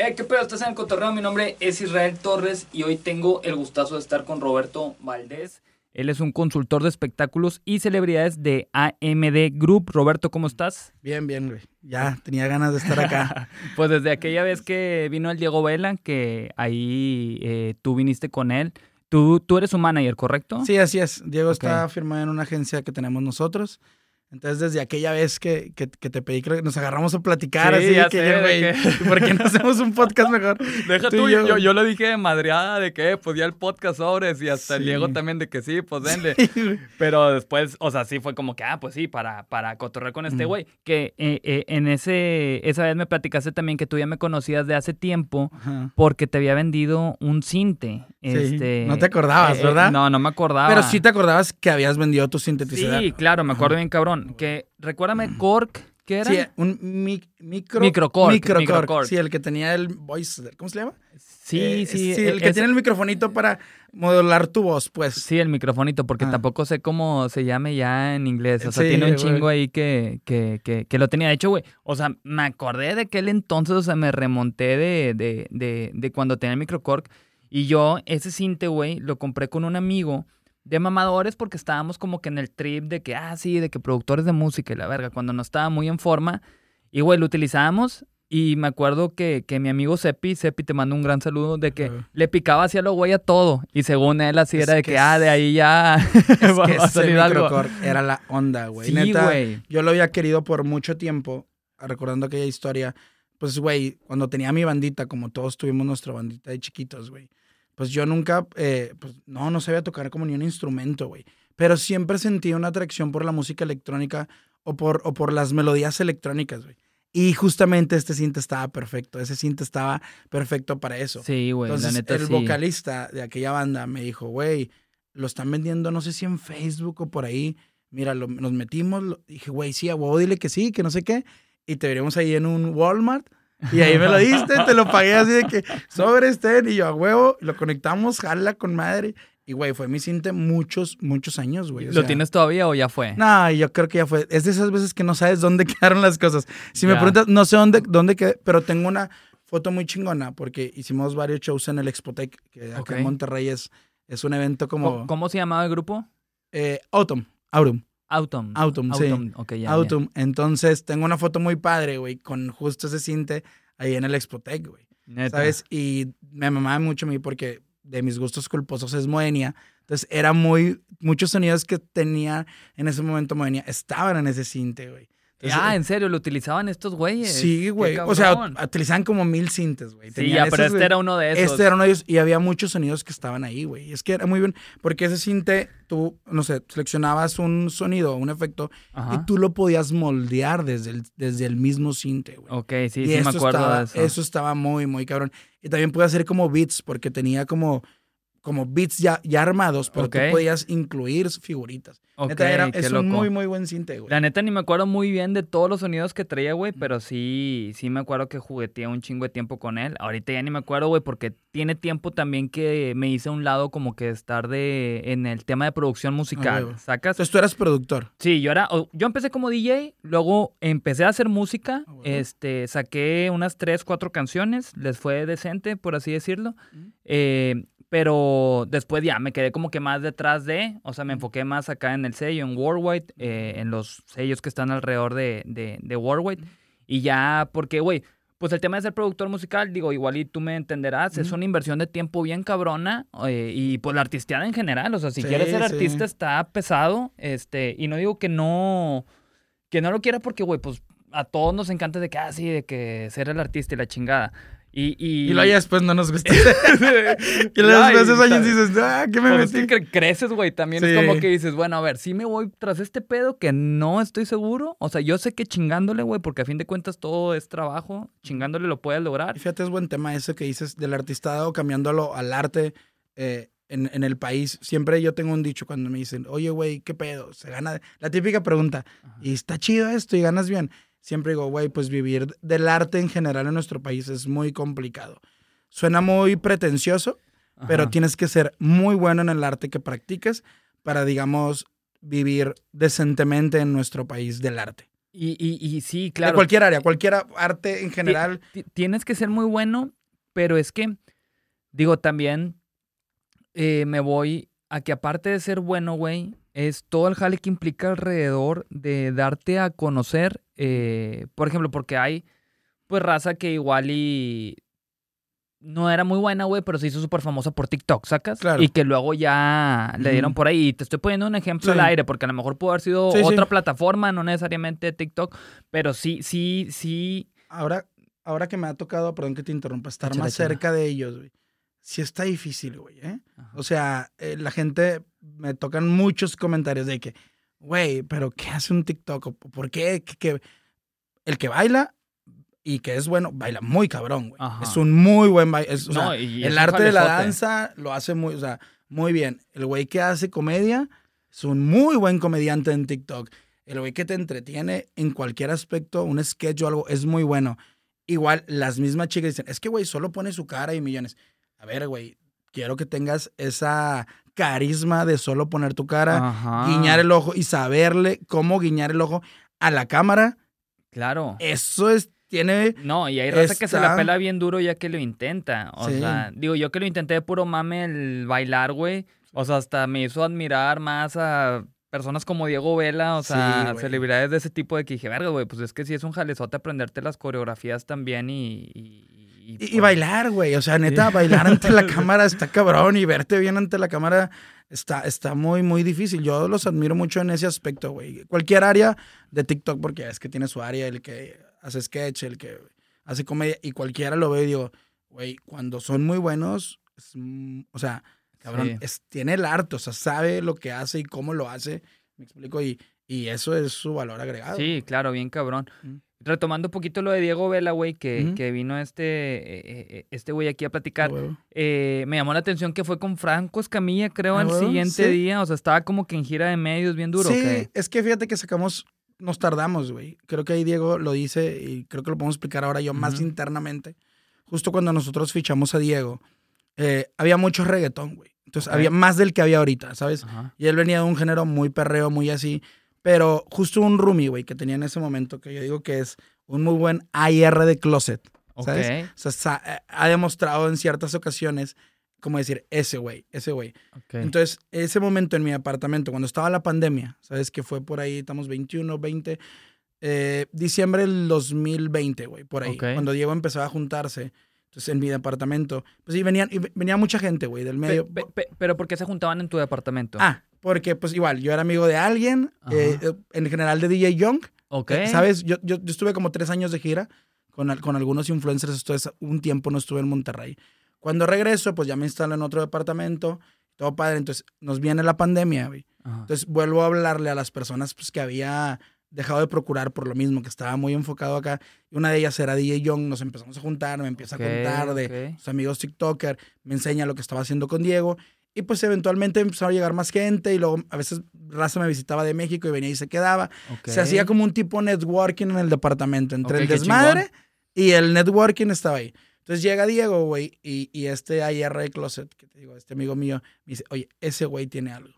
Eh, ¿Qué pedo? Estás en el cotorreo. Mi nombre es Israel Torres y hoy tengo el gustazo de estar con Roberto Valdés. Él es un consultor de espectáculos y celebridades de AMD Group. Roberto, ¿cómo estás? Bien, bien, güey. Ya tenía ganas de estar acá. pues desde aquella vez que vino el Diego Vela, que ahí eh, tú viniste con él. Tú, tú eres su manager, ¿correcto? Sí, así es. Diego está firmado en una agencia que tenemos nosotros. Entonces, desde aquella vez que, que, te pedí, creo que nos agarramos a platicar, así que, güey, ¿por qué no hacemos un podcast mejor? Deja tú, yo. yo. lo dije de madreada de que, pues ya el podcast sobres y hasta el Diego también de que sí, pues denle. Pero después, o sea, sí fue como que, ah, pues sí, para, para cotorrear con este güey. Que eh, eh, en ese, esa vez me platicaste también que tú ya me conocías de hace tiempo porque te había vendido un cinte. Este, no te acordabas, eh, ¿verdad? no, no me acordaba. Pero sí te acordabas que habías vendido tu sintetizador. Sí, claro, me acuerdo bien cabrón que recuérdame, Cork, ¿qué era? Sí, un micro... Microcork. Microcork. Sí, el que tenía el voice, ¿cómo se llama? Sí, eh, sí. Sí, el que tiene el microfonito para modular tu voz, pues. Sí, el microfonito, porque ah. tampoco sé cómo se llame ya en inglés. O sea, tiene un chingo ahí que, que, que, que, lo tenía. De hecho, güey, o sea, me acordé de aquel entonces, o sea, me remonté de, de, de, de cuando tenía el microcork. Y yo, ese cinte, güey, lo compré con un amigo de mamadores porque estábamos como que en el trip de que, ah, sí, de que productores de música y la verga, cuando no estaba muy en forma. Y, güey, lo utilizábamos y me acuerdo que, que mi amigo Sepi, Sepi, te mando un gran saludo, de que le picaba hacia lo güey a todo. Y según él, así era de que, ah, de ahí ya va a salir algo. Era la onda, güey. Sí, güey. Yo lo había querido por mucho tiempo, recordando aquella historia. Pues, güey, cuando tenía mi bandita, como todos tuvimos nuestra bandita de chiquitos, güey pues yo nunca, eh, pues no, no sabía tocar como ni un instrumento, güey. Pero siempre sentí una atracción por la música electrónica o por, o por las melodías electrónicas, güey. Y justamente este cinta estaba perfecto. Ese cinta estaba perfecto para eso. Sí, güey. Entonces, la neta, el vocalista de aquella banda me dijo, güey, lo están vendiendo, no sé si en Facebook o por ahí. Mira, nos metimos. dije, güey, sí, a dile que sí, que no sé qué. Y te veremos ahí en un Walmart. Y ahí me lo diste, te lo pagué así de que sobre este y yo a huevo, lo conectamos, jala con madre. Y, güey, fue mi cinte muchos, muchos años, güey. ¿Lo tienes todavía o ya fue? No, yo creo que ya fue. Es de esas veces que no sabes dónde quedaron las cosas. Si me preguntas, no sé dónde, dónde quedé, pero tengo una foto muy chingona porque hicimos varios shows en el Expotec, que acá en Monterrey es, es un evento como... ¿Cómo, se llamaba el grupo? Eh, Autumn, Autumn. Autumn. Autumn, sí. Okay, ya, Autumn. Entonces, tengo una foto muy padre, güey, con justo ese cinte ahí en el Expotec, güey. ¿Sabes? Y me mamaba mucho a mí porque de mis gustos culposos es Moenia. Entonces, era muy. Muchos sonidos que tenía en ese momento Moenia estaban en ese cinte, güey ah, ¿en serio? ¿Lo utilizaban estos güeyes? Sí, güey. O sea, utilizaban como mil cintes, güey. Sí, ya, pero este era uno de esos. Este era uno de ellos y había muchos sonidos que estaban ahí, güey. Es que era muy bien, porque ese cinte, tú, no sé, seleccionabas un sonido, un efecto, y tú lo podías moldear desde el, desde el mismo cinte, güey. Ok, sí, sí me acuerdo de eso. Eso estaba muy, muy cabrón. Y también podía hacer como beats, porque tenía como como beats ya, ya armados, pero tú podías incluir figuritas. neta, era, es un muy, muy buen cinte, güey. La neta ni me acuerdo muy bien de todos los sonidos que traía, güey, pero sí, sí me acuerdo que jugueteé un chingo de tiempo con él. Ahorita ya ni me acuerdo, güey, porque tiene tiempo también que me hice a un lado como que estar de en el tema de producción musical, ¿sacas? Entonces tú eras productor. Sí, yo era, yo empecé como DJ, luego empecé a hacer música, este, saqué unas tres, cuatro canciones, les fue decente, por así decirlo. Eh, pero después ya me quedé como que más detrás de, o sea, me enfoqué más acá en el sello, en Worldwide, eh, en los sellos que están alrededor de, de, de Worldwide. Y ya, porque, güey, pues el tema de ser productor musical, digo, igual y tú me entenderás, es una inversión de tiempo bien cabrona eh, y pues la artisteada en general, o sea, si quieres ser artista está pesado, este, y no digo que no, que no lo quiera porque, güey, pues a todos nos encanta de que, ah, sí, de que ser el artista y la chingada. Y, y... y luego ya después no nos gusta. y luego después años dices, ah, ¿qué me metí? que creces, güey. También es como que dices, bueno, a ver, sí me voy tras este pedo que no estoy seguro. O sea, yo sé que chingándole, güey, porque a fin de cuentas todo es trabajo. Chingándole lo puedes lograr. Y fíjate, es buen tema ese que dices del artistado, cambiándolo al arte eh, en, en, el país. Siempre yo tengo un dicho cuando me dicen, oye, güey, ¿qué pedo? Se gana... La típica pregunta, ¿y está chido esto y ganas bien? Siempre digo, güey, pues vivir del arte en general en nuestro país es muy complicado. Suena muy pretencioso, pero tienes que ser muy bueno en el arte que practiques para, digamos, vivir decentemente en nuestro país del arte. Y, y, sí, claro. De cualquier área, cualquier arte en general. Tienes que ser muy bueno, pero es que, digo, también eh, me voy a que aparte de ser bueno, güey, es todo el jale que implica alrededor de darte a conocer. Eh, por ejemplo, porque hay, pues, raza que igual y no era muy buena, güey, pero se hizo súper famosa por TikTok, ¿sacas? Claro. Y que luego ya le dieron por ahí. Y te estoy poniendo un ejemplo al aire, porque a lo mejor pudo haber sido otra plataforma, no necesariamente TikTok, pero sí, sí, sí. Ahora, ahora que me ha tocado, perdón que te interrumpa, estar más cerca de ellos, güey. Sí está difícil, güey, ¿eh? O sea, eh, la gente, me tocan muchos comentarios de que, güey, pero ¿qué hace un TikTok? ¿Por qué? ¿Qué, El que baila y que es bueno, baila muy cabrón, güey. Es un muy buen baile. el arte de la danza lo hace muy, o sea, muy bien. El güey que hace comedia es un muy buen comediante en TikTok. El güey que te entretiene en cualquier aspecto, un sketch o algo, es muy bueno. Igual, las mismas chicas dicen, es que, güey, solo pone su cara y millones. A ver, güey, quiero que tengas esa carisma de solo poner tu cara, guiñar el ojo y saberle cómo guiñar el ojo a la cámara. Claro. Eso es tiene. No, y hay raza que se la pela bien duro ya que lo intenta. O sea, digo, yo que lo intenté de puro mame el bailar, güey. O sea, hasta me hizo admirar más a personas como Diego Vela, o sea, celebridades de ese tipo de que dije, verga, güey, pues es que sí es un jalezote aprenderte las coreografías también y. Y, y, pues bailar, güey. O sea, neta, bailar ante la cámara está cabrón y verte bien ante la cámara está, está muy, muy difícil. Yo los admiro mucho en ese aspecto, güey. Cualquier área de TikTok, porque es que tiene su área, el que hace sketch, el que hace comedia, y cualquiera lo ve y digo, güey, cuando son muy buenos, o sea, cabrón, tiene el arte, o sea, sabe lo que hace y cómo lo hace, me explico, y, y eso es su valor agregado. Sí, claro, bien cabrón. Retomando un poquito lo de Diego Vela, güey, que, que, vino este eh, eh, este güey aquí a platicar, eh, me llamó la atención que fue con Franco Escamilla, creo, el siguiente día, o sea, estaba como que en gira de medios bien duro. Sí, es que fíjate que sacamos nos tardamos, güey. Creo que ahí Diego lo dice y creo que lo podemos explicar ahora yo más internamente. Justo cuando nosotros fichamos a Diego, eh, había mucho reggaetón, güey. Entonces había más del que había ahorita, ¿sabes? Y él venía de un género muy perreo, muy así. Pero justo un roomie, güey, que tenía en ese momento, que yo digo que es un muy buen AR de closet. ¿sabes? O sea, eh, ha demostrado en ciertas ocasiones como decir, ese güey, ese güey. Entonces, ese momento en mi apartamento, cuando estaba la pandemia, ¿sabes? Que fue por ahí, estamos 21, 20, eh, diciembre del 2020, güey, por ahí. Cuando Diego empezaba a juntarse. Entonces, en mi departamento, pues sí, venían, y venía mucha gente, güey, del medio. pero ¿por qué se juntaban en tu departamento? Ah, porque pues igual, yo era amigo de alguien, eh, en general de DJ Young. Ok. ¿Sabes? Yo, yo, estuve como tres años de gira con, con algunos influencers, entonces un tiempo no estuve en Monterrey. Cuando regreso, pues ya me instalo en otro departamento, todo padre. Entonces nos viene la pandemia, güey. Entonces vuelvo a hablarle a las personas pues, que había dejado de procurar por lo mismo, que estaba muy enfocado acá. Y una de ellas era DJ Young, nos empezamos a juntar, me empieza a contar de sus amigos TikToker, me enseña lo que estaba haciendo con Diego. Y pues eventualmente empezó a llegar más gente y luego a veces Raza me visitaba de México y venía y se quedaba. Se hacía como un tipo networking en el departamento, entre el desmadre y el networking estaba ahí. Entonces llega Diego, güey, y, y este AR de Closet, que te digo, este amigo mío, me dice, oye, ese güey tiene algo.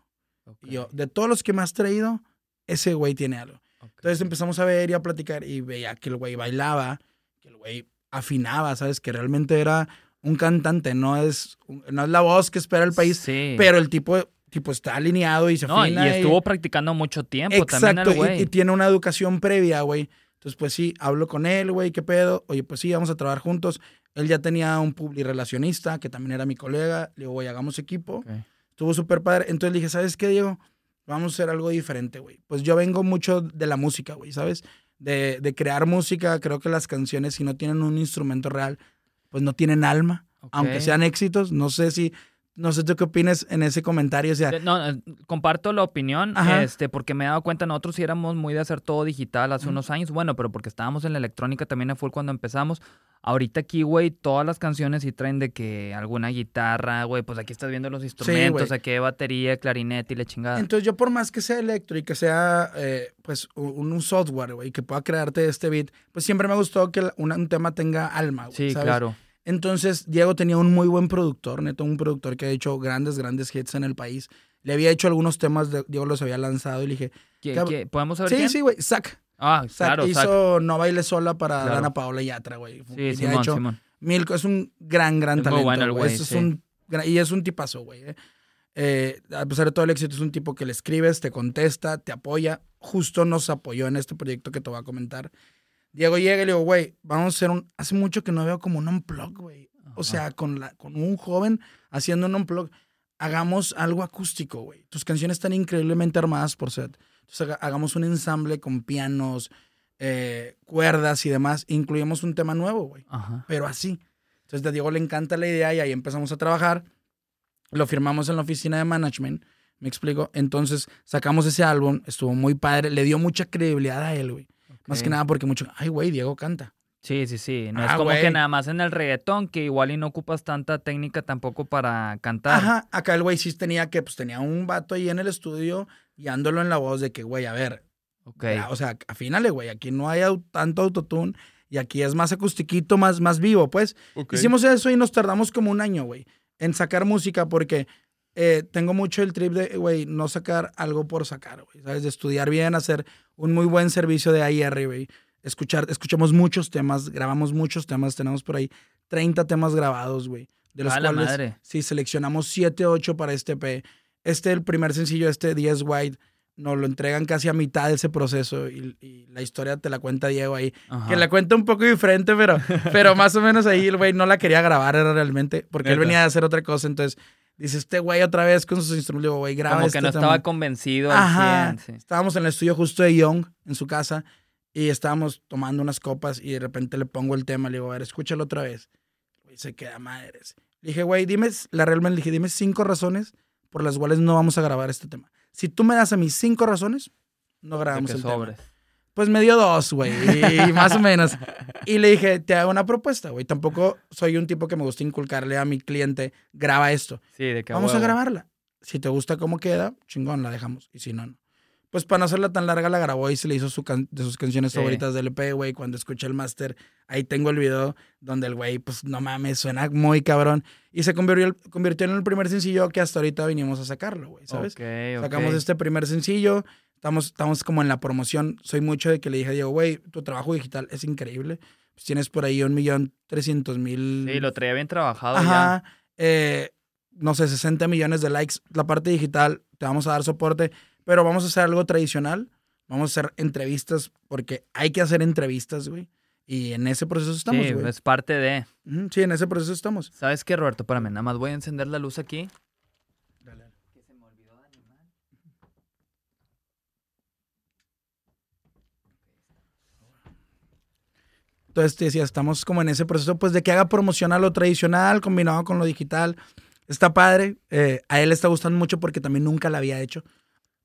Y yo, de todos los que me has traído, ese güey tiene algo. Entonces empezamos a ver y a platicar y veía que el güey bailaba, que el güey afinaba, ¿sabes? Que realmente era un cantante, no es, no es la voz que espera el país, pero el tipo tipo está alineado y se no, Y estuvo practicando mucho tiempo también el güey. Y, y, tiene una educación previa, güey. Entonces, pues sí, hablo con él, güey, ¿qué pedo? Oye, pues sí, vamos a trabajar juntos. Él ya tenía un relacionista que también era mi colega. Le digo, güey, hagamos equipo. Estuvo súper padre. Entonces le dije, ¿sabes qué, Diego? Vamos a hacer algo diferente, güey. Pues yo vengo mucho de la música, güey, ¿sabes? De, de, crear música. Creo que las canciones, si no tienen un instrumento real, pues no tienen alma. Aunque sean éxitos. No sé si no sé tú qué opinas en ese comentario. O sea, no, eh, comparto la opinión, este, porque me he dado cuenta, nosotros sí éramos muy de hacer todo digital hace unos años, bueno, pero porque estábamos en la electrónica también fue cuando empezamos. Ahorita aquí, güey, todas las canciones sí traen de que alguna guitarra, güey, pues aquí estás viendo los instrumentos, aquí hay batería, clarinete y la chingada. Entonces yo por más que sea electro y que sea, eh, pues, un, software, güey, que pueda crearte este beat, pues siempre me gustó que un, tema tenga alma, güey, Sí, claro. Entonces, Diego tenía un muy buen productor, neto, un productor que ha hecho grandes, grandes hits en el país. Le había hecho algunos temas, Diego los había lanzado y le dije... ¿Qué, ¿Podemos saber Sí, sí, güey, Zack. Ah, claro. hizo No Baile Sola para Dana Paola y Yatra, güey. Sí, sí, hecho Milko es un gran, gran talento. güey. Es un, y es un tipazo, güey. Eh. Eh, a pesar de todo el éxito, es un tipo que le escribes, te contesta, te apoya. Justo nos apoyó en este proyecto que te voy a comentar. Diego llega y le digo, güey, vamos a hacer un. Hace mucho que no veo como un unplug, güey. O sea, con, la, con un joven haciendo un unplug. Hagamos algo acústico, güey. Tus canciones están increíblemente armadas por set. Entonces, hagamos un ensamble con pianos, eh, cuerdas y demás. Incluimos un tema nuevo, güey. Pero así. Entonces, a Diego le encanta la idea y ahí empezamos a trabajar. Lo firmamos en la oficina de management. ¿Me explico? Entonces sacamos ese álbum, estuvo muy padre, le dio mucha credibilidad a él, güey. Más que nada porque mucho, ay, güey, Diego canta. Sí, sí, sí. No es ah, como que nada más en el reggaetón, que igual y no ocupas tanta técnica tampoco para cantar. Ajá, acá el güey sí tenía que, pues tenía un vato ahí en el estudio guiándolo en la voz de que, güey, a ver. Ok. o sea, afínale, güey, aquí no hay tanto autotune y aquí es más acustiquito, más, más vivo, pues. Hicimos eso y nos tardamos como un año, güey en sacar música porque eh, tengo mucho el trip de, güey, no sacar algo por sacar, güey, ¿sabes? De estudiar bien, hacer un muy buen servicio de AIR, güey. Escuchar, escuchamos muchos temas, grabamos muchos temas, tenemos por ahí 30 temas grabados, güey. De los cuales, madre. sí, seleccionamos 7, 8 para este P. Este, el primer sencillo, este 10 White, nos lo entregan casi a mitad de ese proceso y, la historia te la cuenta Diego ahí. Que la cuenta un poco diferente, pero, pero más o menos ahí el güey no la quería grabar era realmente, porque él venía a hacer otra cosa, entonces dice este güey otra vez con sus instrumentos, digo, güey, graba Como que no este estaba convencido Ajá. Estábamos en el estudio justo de Young, en su casa, y estábamos tomando unas copas y de repente le pongo el tema, le digo, a ver, escúchalo otra vez. Y se queda madres. Le dije, güey, dime, la realmente le dije, dime cinco razones por las cuales no vamos a grabar este tema. Si tú me das a mis cinco razones, no grabamos el tema. Pues me dio dos, güey, más o menos. Y le dije, te hago una propuesta, güey. Tampoco soy un tipo que me gusta inculcarle a mi cliente, graba esto. Sí, de que Vamos a grabarla. Si te gusta cómo queda, chingón, la dejamos. Y si no, no pues para no hacerla tan larga, la grabó y se le hizo su de sus canciones favoritas del EP, güey. Cuando escuché el máster, ahí tengo el video donde el güey, pues no mames, suena muy cabrón. Y se convirtió, convirtió en el primer sencillo que hasta ahorita vinimos a sacarlo, güey, ¿sabes? Sacamos este primer sencillo, estamos, estamos como en la promoción. Soy mucho de que le dije a Diego, güey, tu trabajo digital es increíble. Pues tienes por ahí un millón trescientos mil. Sí, lo traía bien trabajado. Ajá. Eh, no sé, 60 millones de likes. La parte digital, te vamos a dar soporte pero vamos a hacer algo tradicional. Vamos a hacer entrevistas porque hay que hacer entrevistas, güey. Y en ese proceso estamos, sí, es parte de. Sí, en ese proceso estamos. ¿Sabes qué, Roberto? Espérame, nada más voy a encender la luz aquí. Dale. Que se me olvidó de animar. Entonces te decía, estamos como en ese proceso, pues de que haga promoción a lo tradicional combinado con lo digital. Está padre. Eh, a él le está gustando mucho porque también nunca la había hecho.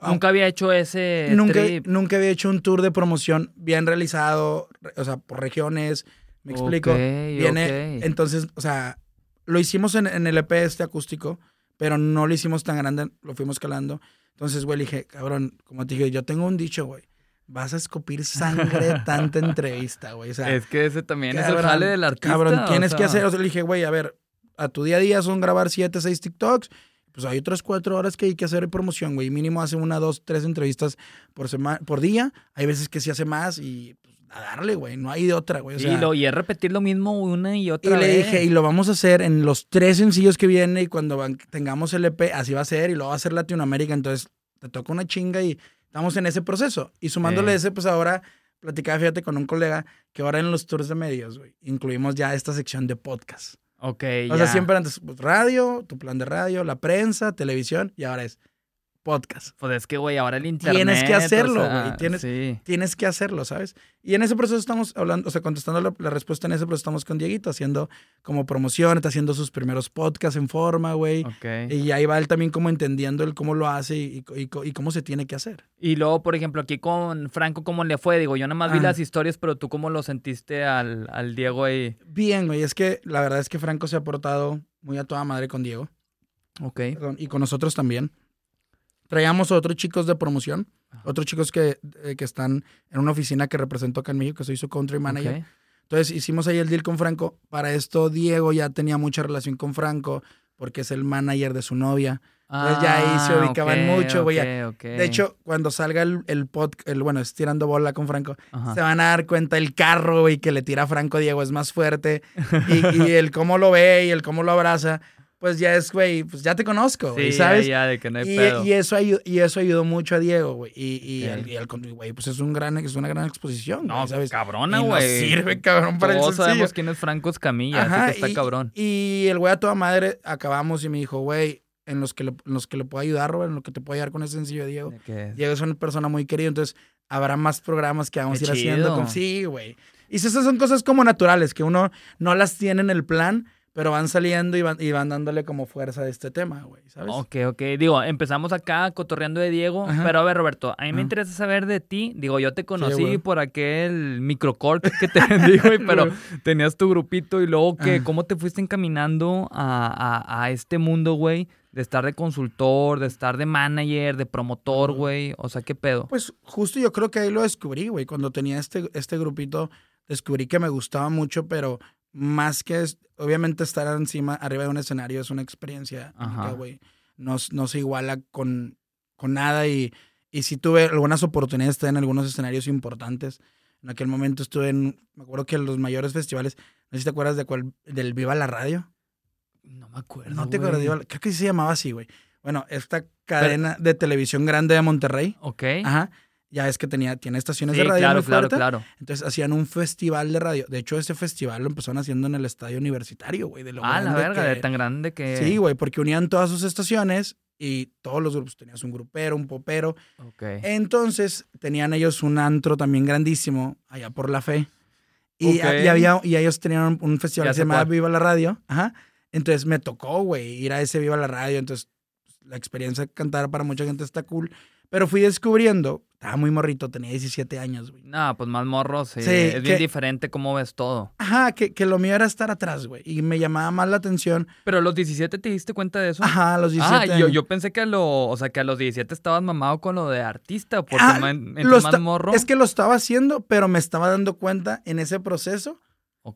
Nunca había hecho ese nunca, Nunca había hecho un tour de promoción bien realizado, o sea, por regiones, me explico. Viene, entonces, o sea, lo hicimos en, el EP este acústico, pero no lo hicimos tan grande, lo fuimos calando. Entonces, güey, dije, cabrón, como te dije, yo tengo un dicho, güey. Vas a escupir sangre tanta entrevista, güey. O sea, es que ese también es el jale del artista. Cabrón, tienes que hacer. O sea, le dije, güey, a ver, a tu día a día son grabar siete, seis TikToks pues hay otras cuatro horas que hay que hacer promoción, güey. Mínimo hace una, dos, tres entrevistas por, semana, por día. Hay veces que sí hace más y pues, a darle, güey. No hay de otra, güey. y, lo, y es repetir lo mismo una y otra y le dije, y lo vamos a hacer en los tres sencillos que vienen y cuando tengamos el EP, así va a ser y lo va a hacer Latinoamérica. Entonces te toca una chinga y estamos en ese proceso. Y sumándole ese, pues ahora platicaba, fíjate, con un colega que ahora en los tours de medios, güey, incluimos ya esta sección de podcast. Ok. O sea, siempre antes pues, radio, tu plan de radio, la prensa, televisión y ahora es podcast. Pues es que, güey, ahora el internet. Tienes que hacerlo, güey. tienes, tienes que hacerlo, ¿sabes? Y en ese proceso estamos hablando, o sea, contestando la, respuesta en ese proceso estamos con Dieguito haciendo como promoción, está haciendo sus primeros podcasts en forma, güey. Ok. Y ahí va él también como entendiendo el cómo lo hace y, y, cómo se tiene que hacer. Y luego, por ejemplo, aquí con Franco, ¿cómo le fue? Digo, yo nada más vi ah. las historias, pero tú cómo lo sentiste al, al Diego ahí. Bien, güey. Es que la verdad es que Franco se ha portado muy a toda madre con Diego. Ok. y con nosotros también. Traíamos a otros chicos de promoción, otros chicos que, eh, que, están en una oficina que represento acá en México, que soy su country manager. Entonces hicimos ahí el deal con Franco. Para esto Diego ya tenía mucha relación con Franco, porque es el manager de su novia. Entonces ya ahí se ah, ubicaban mucho, güey. De hecho, cuando salga el, el el, bueno, es tirando bola con Franco, se van a dar cuenta el carro, güey, que le tira a Franco Diego es más fuerte. y, y el cómo lo ve y el cómo lo abraza pues ya es, güey, pues ya te conozco, güey, sí, ¿sabes? Ya, de que no hay y, pedo. Y eso, ayudó, y eso ayudó mucho a Diego, güey. Y, y, el, güey, pues es, un gran, es una gran exposición, No, ¿sabes? cabrona, güey. sirve, cabrón, para Todos el sencillo. sabemos quién es Franco Escamilla, Ajá, así que está cabrón. Y el güey a toda madre acabamos y me dijo, güey, en los que le, en los que le puedo ayudar, güey, en lo que te puedo ayudar con ese sencillo, Diego. Diego es una persona muy querida, entonces habrá más programas que vamos a ir haciendo. Con... Sí, güey. Y esas son cosas como naturales, que uno no las tiene en el plan, pero van saliendo y van, y van dándole como fuerza a este tema, güey, ¿sabes? Ok, ok. Digo, empezamos acá cotorreando de Diego, pero a ver, Roberto, a mí me interesa saber de ti. Digo, yo te conocí por aquel microcorp que te digo, pero tenías tu grupito y luego, que, ¿cómo te fuiste encaminando a, a, este mundo, güey? De estar de consultor, de estar de manager, de promotor, güey. O sea, ¿qué pedo? Pues justo yo creo que ahí lo descubrí, güey. Cuando tenía este, este grupito, descubrí que me gustaba mucho, pero más que obviamente estar encima, arriba de un escenario es una experiencia güey. No, no, se iguala con, con nada y, y sí tuve algunas oportunidades de estar en algunos escenarios importantes. En aquel momento estuve en, me acuerdo que en los mayores festivales, no sé si te acuerdas de cuál, del Viva la Radio. No me acuerdo. No te acuerdas, creo que se llamaba así, güey. Bueno, esta cadena de televisión grande de Monterrey. Ok. Ajá ya es que tenía, tiene estaciones de radio claro, muy claro, claro. Entonces hacían un festival de radio. De hecho, ese festival lo empezaron haciendo en el estadio universitario, güey. De lo ah, la verga, de tan grande que. Sí, güey, porque unían todas sus estaciones y todos los grupos. Tenías un grupero, un popero. Ok. Entonces tenían ellos un antro también grandísimo allá por la fe. Y, había, y ellos tenían un festival que se llamaba Viva la Radio. Ajá. Entonces me tocó, güey, ir a ese Viva la Radio. Entonces la experiencia de cantar para mucha gente está cool. Pero fui descubriendo, estaba muy morrito, tenía 17 años, güey. No, pues más morro, sí. es bien diferente cómo ves todo. Ajá, que, que, lo mío era estar atrás, güey. Y me llamaba más la atención. ¿Pero a los 17 te diste cuenta de eso? Ajá, a los 17. Ah, yo, yo pensé que a, lo, o sea, que a los 17 estabas mamado con lo de artista, porque ah, más morro. Es que lo estaba haciendo, pero me estaba dando cuenta en ese proceso.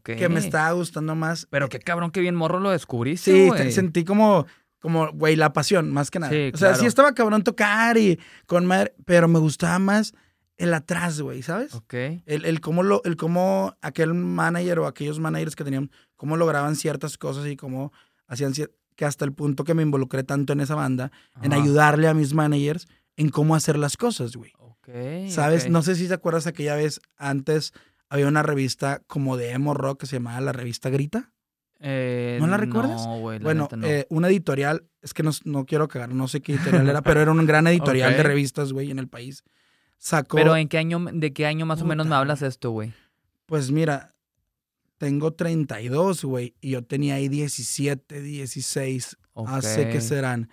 Que me estaba gustando más. Pero qué cabrón, qué bien morro lo descubriste. Sí, sentí como como, güey, la pasión, más que nada. o sea, sí estaba cabrón tocar y con madre, pero me gustaba más el atrás, güey, ¿sabes? Ok. El, el, cómo lo, el cómo aquel manager o aquellos managers que tenían, cómo lograban ciertas cosas y cómo hacían que hasta el punto que me involucré tanto en esa banda, en ayudarle a mis managers en cómo hacer las cosas, güey. Ok. ¿Sabes? No sé si te acuerdas aquella vez, antes había una revista como de emo rock que se llamaba la revista Grita. Eh, ¿No la recuerdas? No, güey. Bueno, eh, una editorial, es que no, no, quiero cagar, no sé qué editorial era, pero era un gran editorial de revistas, güey, en el país. Sacó. ¿Pero en qué año, de qué año más o menos me hablas esto, güey? Pues mira, tengo 32, güey, y yo tenía ahí 17, 16. Hace que serán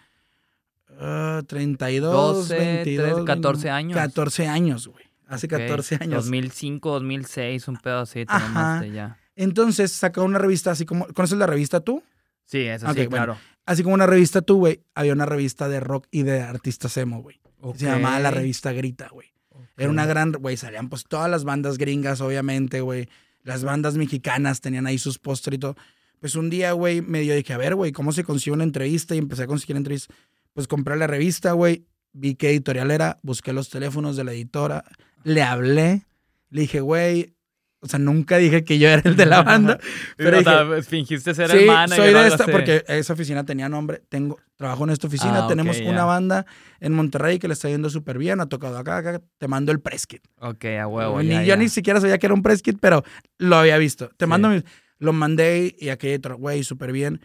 uh, 32, 12, 22, 14 años. 14 años, güey. Hace 14 años. 2005, 2006, un pedo así, te ya. Entonces sacó una revista así como. ¿Conoces la revista tú? Sí, eso sí, claro. Así como una revista tú, güey, había una revista de rock y de artistas emo, güey. Se llamaba la revista Grita, güey. Era una gran, güey, salían pues todas las bandas gringas, obviamente, güey. Las bandas mexicanas tenían ahí sus póster y todo. Pues un día, güey, me dio dije, a ver, güey, ¿cómo se consigue una entrevista? Y empecé a conseguir entrevistas. Pues compré la revista, güey, vi qué editorial era, busqué los teléfonos de la editora, le hablé, le dije, güey, o sea, nunca dije que yo era el de la banda. pero fingiste ser manager. Soy de esta, porque esa oficina tenía nombre. Tengo, trabajo en esta oficina. Ah, Tenemos una banda en Monterrey que le está yendo súper bien. Ha tocado acá, acá. Te mando el press kit. Ok, a huevo. Ni, yo ni siquiera sabía que era un press kit, pero lo había visto. Te mando mi, Lo mandé y aquello, güey, súper bien.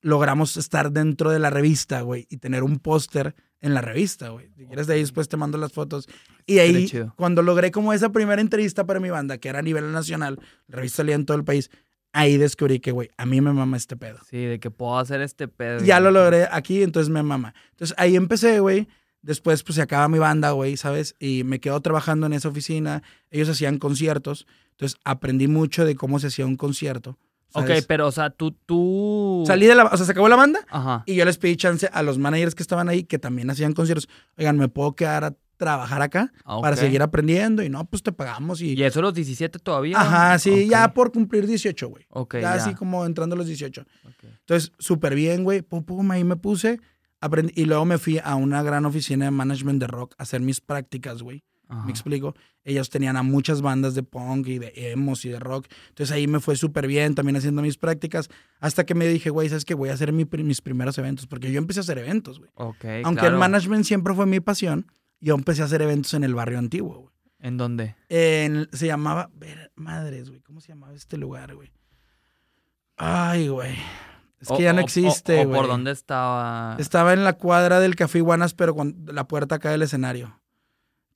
Logramos estar dentro de la revista, güey, y tener un póster en la revista, güey. Si quieres de ahí después te mando las fotos. Y ahí, cuando logré como esa primera entrevista para mi banda, que era a nivel nacional, la revista salía en todo el país, ahí descubrí que, güey, a mí me mama este pedo. Sí, de que puedo hacer este pedo. Ya lo logré aquí, entonces me mama. Entonces ahí empecé, güey. Después, pues se acaba mi banda, güey, ¿sabes? Y me quedo trabajando en esa oficina. Ellos hacían conciertos. Entonces aprendí mucho de cómo se hacía un concierto. Ok, pero o sea, tú, tú... Salí de la... O sea, se acabó la banda Ajá. y yo les pedí chance a los managers que estaban ahí, que también hacían conciertos. Oigan, ¿me puedo quedar a trabajar acá ah, para seguir aprendiendo y no, pues te pagamos y... ¿Y eso los 17 todavía? Ajá, sí, ya por cumplir 18, güey. Ok, ya, así como entrando a los 18. Entonces, súper bien, güey, pum, pum, ahí me puse, aprendí, y luego me fui a una gran oficina de management de rock a hacer mis prácticas, güey. ¿Me explico? Ellos tenían a muchas bandas de punk y de emos y de rock. Entonces ahí me fue súper bien también haciendo mis prácticas. Hasta que me dije, güey, ¿sabes qué? Voy a hacer mis primeros eventos. Porque yo empecé a hacer eventos, güey. Aunque el management siempre fue mi pasión, yo empecé a hacer eventos en el barrio antiguo, güey. ¿En dónde? se llamaba, madres, güey, ¿cómo se llamaba este lugar, güey? Ay, güey. Es que ya no existe, güey. ¿Por dónde estaba? Estaba en la cuadra del Café Iguanas, pero con la puerta acá del escenario.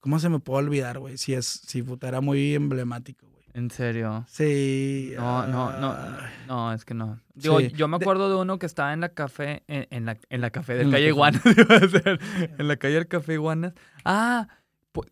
¿Cómo se me puede olvidar, güey? Si es, si puta, era muy emblemático, güey. ¿En serio? Sí. No, no, no, no, es que no. Digo, yo me acuerdo de uno que estaba en la café, en, la, en la café del calle Iguanas, en la calle del Café Iguanas. Ah,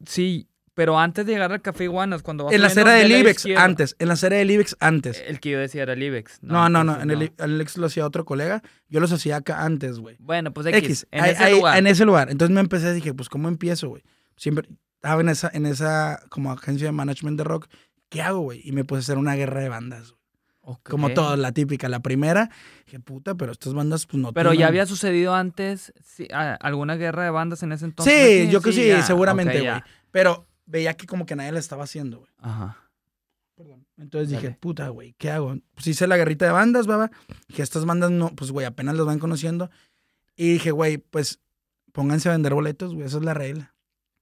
sí, pero antes de llegar al Café Iguanas, cuando vas En la acera del IBEX, antes. En la acera del IBEX, antes. El que yo decía era el IBEX. No, no, no. En el, IBEX lo hacía otro colega. Yo los hacía acá antes, güey. Bueno, pues X. en ese lugar. En ese lugar. Entonces me empecé, dije, pues, ¿cómo empiezo, güey? Siempre estaba en esa, en esa como agencia de management de rock. ¿Qué hago, güey? Y me puse a hacer una guerra de bandas, Como todo, la típica. La primera, dije, puta, pero estas bandas, pues no Pero ya había sucedido antes alguna guerra de bandas en ese entonces. Sí, yo que sí, seguramente, güey. pero veía que como que nadie la estaba haciendo, güey. Ajá. Perdón. Entonces dije, puta, güey, ¿qué hago? Pues hice la guerrita de bandas, baba. Dije, estas bandas no, pues, güey, apenas las van conociendo. Y dije, güey, pues pónganse a vender boletos, güey, esa es la regla.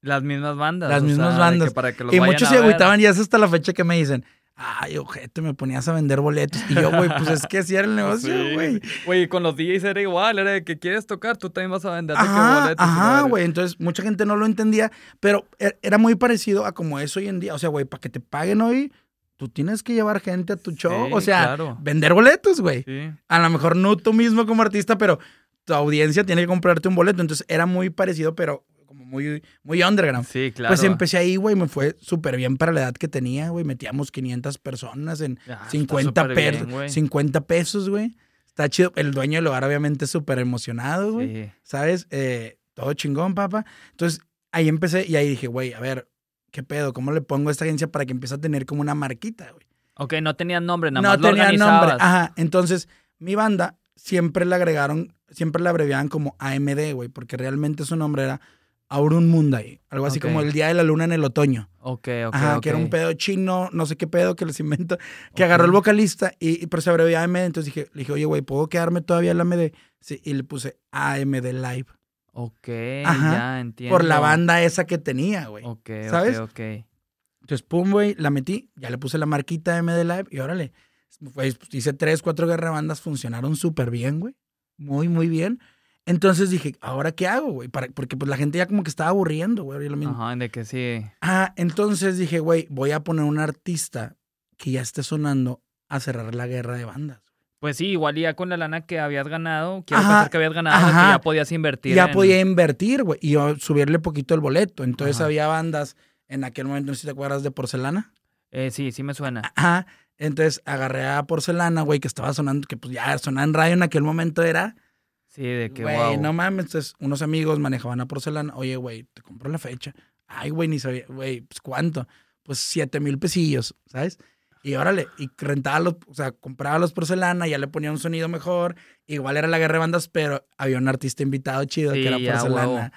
Las mismas bandas. Las mismas bandas. y muchos se agüitaban y es hasta la fecha que me dicen, ay, ojete, me ponías a vender boletos. Y yo, güey, pues es que así era el negocio, güey. Güey, con los DJs era igual, era de que quieres tocar, tú también vas a vender boletos. Ajá, güey, entonces mucha gente no lo entendía, pero e, era muy parecido a como es hoy en día. O sea, güey, para que te paguen hoy, tú tienes que llevar gente a tu show. o sea, vender boletos, güey. A lo mejor no tú mismo como artista, pero tu audiencia tiene que comprarte un boleto. Entonces era muy parecido, pero muy, muy underground. Sí, claro. Pues empecé ahí, güey, me fue súper bien para la edad que tenía, güey. Metíamos 500 personas en 50, 50 pesos, güey. Está chido. El dueño del lugar, obviamente, súper emocionado, güey. ¿Sabes? Eh, todo chingón, papá. Entonces, ahí empecé y ahí dije, güey, a ver, ¿qué pedo? ¿Cómo le pongo a esta agencia para que empiece a tener como una marquita, güey? Ok, no tenía nombre, nada más No tenía nombre. Ajá. Entonces, mi banda siempre le agregaron, siempre la abreviaban como AMD, güey, porque realmente su nombre era Aurun Mundai, algo así como el día de la luna en el otoño. Ok, ok. Ajá, que era un pedo chino, no sé qué pedo que les inventó, que agarró el vocalista y, pero se abreviaba AMD, entonces dije, le dije, oye, güey, ¿puedo quedarme todavía en la AMD? Sí, y le puse AMD Live. Ok, ya entiendo. Por la banda esa que tenía, güey. Ok, ¿sabes? ok, Entonces, pum, güey, la metí, ya le puse la marquita AMD Live y órale. Pues, hice tres, cuatro guerra bandas, funcionaron súper bien, güey. Muy, muy bien. Entonces dije, ¿ahora qué hago, güey? Porque pues la gente ya como que estaba aburriendo, güey. Ajá, de que sí. Ah, entonces dije, güey, voy a poner un artista que ya esté sonando a cerrar la guerra de bandas. Pues sí, igual ya con la lana que habías ganado, quiero pensar que habías ganado, que ya podías invertir. Ya podía invertir, güey, y subirle poquito el boleto. Entonces había bandas en aquel momento, no sé si te acuerdas de Porcelana. Eh, sí, sí me suena. Ajá. Entonces agarré a Porcelana, güey, que estaba sonando, que pues ya sonaba en radio en aquel momento era Sí, de que, güey, no mames. Entonces, unos amigos manejaban a porcelana. Oye, güey, te compro la fecha. Ay, güey, ni sabía, güey, pues ¿cuánto? Pues siete mil pesillos, ¿sabes? Y órale, y rentaba los, o sea, compraba los porcelana, ya le ponía un sonido mejor. Igual era la guerra de bandas, pero había un artista invitado chido que era porcelana.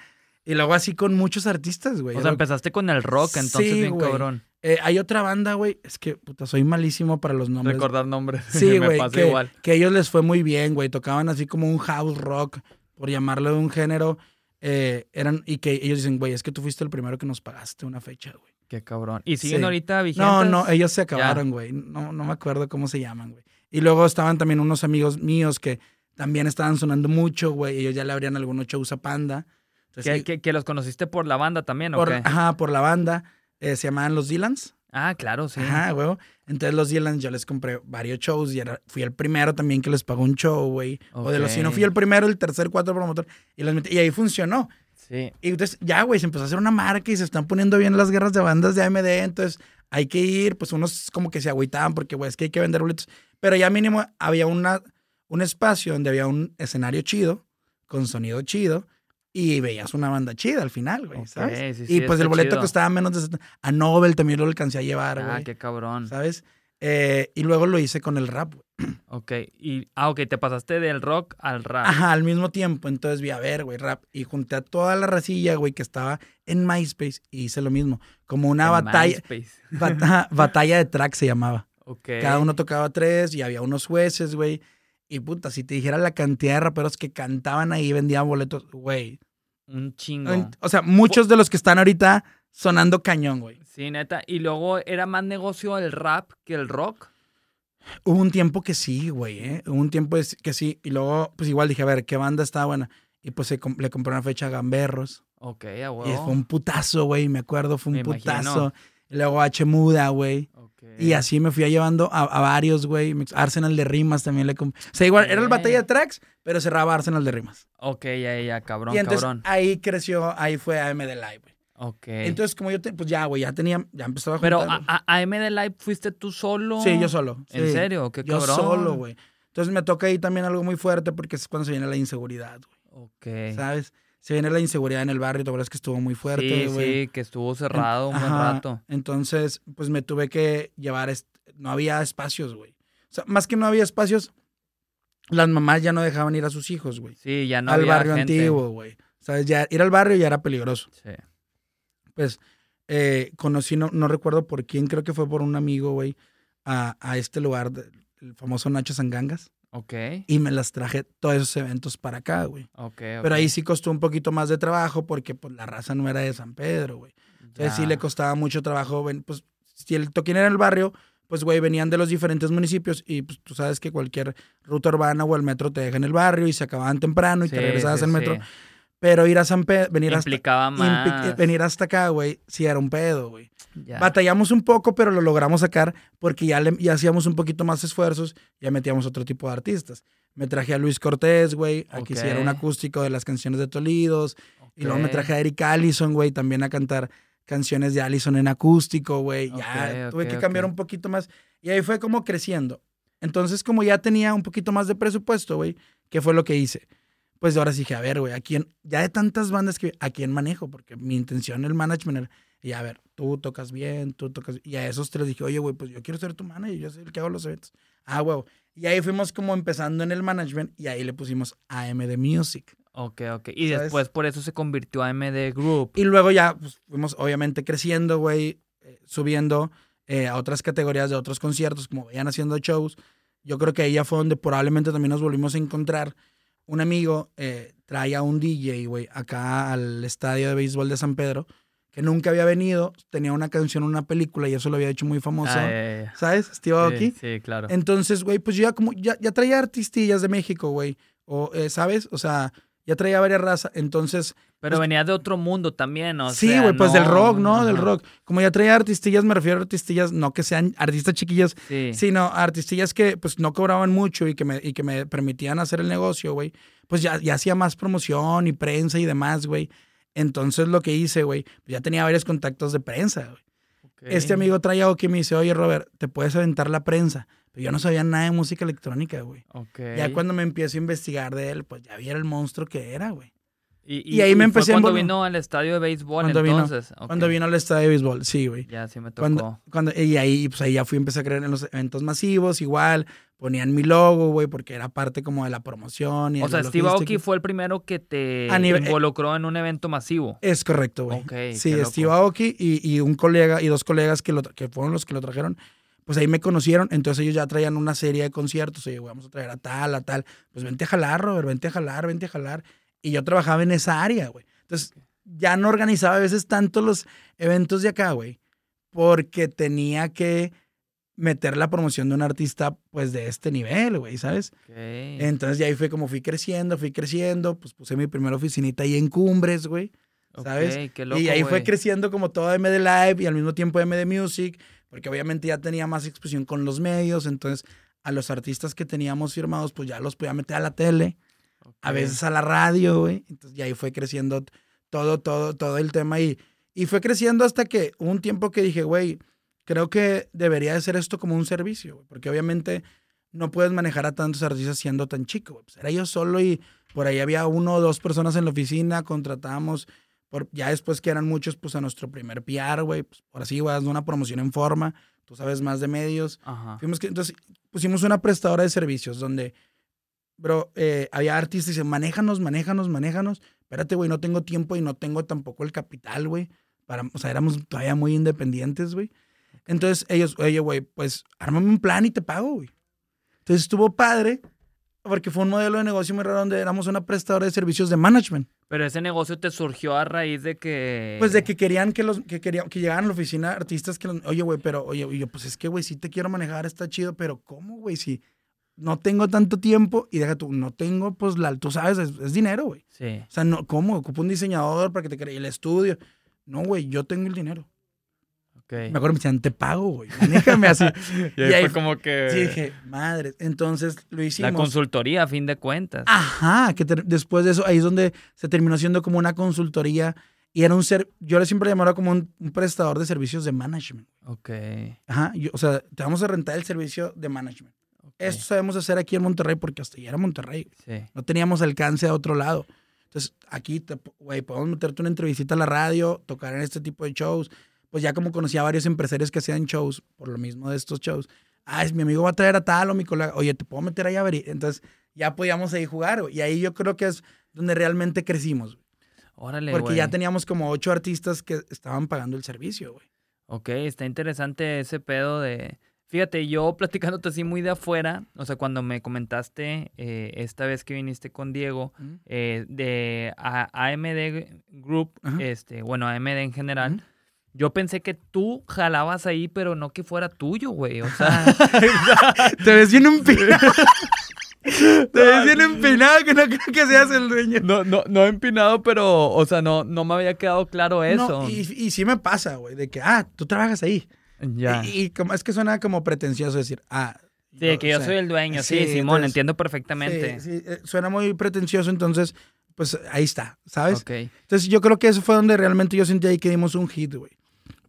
Y luego así con muchos artistas, güey. O sea, empezaste con el rock, entonces bien cabrón. Eh, hay otra banda, güey. Es que, puta, soy malísimo para los nombres. Recordar nombres. Sí, güey. que, igual. que ellos les fue muy bien, güey. Tocaban así como un house rock, por llamarlo de un género. Eh, eran, y que ellos dicen, güey, es que tú fuiste el primero que nos pagaste una fecha, güey. Qué cabrón. ¿Y siguen ahorita vigentes? No, no, ellos se acabaron, güey. No, no me acuerdo cómo se llaman, güey. Y luego estaban también unos amigos míos que también estaban sonando mucho, güey. Ellos ya le abrían algunos shows a Panda. ¿Que, los conociste por la banda también, ¿o qué? Ajá, por la banda. Eh, se llamaban los Dylans. Ah, claro, sí. Ajá, güey. Entonces los Dylans yo les compré varios shows y fui el primero también que les pagó un show, güey. O de los si no fui el primero, el tercer, cuatro promotor. Y, los metí, y ahí funcionó. Sí. Y entonces ya, güey, se empezó a hacer una marca y se están poniendo bien las guerras de bandas de AMD. Entonces hay que ir, pues unos como que se agüitaban porque, güey, es que hay que vender boletos. Pero ya mínimo había una, un espacio donde había un escenario chido, con sonido chido y veías una banda chida al final, güey, ¿sabes? y pues el boleto costaba menos de... A Nobel también lo alcancé a llevar, ah, güey. Ah, qué cabrón. ¿Sabes? Eh, y luego lo hice con el rap, güey. Ok, y, ah, ok, te pasaste del rock al rap. Ajá, al mismo tiempo. Entonces vi a ver, güey, rap. Y junté a toda la racilla, güey, que estaba en MySpace y hice lo mismo. Como una batalla. batalla de track se llamaba. Ok. Cada uno tocaba tres y había unos jueces, güey. Y puta, si te dijera la cantidad de raperos que cantaban ahí y vendían boletos, güey. Un chingo. O sea, muchos de los que están ahorita sonando cañón, güey. Sí, neta. Y luego era más negocio el rap que el rock. Hubo un tiempo que sí, güey, ¿eh? Hubo un tiempo que sí. Y luego, pues igual dije, a ver, ¿qué banda está buena? Y pues le compré una fecha a Gamberros. Ok, a Y fue un putazo, güey, me acuerdo, fue un putazo. Y luego H Muda, güey. Y así me fui llevando a, varios, güey. Arsenal de Rimas también le compré. O sea, igual, era el batalla de tracks, pero cerraba Arsenal de Rimas. Ok, ya, ya, cabrón, y entonces, ahí creció, ahí fue AMD Live, güey. Ok. Entonces, como yo, pues ya, güey, ya tenía, ya empezaba a juntar, Pero a, a, AMD Live fuiste tú solo. Sí, yo solo. ¿En serio? Qué cabrón. Yo solo, güey. Entonces me toca ahí también algo muy fuerte porque es cuando se viene la inseguridad, güey. Ok. ¿Sabes? Se viene la inseguridad en el barrio, ¿te acuerdas que estuvo muy fuerte, Sí, sí, que estuvo cerrado un buen rato. Entonces, pues me tuve que llevar, no había espacios, güey. O sea, más que no había espacios, las mamás ya no dejaban ir a sus hijos, güey. Sí, ya no al barrio antiguo, güey. ¿Sabes? Ya ir al barrio ya era peligroso. Sí. Pues eh, conocí, no, no, recuerdo por quién, creo que fue por un amigo, güey, a, a este lugar, el famoso Nacho Sangangas. Ok. Y me las traje todos esos eventos para acá, güey. Ok, Pero ahí sí costó un poquito más de trabajo porque pues la raza no era de San Pedro, güey. Entonces sí le costaba mucho trabajo, pues si el toquín era en el barrio, pues güey, venían de los diferentes municipios y pues tú sabes que cualquier ruta urbana o el metro te deja en el barrio y se acababan temprano y te regresabas al metro. Pero ir a San Pedro, venir hasta, más. venir hasta acá, güey, sí era un pedo, güey. Batallamos un poco, pero lo logramos sacar porque ya, le, ya hacíamos un poquito más esfuerzos, ya metíamos otro tipo de artistas. Me traje a Luis Cortés, güey, a que hiciera un acústico de las canciones de Tolidos. Y luego me traje a Eric Allison, güey, también a cantar canciones de Allison en acústico, güey. Ya tuve que cambiar un poquito más. Y ahí fue como creciendo. Entonces, como ya tenía un poquito más de presupuesto, güey, ¿qué fue lo que hice? pues ahora sí dije, a ver, güey, ¿a quién? Ya de tantas bandas que, ¿a quién manejo? Porque mi intención, el management era, y a ver, tú tocas bien, tú tocas, y a esos tres dije, oye, güey, pues yo quiero ser tu manager, yo soy el que hago los eventos. Ah, güey. Y ahí fuimos como empezando en el management y ahí le pusimos AMD Music. Ok, ok. Y después por eso se convirtió a AMD Group. Y luego ya pues, fuimos obviamente creciendo, güey, eh, subiendo eh, a otras categorías de otros conciertos, como vayan haciendo shows. Yo creo que ahí ya fue donde probablemente también nos volvimos a encontrar un amigo eh, traía un DJ, güey, acá al estadio de béisbol de San Pedro, que nunca había venido, tenía una canción, una película y eso lo había hecho muy famoso. Ah, ¿Sabes? Steve Aoki. Sí, claro. Entonces, güey, pues yo ya como, ya, ya traía artistillas de México, güey. O, eh, ¿sabes? O sea, ya traía varias razas, entonces... Pero pues venía de otro mundo también, ¿no? Sí, güey, pues del rock, ¿no? Del rock. Como ya traía artistillas, me refiero a artistillas, no que sean artistas chiquillas, sino artistillas que pues no cobraban mucho y que me, y que me permitían hacer el negocio, güey. Pues ya, ya hacía más promoción y prensa y demás, güey. Entonces lo que hice, güey, ya tenía varios contactos de prensa, güey. Este amigo traía algo que me dice, oye, Robert, te puedes aventar la prensa. Pero yo no sabía nada de música electrónica, güey. Ya cuando me empiezo a investigar de él, pues ya vi el monstruo que era, güey. Y, ahí me empecé cuando vino al estadio de béisbol cuando entonces. Vino, Cuando vino al estadio de béisbol, sí, güey. Ya, sí me tocó. Cuando, y ahí, pues ahí ya fui, empecé a creer en los eventos masivos, igual. Ponían mi logo, güey, porque era parte como de la promoción. Y o sea, Steve Aoki fue el primero que te involucró en un evento masivo. Es correcto, güey. Okay, sí, Steve Aoki y, y, un colega y dos colegas que, lo, que fueron los que lo trajeron pues ahí me conocieron, entonces ellos ya traían una serie de conciertos, oye, vamos a traer a tal, a tal, pues vente a jalar, Robert, vente a jalar, vente a jalar. Y yo trabajaba en esa área, güey. Entonces, ya no organizaba a veces tanto los eventos de acá, güey, porque tenía que meter la promoción de un artista, pues, de este nivel, güey, ¿sabes? Entonces, ya ahí fue como fui creciendo, fui creciendo, pues puse mi primera oficinita ahí en Cumbres, güey, ¿sabes? y ahí fue creciendo como todo MD Live y al mismo tiempo MD Music porque obviamente ya tenía más exposición con los medios, entonces a los artistas que teníamos firmados, pues ya los podía meter a la tele, a veces a la radio, güey. Entonces ya ahí fue creciendo todo, todo, todo el tema y, y fue creciendo hasta que un tiempo que dije, güey, creo que debería de ser esto como un servicio, porque obviamente no puedes manejar a tantos artistas siendo tan chico. Pues era yo solo y por ahí había uno o dos personas en la oficina, contratábamos, por, ya después que eran muchos, pues a nuestro primer PR, güey, pues por así, güey, una promoción en forma, tú sabes más de medios. Fuimos que, entonces pusimos una prestadora de servicios donde, bro, eh, había artistas y dicen, manéjanos, manéjanos, manéjanos. Espérate, güey, no tengo tiempo y no tengo tampoco el capital, güey. Para, o sea, éramos todavía muy independientes, güey. Entonces ellos, oye, güey, pues ármame un plan y te pago, güey. Entonces estuvo padre porque fue un modelo de negocio muy raro donde éramos una prestadora de servicios de management. Pero ese negocio te surgió a raíz de que... Pues de que querían que los que querían que llegaran a la oficina artistas que oye, güey, pero oye, yo pues es que güey, sí te quiero manejar, está chido, pero ¿cómo, güey? Si no tengo tanto tiempo y deja tú, no tengo pues la tú sabes, es, dinero, güey. Sí. O sea, no, ¿cómo? Ocupo un diseñador para que te cree el estudio. No, güey, yo tengo el dinero. Me acuerdo me decían, te pago, güey. Manéjame así. y, ahí fue como que. Sí, dije, madre. Entonces lo hicimos. La consultoría, a fin de cuentas. Ajá, que después de eso, ahí es donde se terminó siendo como una consultoría. Y era un ser. Yo le siempre llamaba como un, prestador de servicios de management. Ok. Ajá. o sea, te vamos a rentar el servicio de management. Esto sabemos hacer aquí en Monterrey porque hasta ya era Monterrey. Sí. No teníamos alcance a otro lado. Entonces, aquí, güey, podemos meterte una entrevista a la radio, tocar en este tipo de shows pues ya como conocía a varios empresarios que hacían shows, por lo mismo de estos shows, ah, es mi amigo va a traer a tal o mi colega, oye, ¿te puedo meter ahí a ver? Entonces ya podíamos ahí jugar, y ahí yo creo que es donde realmente crecimos. Órale, Porque ya teníamos como ocho artistas que estaban pagando el servicio, güey. Ok, está interesante ese pedo de... Fíjate, yo platicándote así muy de afuera, o sea, cuando me comentaste eh, esta vez que viniste con Diego, eh, de AMD Group, este, bueno, AMD en general, yo pensé que tú jalabas ahí, pero no que fuera tuyo, güey. O sea. Te ves bien empinado. Te ves bien empinado que no creo que seas el dueño. No, no, no empinado, pero, o sea, no, no me había quedado claro eso. y, y sí me pasa, güey, de que, ah, tú trabajas ahí. Ya. Y, como, es que suena como pretencioso decir, ah. Sí, que yo soy el dueño. Sí, Simón, entiendo perfectamente. Sí, sí, eh, suena muy pretencioso, entonces, pues ahí está, ¿sabes? Ok. Entonces yo creo que eso fue donde realmente yo sentí ahí que dimos un hit, güey.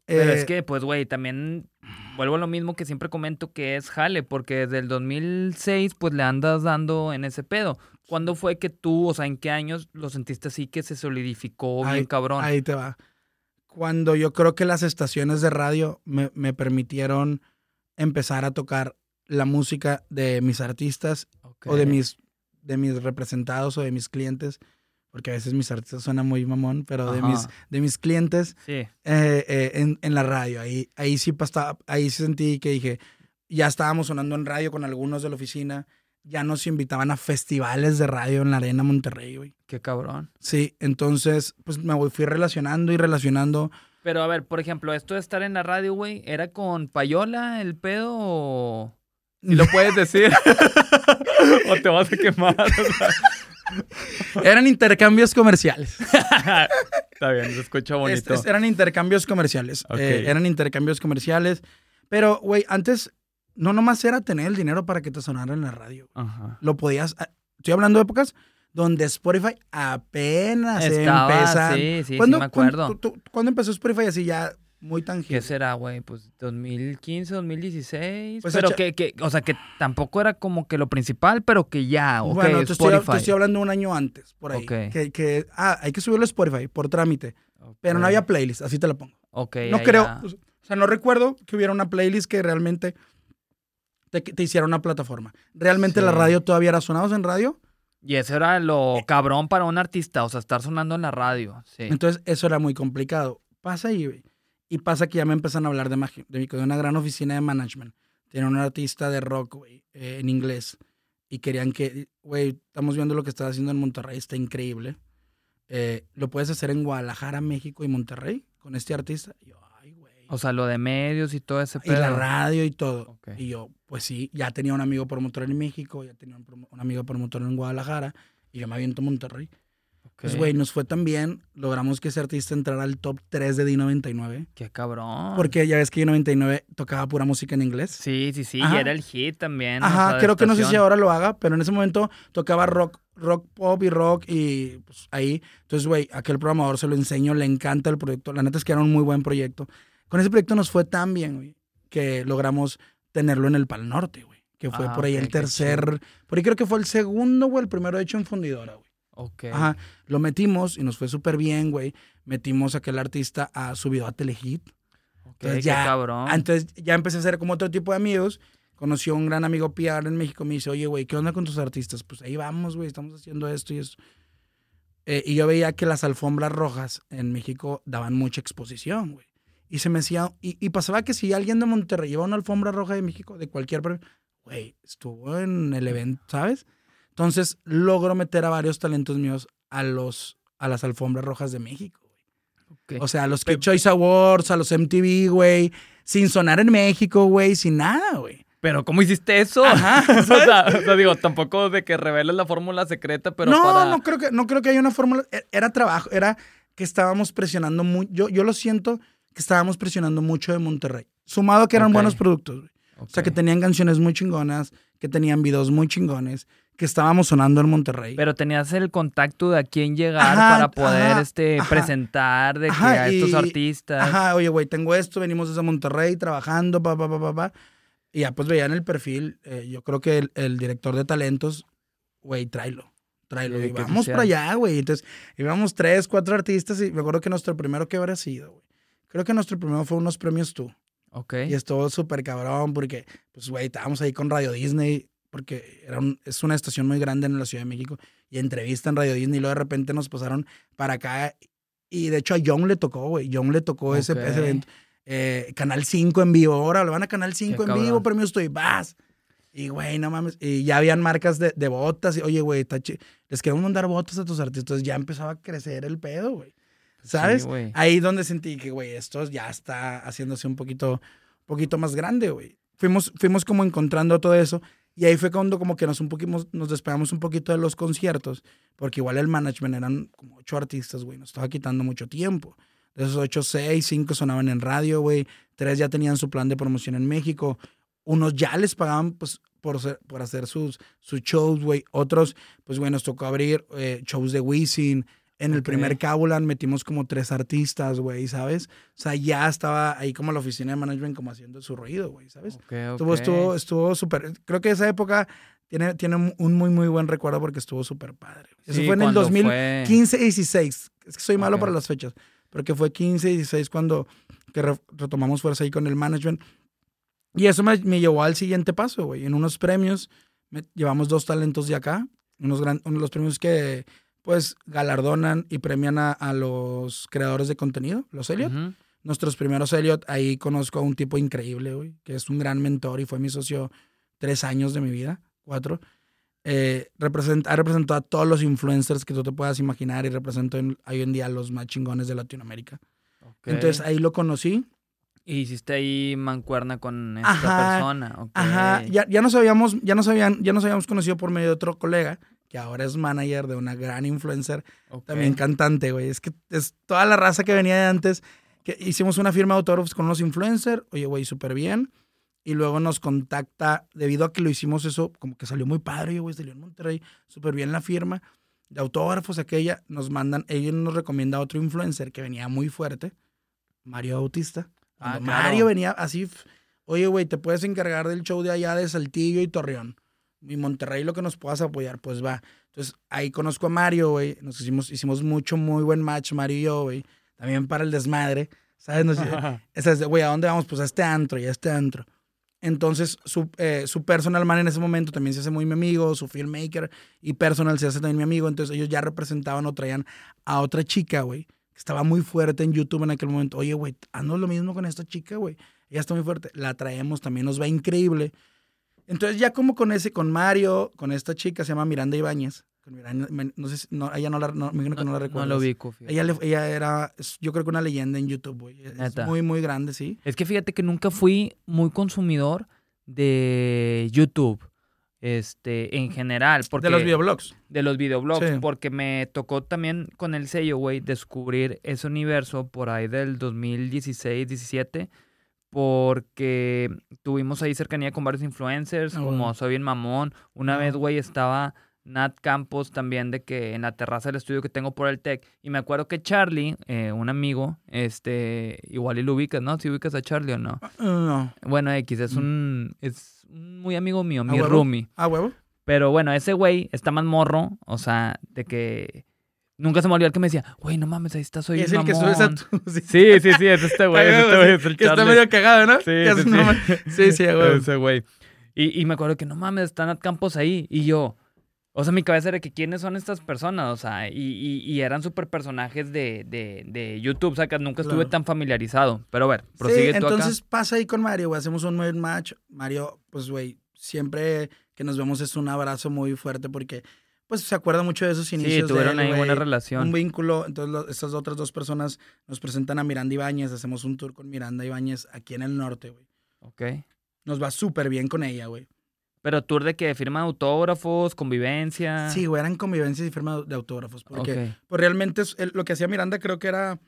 Pero es eh, que, pues, güey, también vuelvo a lo mismo que siempre comento que es jale, porque desde el 2006, pues, le andas dando en ese pedo. ¿Cuándo fue que tú, o sea, en qué años lo sentiste así que se solidificó bien cabrón? Ahí te va. Cuando yo creo que las estaciones de radio me, me permitieron empezar a tocar la música de mis artistas o de mis, de mis representados o de mis clientes porque a veces mis artistas suenan muy mamón, pero de mis, de mis clientes sí. Eh, eh, en, en, la radio. Ahí, ahí, sí pasaba, ahí sí sentí que dije, ya estábamos sonando en radio con algunos de la oficina, ya nos invitaban a festivales de radio en la Arena Monterrey, güey. Qué cabrón. Sí, entonces pues me fui relacionando y relacionando. Pero a ver, por ejemplo, esto de estar en la radio, güey, ¿era con Payola el pedo o...? ¿Y lo puedes decir? ¿O te vas a quemar? Eran intercambios comerciales. Está bien, se escucha bonito. eran intercambios comerciales. Eh, eran intercambios comerciales. Pero, güey, antes no nomás era tener el dinero para que te sonara en la radio. Lo podías. Ah, estoy hablando de épocas donde Spotify apenas empezaba. Sí, sí, sí, me acuerdo. ¿Cuándo empezó Spotify así ya muy tangible. ¿Qué será, güey? Pues 2015, 2016. Pues pero que, que, o sea, que tampoco era como que lo principal, pero que ya, ok, Bueno, te estoy, te estoy, hablando un año antes, por ahí. Que, que, ah, hay que subirlo a Spotify por trámite. Pero no había playlist, así te lo pongo. Ok. No creo, o sea, no recuerdo que hubiera una playlist que realmente te, te hiciera una plataforma. ¿Realmente la radio todavía era sonados en radio? Y eso era lo eh. cabrón para un artista, o sea, estar sonando en la radio. Sí. Entonces, eso era muy complicado. Pasa. Y pasa que ya me empiezan a hablar de, de, de una gran oficina de management. Tiene un artista de rock, güey, eh, en inglés. Y querían que, güey, estamos viendo lo que estás haciendo en Monterrey, está increíble. Eh, ¿Lo puedes hacer en Guadalajara, México y Monterrey con este artista? Y yo. O sea, lo de medios y todo ese pedo. Y la radio y todo. Y yo, pues sí, ya tenía un amigo promotor en México, ya tenía un, un amigo promotor en Guadalajara. Y yo me aviento a Monterrey. Pues, güey, nos fue tan bien, logramos que ese artista entrara al top 3 de D99. Qué cabrón. Porque ya ves que D99 tocaba pura música en inglés. Sí, sí, sí, y era el hit también. Ajá, creo que no sé si ahora lo haga, pero en ese momento tocaba rock, rock pop y rock y pues ahí. Entonces, güey, aquel programador se lo enseño, le encanta el proyecto. La neta es que era un muy buen proyecto. Con ese proyecto nos fue tan bien, güey, que logramos tenerlo en el Pal Norte, güey. Que fue ah, por ahí el tercer, por ahí creo que fue el segundo o el primero hecho en Fundidora, güey. Ok. Ajá. Lo metimos y nos fue súper bien, güey. Metimos a aquel artista a su video a Telehit. Ok, qué cabrón. Entonces ya empecé a hacer como otro tipo de amigos. Conoció a un gran amigo PR en México. Me dice, oye, güey, ¿qué onda con tus artistas? Pues ahí vamos, güey, estamos haciendo esto y eso. Eh, y yo veía que las alfombras rojas en México daban mucha exposición, güey. Y se me decía, y, pasaba que si alguien de Monterrey lleva una alfombra roja de México, de cualquier güey, estuvo en el evento, ¿sabes? Entonces logro meter a varios talentos míos a los a las alfombras rojas de México, güey. O sea, a los Choice Awards, a los MTV, güey, sin sonar en México, güey, sin nada, güey. Pero ¿cómo hiciste eso? Ajá, o, sea, digo, tampoco de que reveles la fórmula secreta, pero no, no creo que no creo que haya una fórmula. E, era trabajo, era que estábamos presionando mucho. Yo, yo lo siento que estábamos presionando mucho de Monterrey. Sumado que eran buenos productos, güey. O sea, que tenían canciones muy chingonas, que tenían videos muy chingones, que estábamos sonando en Monterrey. Pero tenías el contacto de a quién llegar para poder este, presentar de que a estos artistas. Ajá, oye, güey, tengo esto, venimos desde Monterrey trabajando, pa, pa, pa, pa, pa. Y ya pues veían el perfil. Eh, yo creo que el, director de talentos, güey, tráelo. Tráelo. y vamos para allá, güey. Entonces, íbamos tres, cuatro artistas y me acuerdo que nuestro primero, ¿qué habrá sido, güey? Creo que nuestro primero fue unos premios tú. Ok. Y estuvo súper cabrón porque, pues, güey, estábamos ahí con Radio Disney, porque era es una estación muy grande en la Ciudad de México, y entrevista en Radio Disney, y luego de repente nos pasaron para acá. Y de hecho a John le tocó, güey. John le tocó ese, evento. Eh, Canal 5 en vivo, ahora lo van a Canal 5 en vivo, premios estoy, vas. Y, güey, no mames. Y ya habían marcas de, de botas. Y, oye, güey, les queremos mandar botas a tus artistas. Ya empezaba a crecer el pedo, güey. ¿Sabes? Ahí donde sentí que, güey, esto ya está haciéndose un poquito, poquito más grande, güey. Fuimos, fuimos como encontrando todo eso. Y ahí fue cuando como que nos, un poquito, nos despegamos un poquito de los conciertos. Porque igual el management eran como ocho artistas, güey. Nos estaba quitando mucho tiempo. De esos ocho, seis, cinco sonaban en radio, güey. Tres ya tenían su plan de promoción en México. Unos ya les pagaban, pues, por, por hacer sus, sus shows, güey. Otros, pues, güey, nos tocó abrir eh, shows de Wisin, en el primer Cabulan metimos como tres artistas, güey, ¿sabes? O sea, ya estaba ahí como la oficina de management como haciendo su ruido, güey, ¿sabes? Estuvo, estuvo, estuvo súper. Creo que esa época tiene, tiene un muy, muy buen recuerdo porque estuvo súper padre. Eso fue en el 2015-16. Es que soy malo para las fechas, pero que fue 15-16 cuando que retomamos fuerza ahí con el management. Y eso me, me llevó al siguiente paso, güey. En unos premios, llevamos dos talentos de acá, unos, gran, uno de los premios que pues galardonan y premian a, los creadores de contenido, los Elliot. Nuestros primeros Elliot, ahí conozco a un tipo increíble, güey, que es un gran mentor y fue mi socio tres años de mi vida, cuatro. Eh, ha representado a todos los influencers que tú te puedas imaginar y representó hoy en día a los más chingones de Latinoamérica. Entonces ahí lo conocí. Y hiciste ahí mancuerna con esta persona. Ajá, ya, ya, nos habíamos, ya, nos habían, ya nos habíamos conocido por medio de otro colega que ahora es manager de una gran influencer, también cantante, güey. Es que es toda la raza que venía de antes, que hicimos una firma de autógrafos con unos influencers, oye, güey, súper bien. Y luego nos contacta, debido a que lo hicimos eso, como que salió muy padre, güey, salió en Monterrey, súper bien la firma de autógrafos aquella, nos mandan, ella nos recomienda a otro influencer que venía muy fuerte, Mario Bautista. Ah, Mario venía así, oye, güey, te puedes encargar del show de allá de Saltillo y Torreón y Monterrey lo que nos puedas apoyar, pues va. Entonces ahí conozco a Mario, güey. Nos hicimos, hicimos mucho, muy buen match, Mario y yo, güey. También para el desmadre. ¿Sabes? Nos, de, güey, ¿a dónde vamos? Pues a este antro y a este antro. Entonces, su, eh, su personal man en ese momento también se hace muy mi amigo, su filmmaker y personal se hace también mi amigo. Entonces, ellos ya representaban o traían a otra chica, güey, que estaba muy fuerte en YouTube en aquel momento. Oye, güey, ando lo mismo con esta chica, güey. Ella está muy fuerte. La traemos, también nos va increíble. Entonces ya como con ese, con Mario, con esta chica, se llama Miranda Ibáñez. no sé, no, ella no la, no, me que no, la recuerdo. No lo ubico. Ella, ella era, yo creo que una leyenda en YouTube, güey. Es muy, muy grande, sí. Es que fíjate que nunca fui muy consumidor de YouTube. Este, en general. Porque, de los videoblogs. De los videoblogs. Porque me tocó también con el sello, güey, descubrir ese universo por ahí del 2016, 17 porque tuvimos ahí cercanía con varios influencers, ah, como Soy Bien Mamón. Una vez, güey, estaba Nat Campos también de que en la terraza del estudio que tengo por el TEC. Y me acuerdo que Charlie, eh, un amigo, este, igual y lo ubicas, ¿no? Si ubicas a Charlie o no. Ah, no. Bueno, X, es mm. un, es muy amigo mío, mi roomie. Ah, huevo. Pero bueno, ese güey está más morro, o sea, de que Nunca se me olvidó el que me decía, güey, no mames, ahí está, soy ¿Y es el que subes a tu... Sí, sí, sí, es este güey, es este güey, es el Que está medio cagado, ¿no? Sí, sí, sí. sí, güey. Ese güey. Y, y, me acuerdo que, no mames, están a Campos ahí. Y yo, o sea, mi cabeza era que, ¿quiénes son estas personas? O sea, y, y, y eran súper personajes de, de, de, YouTube, o sea, que nunca estuve tan familiarizado. Pero a ver, prosigue sí, tú entonces pasa ahí con Mario, güey, hacemos un buen match. Mario, pues, güey, siempre que nos vemos es un abrazo muy fuerte porque pues se acuerda mucho de esos inicios. Sí, tuvieron ahí buena relación. Un vínculo. Entonces, estas otras dos personas nos presentan a Miranda Ibáñez. Hacemos un tour con Miranda Ibáñez aquí en el norte, güey. Ok. Nos va súper bien con ella, güey. ¿Pero tour de qué? ¿Firma de autógrafos? ¿Convivencia? Sí, güey, eran convivencias y firma de autógrafos. Porque pues, realmente lo que hacía Miranda creo que era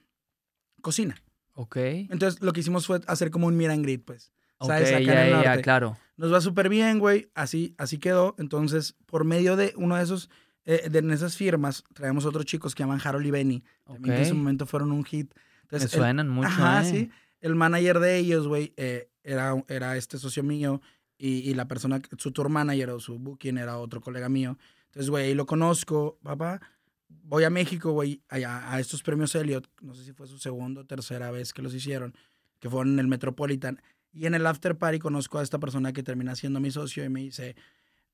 cocina. Ok. Entonces, lo que hicimos fue hacer como un Mirand pues. ¿Sabes? Ok, ya, ya, claro. Nos va súper bien, güey. Así, así quedó. Entonces, por medio de uno de esos, eh, de esas firmas, traemos otros chicos que llaman Harold y Benny. También que en ese momento fueron un hit. Entonces, Me suenan mucho, Ajá, eh. sí. El manager de ellos, güey, eh, era, era este socio mío. Y, y, la persona, su tour manager o su booking era otro colega mío. Entonces, güey, ahí lo conozco, papá. Voy a México, güey, a, a estos premios Elliot. No sé si fue su segunda o tercera vez que los hicieron, que fueron en el Metropolitan. Y en el after party conozco a esta persona que termina siendo mi socio y me dice,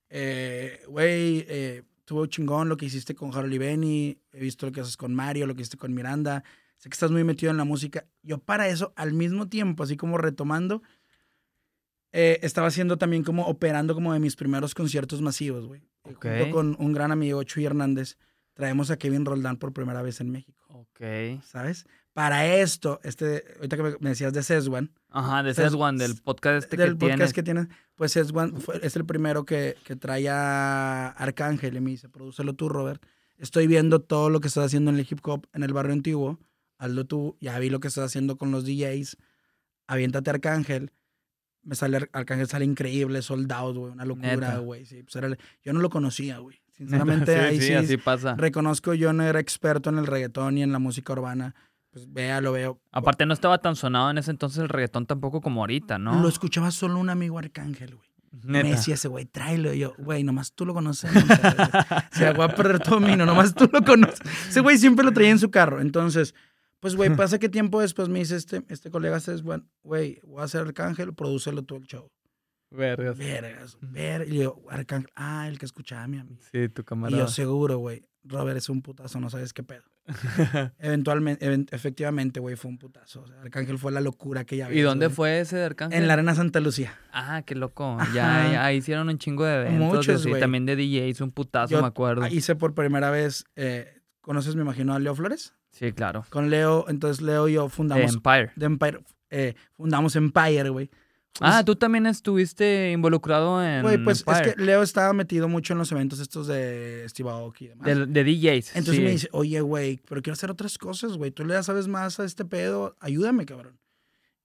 eh, güey, eh, tuvo chingón lo que hiciste con Harold y Benny, he visto lo que haces con Mario, lo que hiciste con Miranda, sé que estás muy metido en la música. Yo para eso, al mismo tiempo, así como retomando, eh, estaba haciendo también como operando como de mis primeros conciertos masivos, güey. Junto con un gran amigo, Chuy Hernández, traemos a Kevin Roldán por primera vez en México. Ok. ¿Sabes? Para esto, este, ahorita que me decías de Seswan. Ajá, de Seswan, del podcast este del podcast que tienes. Pues Seswan es el primero que, que trae a Arcángel y me dice, prodúcelo tú, Robert. Estoy viendo todo lo que estás haciendo en el hip hop en el barrio antiguo. Hazlo tú. Ya vi lo que estás haciendo con los DJs. Aviéntate Arcángel. Me sale Arcángel, sale increíble, soldado, güey. Una locura, güey. Sí, pues yo no lo conocía, güey. Sinceramente, sí, ahí sí, sí, así pasa. reconozco, yo no era experto en el reggaetón y en la música urbana pues vea, lo veo. Aparte no estaba tan sonado en ese entonces el reggaetón tampoco como ahorita, ¿no? Lo escuchaba solo un amigo Arcángel, güey. Me decía ese güey, tráelo. Y yo, güey, nomás tú lo conoces. Se voy a perder todo mío, nomás tú lo conoces. Ese güey siempre lo traía en su carro. Entonces, pues, güey, pasa que tiempo después me dice este, este colega, es bueno, güey, voy a hacer Arcángel, prodúcelo tú el show. Vergas. Vergas. Ver. Y yo, Arcángel, ah, el que escuchaba a mi amigo. Sí, tu camarada. Y yo, seguro, güey, Robert es un putazo, no sabes qué pedo. Eventualmente, efectivamente, güey, fue un putazo. Arcángel fue la locura que ya ¿Y dónde fue ese de Arcángel? En la Arena Santa Lucía. Ah, qué loco. Ya, ahí hicieron un chingo de eventos. Muchos, y también de DJs, un putazo, me acuerdo. Hice por primera vez, eh, ¿conoces, me imagino, a Leo Flores? Sí, claro. Con Leo, entonces Leo y yo fundamos... De Empire. De Empire. Eh, fundamos Empire, güey. Ah, pues tú también estuviste involucrado en. Güey, pues es que Leo estaba metido mucho en los eventos estos de Steve Aoki y demás. De, de DJs. Entonces me dice, oye, güey, pero quiero hacer otras cosas, güey. Tú le sabes más a este pedo, ayúdame, cabrón.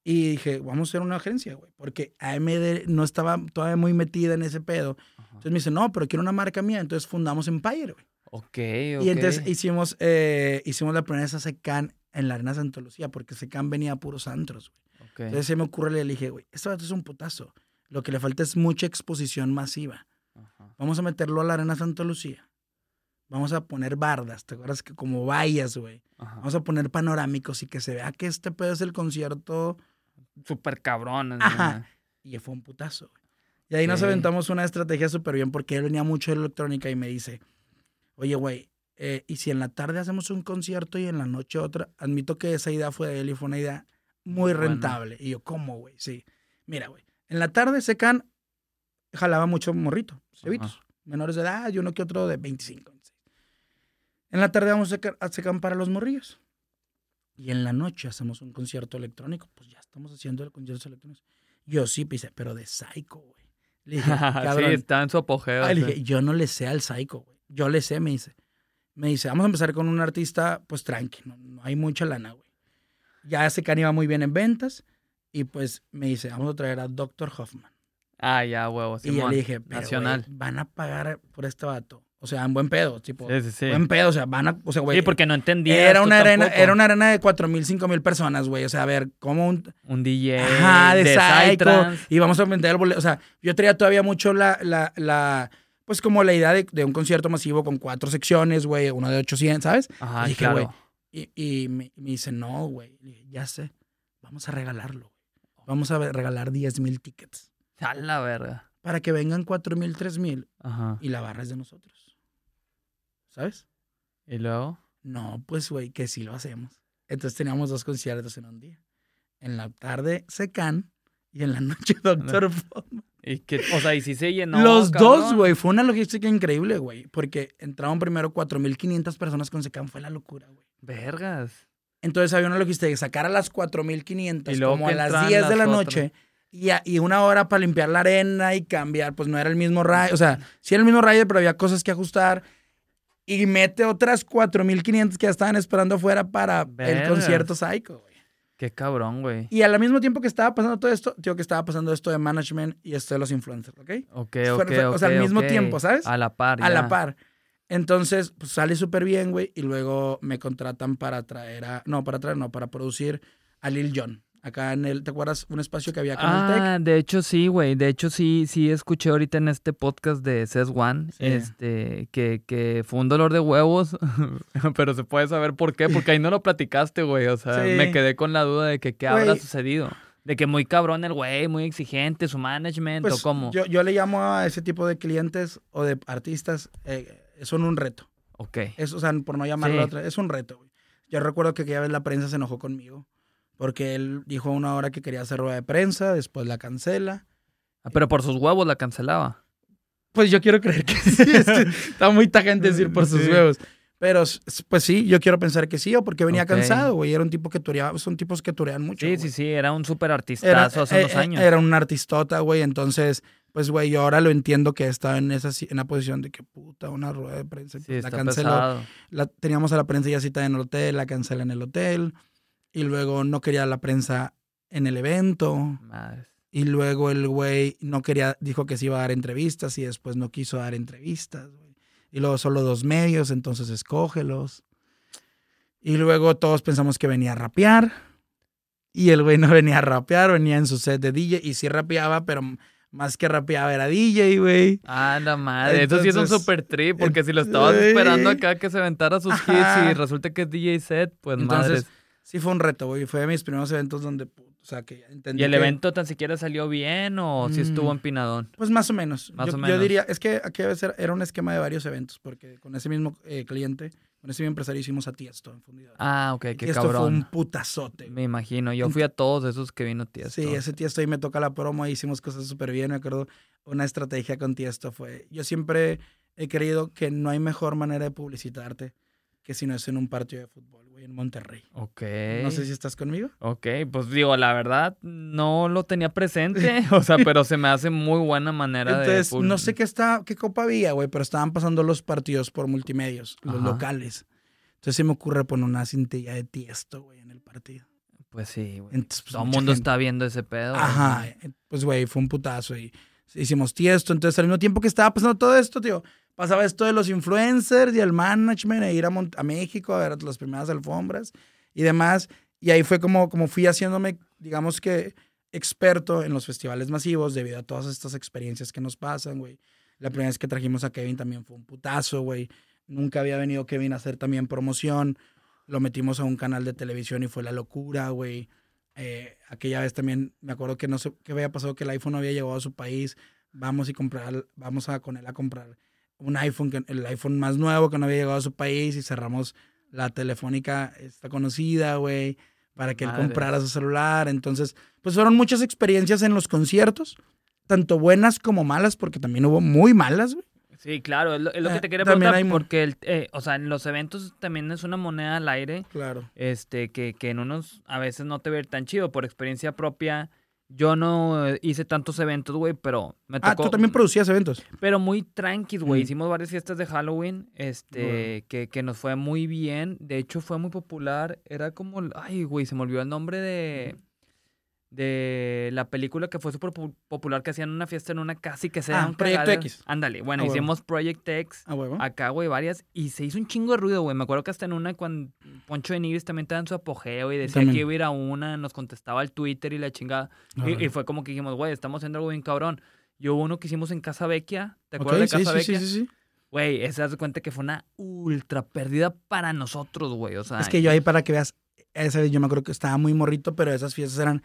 Y dije, vamos a hacer una agencia, güey. Porque AMD no estaba todavía muy metida en ese pedo. Entonces me dice, no, pero quiero una marca mía. Entonces fundamos Empire, güey. Ok, ok. Y entonces hicimos, eh, hicimos la primera SECAN en la Arena Santa Lucía, porque SECAN venía a puros antros, güey. Entonces se me ocurre, le dije, güey, esto es un putazo. Lo que le falta es mucha exposición masiva. Vamos a meterlo a la Arena Santa Lucía. Vamos a poner bardas, ¿te acuerdas? Que como vallas, güey. Vamos a poner panorámicos y que se vea que este pedo es el concierto. Súper cabrón. Ajá. Y fue un putazo, güey. Y ahí nos aventamos una estrategia súper bien porque él venía mucho de electrónica y me dice, oye, güey, eh, ¿y si en la tarde hacemos un concierto y en la noche otra? Admito que esa idea fue de él y fue una idea muy rentable. Y yo, ¿cómo, güey? Sí. Mira, güey. En la tarde Secan jalaba mucho morrito, cebitos, menores de edad y uno que otro de 25. En la tarde vamos a Secan para los morrillos. Y en la noche hacemos un concierto electrónico. Pues ya estamos haciendo el concierto electrónico. Yo sí, pise, pero de Psycho, güey. Le dije, sí, está en su apogeo. le dije, yo no le sé al Psycho, güey. Yo le sé, me dice. Me dice, vamos a empezar con un artista, pues tranqui, no, no hay mucha lana, güey ya ese can iba muy bien en ventas y pues me dice, vamos a traer a Dr. Hoffman. Ah, ya, huevo. y yo le dije, Nacional. van a pagar por este vato. O sea, en buen pedo, tipo. Sí, sí, sí. Buen pedo, o sea, van a. O sea, güey. Sí, porque no entendía. Era una arena, era una arena de 4 mil, 5 mil personas, güey. O sea, a ver, como un. Un DJ. Ajá, de, de Psycho. Y vamos a vender el boleto. O sea, yo traía todavía mucho la, la, la pues como la idea de, un concierto masivo con cuatro secciones, güey, uno de 800, ¿sabes? Ajá, y claro. Y, me, dice, no, güey, ya sé, vamos a regalarlo. Vamos a regalar 10 mil tickets. A la verga. Para que vengan 4 mil, 3 mil. Y la barra es de nosotros. ¿Sabes? ¿Y luego? No, pues, güey, que sí lo hacemos. Entonces teníamos dos conciertos en un día. En la tarde, Secan, y en la noche, Doctor Foma. Y que, o sea, y si se llenó. Los dos, güey. Fue una logística increíble, güey. Porque entraron primero 4.500 personas con Secan. Fue la locura, güey. Vergas. Entonces había una logística de sacar a las 4.500 como a las 10 de la noche. Y, y, una hora para limpiar la arena y cambiar. Pues no era el mismo rayo. O sea, sí era el mismo rayo, pero había cosas que ajustar. Y mete otras 4.500 que ya estaban esperando afuera para el concierto Psycho, güey. Qué cabrón, güey. Y al mismo tiempo que estaba pasando todo esto, digo que estaba pasando esto de management y esto de los influencers, ¿ok? Ok, ok, O sea, al mismo tiempo, ¿sabes? A la par, A la par. Entonces, pues sale súper bien, güey, y luego me contratan para traer a... No, para traer, no, para producir a Lil Jon acá en el, ¿te acuerdas? Un espacio que había acá en el TEC. Ah, de hecho sí, güey. De hecho sí, sí escuché ahorita en este podcast de CES One, este, que, que fue un dolor de huevos, pero se puede saber por qué, porque ahí no lo platicaste, güey. O sea, me quedé con la duda de que qué habrá sucedido. De que muy cabrón el güey, muy exigente, su management, pues, o cómo. Yo, yo le llamo a ese tipo de clientes o de artistas, eh, son un reto. Ok. Es, o sea, por no llamarlo otra, es un reto, güey. Yo recuerdo que aquella vez la prensa se enojó conmigo porque él dijo a una hora que quería hacer rueda de prensa, después la cancela. Ah, pero por sus huevos la cancelaba. Pues yo quiero creer que sí. está muy tajante decir por sus huevos. Pero pues sí, yo quiero pensar que sí, o porque venía cansado, güey. Era un tipo que tureaba, son tipos que turean mucho. Sí, sí, sí, era un súper artistazo hace unos eh, eh, años. Era un artistota, güey. Entonces, pues, güey, yo ahora lo entiendo que estaba en esa en la posición de que puta, una rueda de prensa. Sí, la canceló. La, teníamos a la prensa ya cita en el hotel, la cancela en el hotel y luego no quería la prensa en el evento. Madre. Y luego el güey no quería, dijo que se iba a dar entrevistas y después no quiso dar entrevistas. Y luego solo dos medios, entonces escógelos. Y luego todos pensamos que venía a rapear. Y el güey no venía a rapear, venía en su set de DJ y sí rapeaba, pero más que rapeaba era DJ, güey. Ah, la madre. Eso sí es un super trip, porque si lo estabas esperando acá que se aventara sus hits y resulta que es DJ set, pues Entonces, sí fue un reto, güey. Fue de mis primeros eventos donde, o sea, que entendí. ¿Y el evento tan siquiera salió bien o si estuvo mm, empinadón? Pues más o menos. Más yo, o menos. Yo diría, es que aquí era un esquema de varios eventos, porque con ese mismo eh, cliente, con ese mismo empresario hicimos a Tiesto en Fundidora. Ah, ok, qué Tiesto cabrón. fue un putazote. Me imagino. Yo fui a todos esos que vino Tiesto. Sí, ese Tiesto ahí me toca la promo, hicimos cosas súper bien. Me acuerdo, una estrategia con Tiesto fue, yo siempre he creído que no hay mejor manera de publicitarte que si no es en un partido de fútbol, en Monterrey. Ok. No sé si estás conmigo. Ok, pues digo, la verdad, no lo tenía presente, o sea, pero se me hace muy buena manera de... Entonces, no sé qué, está, qué copa había, güey, pero estaban pasando los partidos por multimedios, los locales. Entonces se me ocurre poner una cintilla de tiesto, güey, en el partido. Pues sí, güey. Pues, Todo el mundo está viendo ese pedo. Ajá, pues, güey, fue un putazo y hicimos tiesto. Entonces, al mismo tiempo que estaba pasando todo esto, tío, pasaba esto de los influencers y el management, e ir a, a México a ver las primeras alfombras y demás. Y ahí fue como, como fui haciéndome, digamos que, experto en los festivales masivos debido a todas estas experiencias que nos pasan, güey. La primera vez que trajimos a Kevin también fue un putazo, güey. Nunca había venido Kevin a hacer también promoción. Lo metimos a un canal de televisión y fue la locura, güey. Eh, aquella vez también me acuerdo que no sé qué había pasado, que el iPhone no había llegado a su país. Vamos y comprar, vamos a con él a comprar un iPhone, el iPhone más nuevo que no había llegado a su país y cerramos la telefónica esta conocida, güey, para que él comprara su celular. Entonces, pues fueron muchas experiencias en los conciertos, tanto buenas como malas, porque también hubo muy malas, güey. Sí, claro, es lo, que eh, te quería preguntar, porque, el, eh, o sea, en los eventos también es una moneda al aire. Claro. Este, que, que en unos a veces no te ve tan chido, por experiencia propia yo no hice tantos eventos, güey, pero me tocó. Ah, tú también producías eventos. Pero muy tranquis, güey. Mm. Hicimos varias fiestas de Halloween, este, que, que, nos fue muy bien. De hecho, fue muy popular. Era como, ay, güey, se me olvidó el nombre de de la película que fue súper popular que hacían una fiesta en una casa y que se ah, un Proyecto X. Ándale, bueno, hicimos Project X acá, güey, varias y se hizo un chingo de ruido, güey. Me acuerdo que hasta en una cuando Poncho de Nigris también estaba en su apogeo y decía que iba a ir a una, nos contestaba el Twitter y la chingada. Y, y, fue como que dijimos, güey, estamos haciendo algo bien cabrón. Yo hubo uno que hicimos en Casa Vecchia. ¿Te acuerdas de Casa Vecchia? Sí, sí, sí. Güey, ese das cuenta que fue una ultra pérdida para nosotros, güey. O sea, es que yo ahí para que veas, esa yo me acuerdo que estaba muy morrito, pero esas fiestas eran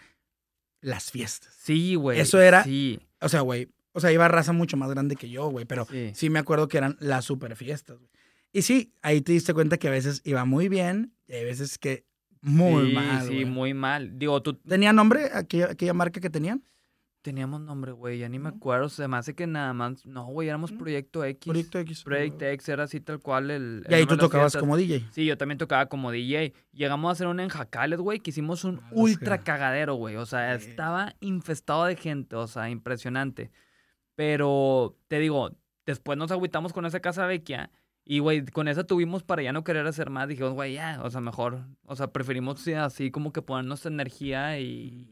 las fiestas. Sí, güey. Eso era. Sí. O sea, güey. O sea, iba raza mucho más grande que yo, güey. Pero sí. me acuerdo que eran las super fiestas, güey. Y sí, ahí te diste cuenta que a veces iba muy bien y hay veces que muy mal. Sí, muy mal. Digo, tú. ¿Tenía nombre aquella, aquella marca que tenían? Teníamos nombre, güey, ya ni me acuerdo. Se me hace que nada más. No, güey, éramos Proyecto X. Proyecto X. Proyecto X era así tal cual el. Y ahí tú tocabas como DJ. Sí, yo también tocaba como DJ. Llegamos a hacer un en Jacales, güey, que hicimos un ah, ultra cagadero, güey. O sea, estaba infestado de gente, o sea, impresionante. Pero te digo, después nos agüitamos con esa casa vecchia. Y, güey, con esa tuvimos para ya no querer hacer más. Dijimos, güey, ya, o sea, mejor. O sea, preferimos así como que ponernos energía y,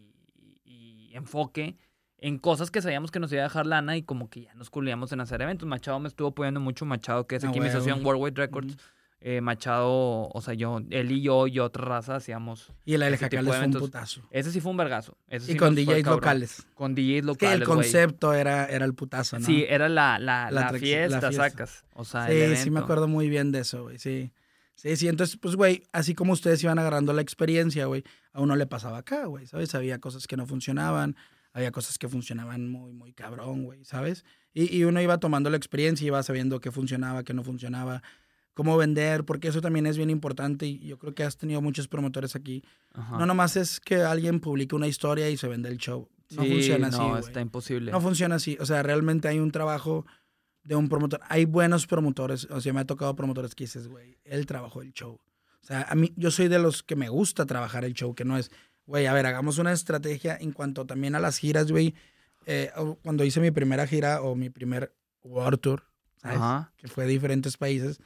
y enfoque en cosas que sabíamos que nos iba a dejar lana y como que ya nos culiamos en hacer eventos. Machado me estuvo apoyando mucho, Machado, que es ah, aquí mi asociación Worldwide Records. Eh, Machado, o sea, yo, él y yo y otra raza hacíamos. Y el LJ fue un putazo. Ese sí fue un vergazo. y con DJs locales. Con DJs locales. Que el concepto era, era el putazo, ¿no? Sí, era la, la, la, fiesta, sacas. O sea, sí, sí me acuerdo muy bien de eso, güey, sí. Sí, sí, entonces, pues, güey, así como ustedes iban agarrando la experiencia, güey, a uno le pasaba acá, güey, ¿sabes? Había cosas que no funcionaban, había cosas que funcionaban muy, muy cabrón, güey, ¿sabes? Y, y, uno iba tomando la experiencia y iba sabiendo qué funcionaba, qué no funcionaba, cómo vender, porque eso también es bien importante y yo creo que has tenido muchos promotores aquí. No nomás es que alguien publique una historia y se vende el show. No funciona así. No, está imposible. No funciona así. O sea, realmente hay un trabajo de un promotor. Hay buenos promotores. O sea, me ha tocado promotores que dices, güey, el trabajo del show. O sea, a mí, yo soy de los que me gusta trabajar el show, que no es, güey, a ver, hagamos una estrategia en cuanto también a las giras, güey. Eh, cuando hice mi primera gira o mi primer World Tour, ¿sabes? Que fue de diferentes países,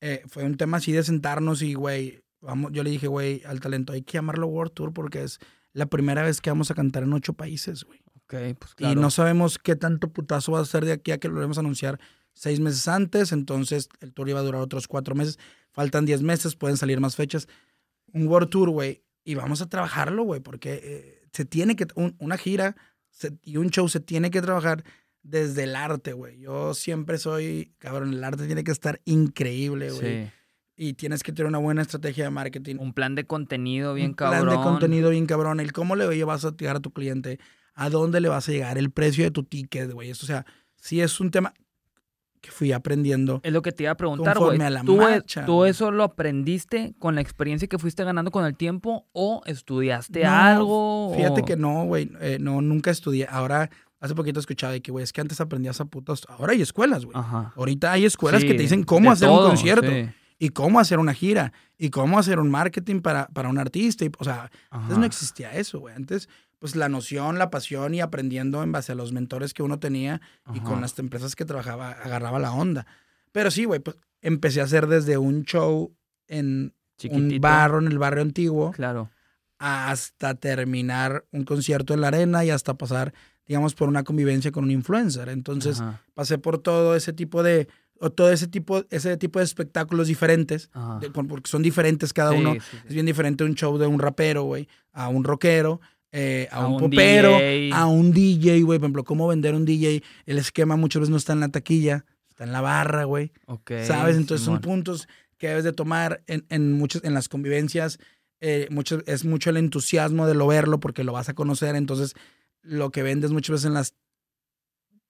eh, fue un tema así de sentarnos y, güey, vamos, yo le dije, güey, al talento, hay que llamarlo World Tour porque es la primera vez que vamos a cantar en ocho países, güey. Ok, pues claro. Y no sabemos qué tanto putazo va a ser de aquí a que lo vamos a anunciar seis meses antes, entonces el tour iba a durar otros cuatro meses, faltan diez meses, pueden salir más fechas. Un World Tour, güey, y vamos a trabajarlo, güey, porque eh, se tiene que, una gira y un show se tiene que trabajar desde el arte, güey. Yo siempre soy, cabrón, el arte tiene que estar increíble, güey. Sí. Y tienes que tener una buena estrategia de marketing. Un plan de contenido bien cabrón. Un plan de contenido bien cabrón. El cómo le vas a llegar a tu cliente, a dónde le vas a llegar, el precio de tu ticket, güey. O sea, sí es un tema que fui aprendiendo. Es lo que te iba a preguntar, güey. ¿Tú, e, ¿Tú eso lo aprendiste con la experiencia que fuiste ganando con el tiempo o estudiaste algo? Fíjate que no, güey. Eh, no, nunca estudié. Ahora, hace poquito he escuchado de que, güey, es que antes aprendías a putos. Ahora hay escuelas, güey. Ahorita hay escuelas que te dicen cómo hacer un concierto. Y cómo hacer una gira. Y cómo hacer un marketing para, para un artista. Y, o sea, antes no existía eso, güey. Antes pues la noción, la pasión y aprendiendo en base a los mentores que uno tenía y con las empresas que trabajaba, agarraba la onda. Pero sí, güey, pues empecé a hacer desde un show en un barro, en el barrio antiguo. Claro. Hasta terminar un concierto en la arena y hasta pasar, digamos, por una convivencia con un influencer. Entonces, pasé por todo ese tipo de o todo ese tipo, ese tipo de espectáculos diferentes, porque son diferentes cada uno. Es bien diferente un show de un rapero, güey, a un rockero, eh, a, un, popero, a un DJ, güey. Por ejemplo, cómo vender un DJ. El esquema muchas veces no está en la taquilla, está en la barra, güey. ¿Sabes? Entonces son puntos que debes de tomar en, en, muchas, en las convivencias. Eh, mucho, es mucho el entusiasmo de lo verlo porque lo vas a conocer. Entonces, lo que vendes muchas veces en las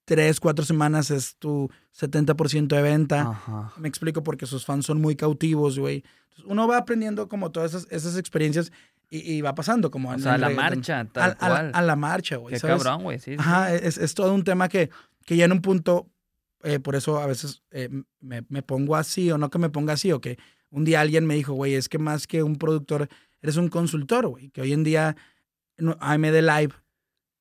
tres, cuatro semanas es tu 70% de venta. Me explico porque sus fans son muy cautivos, güey. Uno va aprendiendo como todas esas, esas experiencias y, va pasando como... O sea, a la marcha, tal a, cual. A, la marcha, güey. Qué cabrón, güey, sí, Ajá, Es, es, todo un tema que, que ya en un punto, eh, por eso a veces eh, me, me, pongo así o no que me ponga así, o que un día alguien me dijo, güey, es que más que un productor, eres un consultor, güey, que hoy en día AMD Live,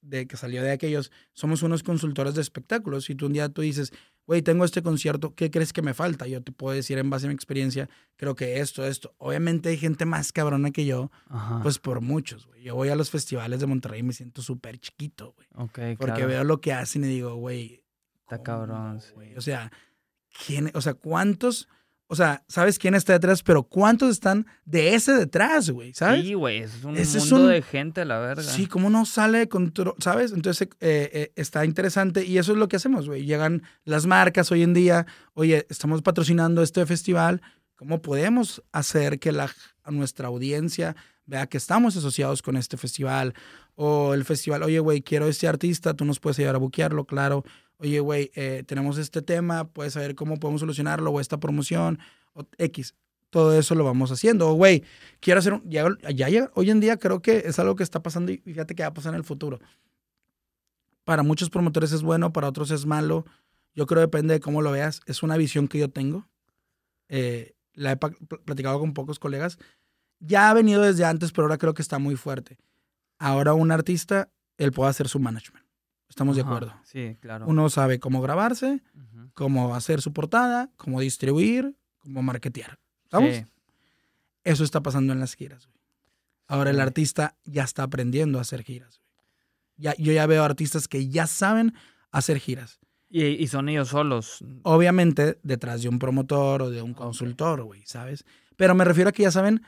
de que salió de aquellos, somos unos consultores de espectáculos. Y tú un día tú dices, güey, tengo este concierto, ¿qué crees que me falta? Yo te puedo decir en base a mi experiencia, creo que esto, esto. Obviamente hay gente más cabrona que yo, pues por muchos, güey. Yo voy a los festivales de Monterrey y me siento súper chiquito, güey. Porque veo lo que hacen y digo, güey. Está cabrón, O sea, ¿quién, o sea, ¿cuántos o sea, sabes quién está detrás, pero cuántos están de ese detrás, güey, ¿sabes? Sí, güey, es un mundo de gente, la verdad. Sí, cómo no sale control, ¿sabes? Entonces eh, eh, está interesante y eso es lo que hacemos, güey. Llegan las marcas hoy en día, oye, estamos patrocinando este festival, ¿cómo podemos hacer que la, nuestra audiencia vea que estamos asociados con este festival? O el festival, oye, güey, quiero este artista, tú nos puedes ayudar a buquearlo, claro oye, güey, eh, tenemos este tema, puedes saber cómo podemos solucionarlo, o esta promoción, o X. Todo eso lo vamos haciendo. O, güey, quiero hacer un. Ya, ya, hoy en día creo que es algo que está pasando y fíjate que va a pasar en el futuro. Para muchos promotores es bueno, para otros es malo. Yo creo que depende de cómo lo veas. Es una visión que yo tengo. Eh, la he platicado con pocos colegas. Ya ha venido desde antes, pero ahora creo que está muy fuerte. Ahora un artista, él puede hacer su management. Estamos de acuerdo. Sí, claro. Uno sabe cómo grabarse, cómo hacer su portada, cómo distribuir, cómo marketear. ¿Estamos? Sí. Eso está pasando en las giras. Güey. Ahora el artista ya está aprendiendo a hacer giras. Güey. Ya, yo ya veo artistas que ya saben hacer giras. Y, son ellos solos. Obviamente detrás de un promotor o de un consultor, güey, ¿sabes? Pero me refiero a que ya saben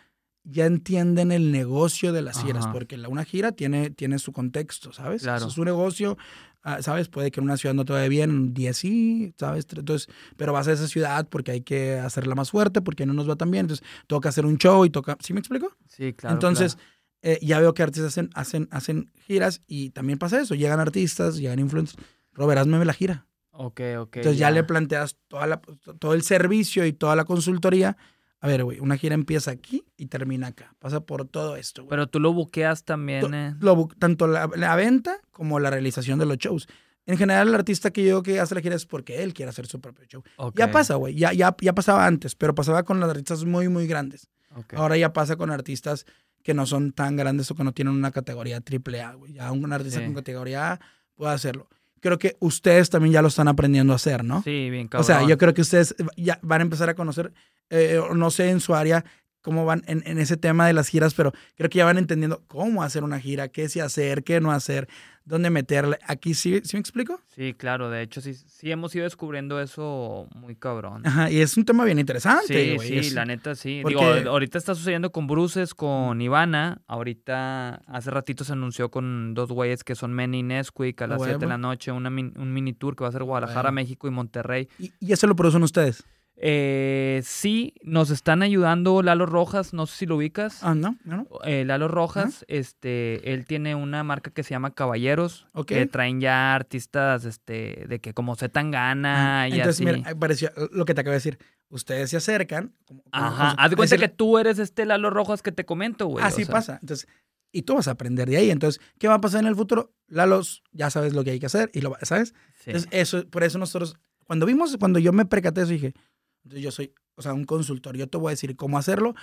ya entienden el negocio de las giras, porque la, una gira tiene, tiene su contexto, ¿sabes? Claro. es un negocio, ah, ¿sabes? Puede que en una ciudad no te vaya bien, un día sí, ¿sabes? Entonces, pero vas a esa ciudad porque hay que hacerla más fuerte, porque no nos va tan bien, entonces toca hacer un show y toca, ¿sí me explico? Sí, claro. Entonces, eh, ya veo que artistas hacen, hacen, hacen giras y también pasa eso, llegan artistas, llegan influencers, Robert, hazme la gira. Ok, ok. Entonces ya, ya le planteas toda la, todo el servicio y toda la consultoría a ver, güey, una gira empieza aquí y termina acá. Pasa por todo esto, güey. Pero tú lo buqueas también. Eh. tanto la, venta como la realización de los shows. En general, el artista que yo que hace la gira es porque él quiere hacer su propio show. Ya pasa, güey. Ya, ya, ya pasaba antes, pero pasaba con los artistas muy, muy grandes. Ahora ya pasa con artistas que no son tan grandes o que no tienen una categoría triple A, güey. Ya un artista con categoría A puede hacerlo creo que ustedes también ya lo están aprendiendo a hacer, ¿no? Sí, bien cabrón. O sea, yo creo que ustedes ya van a empezar a conocer, eh, no sé en su área cómo van en, en, ese tema de las giras, pero creo que ya van entendiendo cómo hacer una gira, qué sí hacer, qué no hacer dónde meterle. Aquí sí, ¿sí me explico? Sí, claro, de hecho sí, sí hemos ido descubriendo eso muy cabrón. Ajá, y es un tema bien interesante. Sí, sí, la neta sí. Digo, ahorita está sucediendo con Bruces, con Ivana. Ahorita, hace ratito se anunció con dos güeyes que son Menny y Nesquik a las 7 de la noche, una un mini tour que va a ser Guadalajara, México y Monterrey. ¿Y, ¿Y eso lo producen ustedes? Eh, sí, nos están ayudando Lalo Rojas, no sé si lo ubicas. Ah, no, no. Eh, Lalo Rojas, este, él tiene una marca que se llama Caballeros, que traen ya artistas, este, de que como se tan gana y Entonces, mira, pareció lo que te acabo de decir. Ustedes se acercan. Ajá, haz de cuenta que tú eres este Lalo Rojas que te comento, güey. Así pasa. Entonces, y tú vas a aprender de ahí. Entonces, ¿qué va a pasar en el futuro? Lalos, ya sabes lo que hay que hacer y lo ¿sabes? Entonces, eso, por eso nosotros, cuando vimos, cuando yo me percaté eso, dije, entonces yo soy, o sea, un consultor. Yo te voy a decir cómo hacerlo.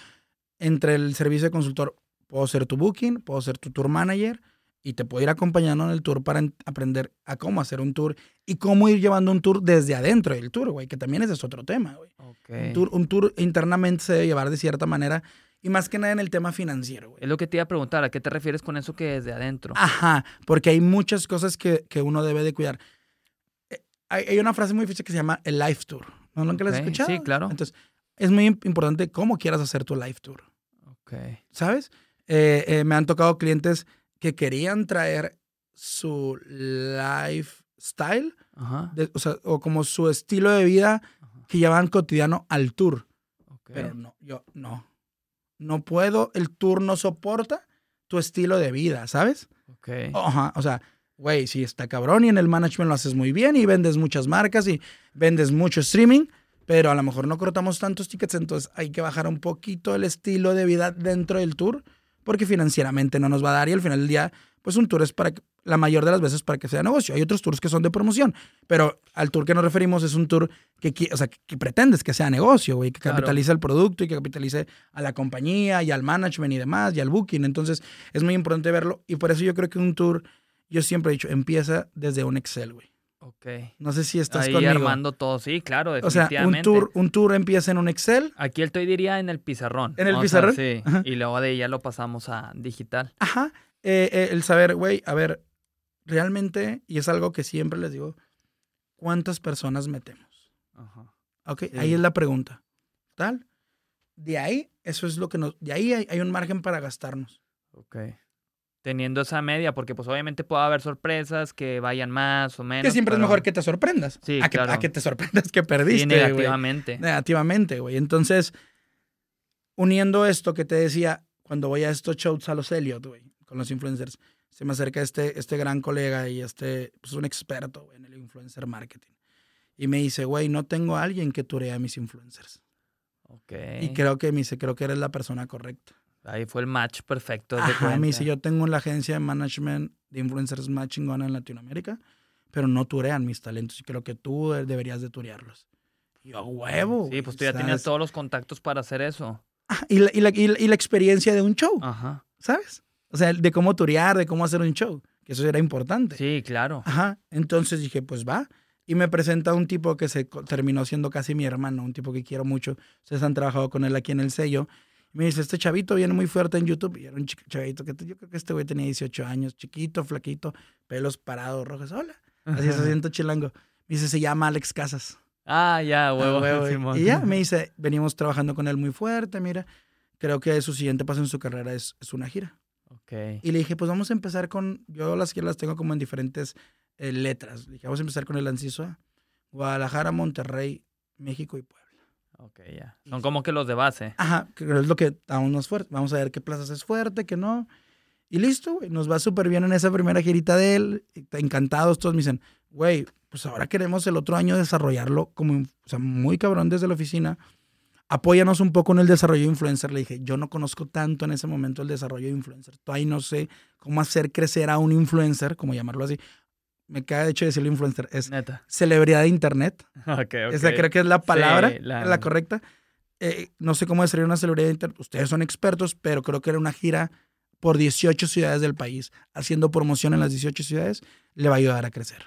Entre el servicio de consultor, puedo ser tu booking, puedo ser tu tour manager y te puedo ir acompañando en el tour para aprender a cómo hacer un tour y cómo ir llevando un tour desde adentro del tour, güey, que también ese es otro tema, güey. Un, tour, un tour internamente se debe llevar de cierta manera y más que nada en el tema financiero, güey. Es lo que te iba a preguntar, ¿a qué te refieres con eso que desde adentro? Ajá, porque hay muchas cosas que, que uno debe de cuidar. Eh, hay, hay, una frase muy difícil que se llama el life tour. ¿No nunca lo has escuchado? Sí, claro. Entonces, es muy importante cómo quieras hacer tu live tour. Ok. ¿Sabes? Eh, eh, me han tocado clientes que querían traer su lifestyle, o, sea, o como su estilo de vida que llevan cotidiano al tour. Pero no, yo no. No puedo, el tour no soporta tu estilo de vida, ¿sabes? Ok. Ajá, o sea, güey, sí está cabrón y en el management lo haces muy bien y vendes muchas marcas y vendes mucho streaming, pero a lo mejor no cortamos tantos tickets, entonces hay que bajar un poquito el estilo de vida dentro del tour porque financieramente no nos va a dar y al final del día, pues un tour es para la mayor de las veces para que sea negocio. Hay otros tours que son de promoción, pero al tour que nos referimos es un tour que, o sea, que pretendes que sea negocio, güey, que capitalice el producto y que capitalice a la compañía y al management y demás y al booking. Entonces es muy importante verlo y por eso yo creo que un tour yo siempre he dicho, empieza desde un Excel, güey. Ok. No sé si estás Ahí armando todo, sí, claro, definitivamente. O sea, un tour, un tour empieza en un Excel. Aquí el diría en el pizarrón. ¿En el pizarrón? sí, y luego de ahí ya lo pasamos a digital. Ajá. Eh, eh, el saber, güey, a ver, realmente, y es algo que siempre les digo, ¿cuántas personas metemos? Ajá. Ok, ahí es la pregunta. tal. De ahí, eso es lo que nos, de ahí hay, un margen para gastarnos. Ok. Teniendo esa media, porque pues obviamente puede haber sorpresas que vayan más o menos. Que siempre es mejor que te sorprendas. Sí, a, que, a que te sorprendas que perdiste. Sí, negativamente. Negativamente, güey. Entonces, uniendo esto que te decía, cuando voy a estos shows a los Elliot, güey, con los influencers, se me acerca este, este gran colega y este, pues un experto en el influencer marketing. Y me dice, güey, no tengo a alguien que turea a mis influencers. Ok. Y creo que me dice, creo que eres la persona correcta. Ahí fue el match perfecto. De Ajá, me dice, yo tengo la agencia de management de influencers más chingona en Latinoamérica, pero no turean mis talentos y creo que tú deberías de turearlos. Y yo, huevo. Sí, pues tú ya tenías todos los contactos para hacer eso. y, la, y, la, y, la, experiencia de un show. Ajá. ¿Sabes? O sea, de cómo turear, de cómo hacer un show. Que eso era importante. Sí, claro. Ajá. Entonces dije, pues va. Y me presenta un tipo que se terminó siendo casi mi hermano, un tipo que quiero mucho. Ustedes han trabajado con él aquí en el sello. Y me dice, este chavito viene muy fuerte en YouTube. Y era un chavito que yo creo que este güey tenía 18 años, chiquito, flaquito, pelos parados, rojos. Hola. Así se siente chilango. Me dice, se llama Alex Casas. Ah, ya, huevo. huevo. Y ya me dice, venimos trabajando con él muy fuerte, mira. Creo que su siguiente paso en su carrera es, es una gira. Okay. Y le dije, pues vamos a empezar con, yo las giras las tengo como en diferentes eh, letras. Le dije, vamos a empezar con el Anciso Guadalajara, Monterrey, México y Puebla. Ok, ya. Son como que los de base. Ajá, que es lo que aún más fuerte. Vamos a ver qué plazas es fuerte, qué no. Y listo, güey. Nos va súper bien en esa primera girita de él. Encantados, todos me dicen, güey, pues ahora queremos el otro año desarrollarlo como, o sea, muy cabrón desde la oficina. Apóyanos un poco en el desarrollo de influencer. Le dije, yo no conozco tanto en ese momento el desarrollo de influencer. Todavía no sé cómo hacer crecer a un influencer, como llamarlo así. Me queda de hecho decirlo influencer. Es celebridad de internet. Okay, Esa creo que es la palabra, la... correcta. Eh, no sé cómo desarrollar una celebridad de internet. Ustedes son expertos, pero creo que era una gira por 18 ciudades del país. Haciendo promoción en las 18 ciudades le va a ayudar a crecer.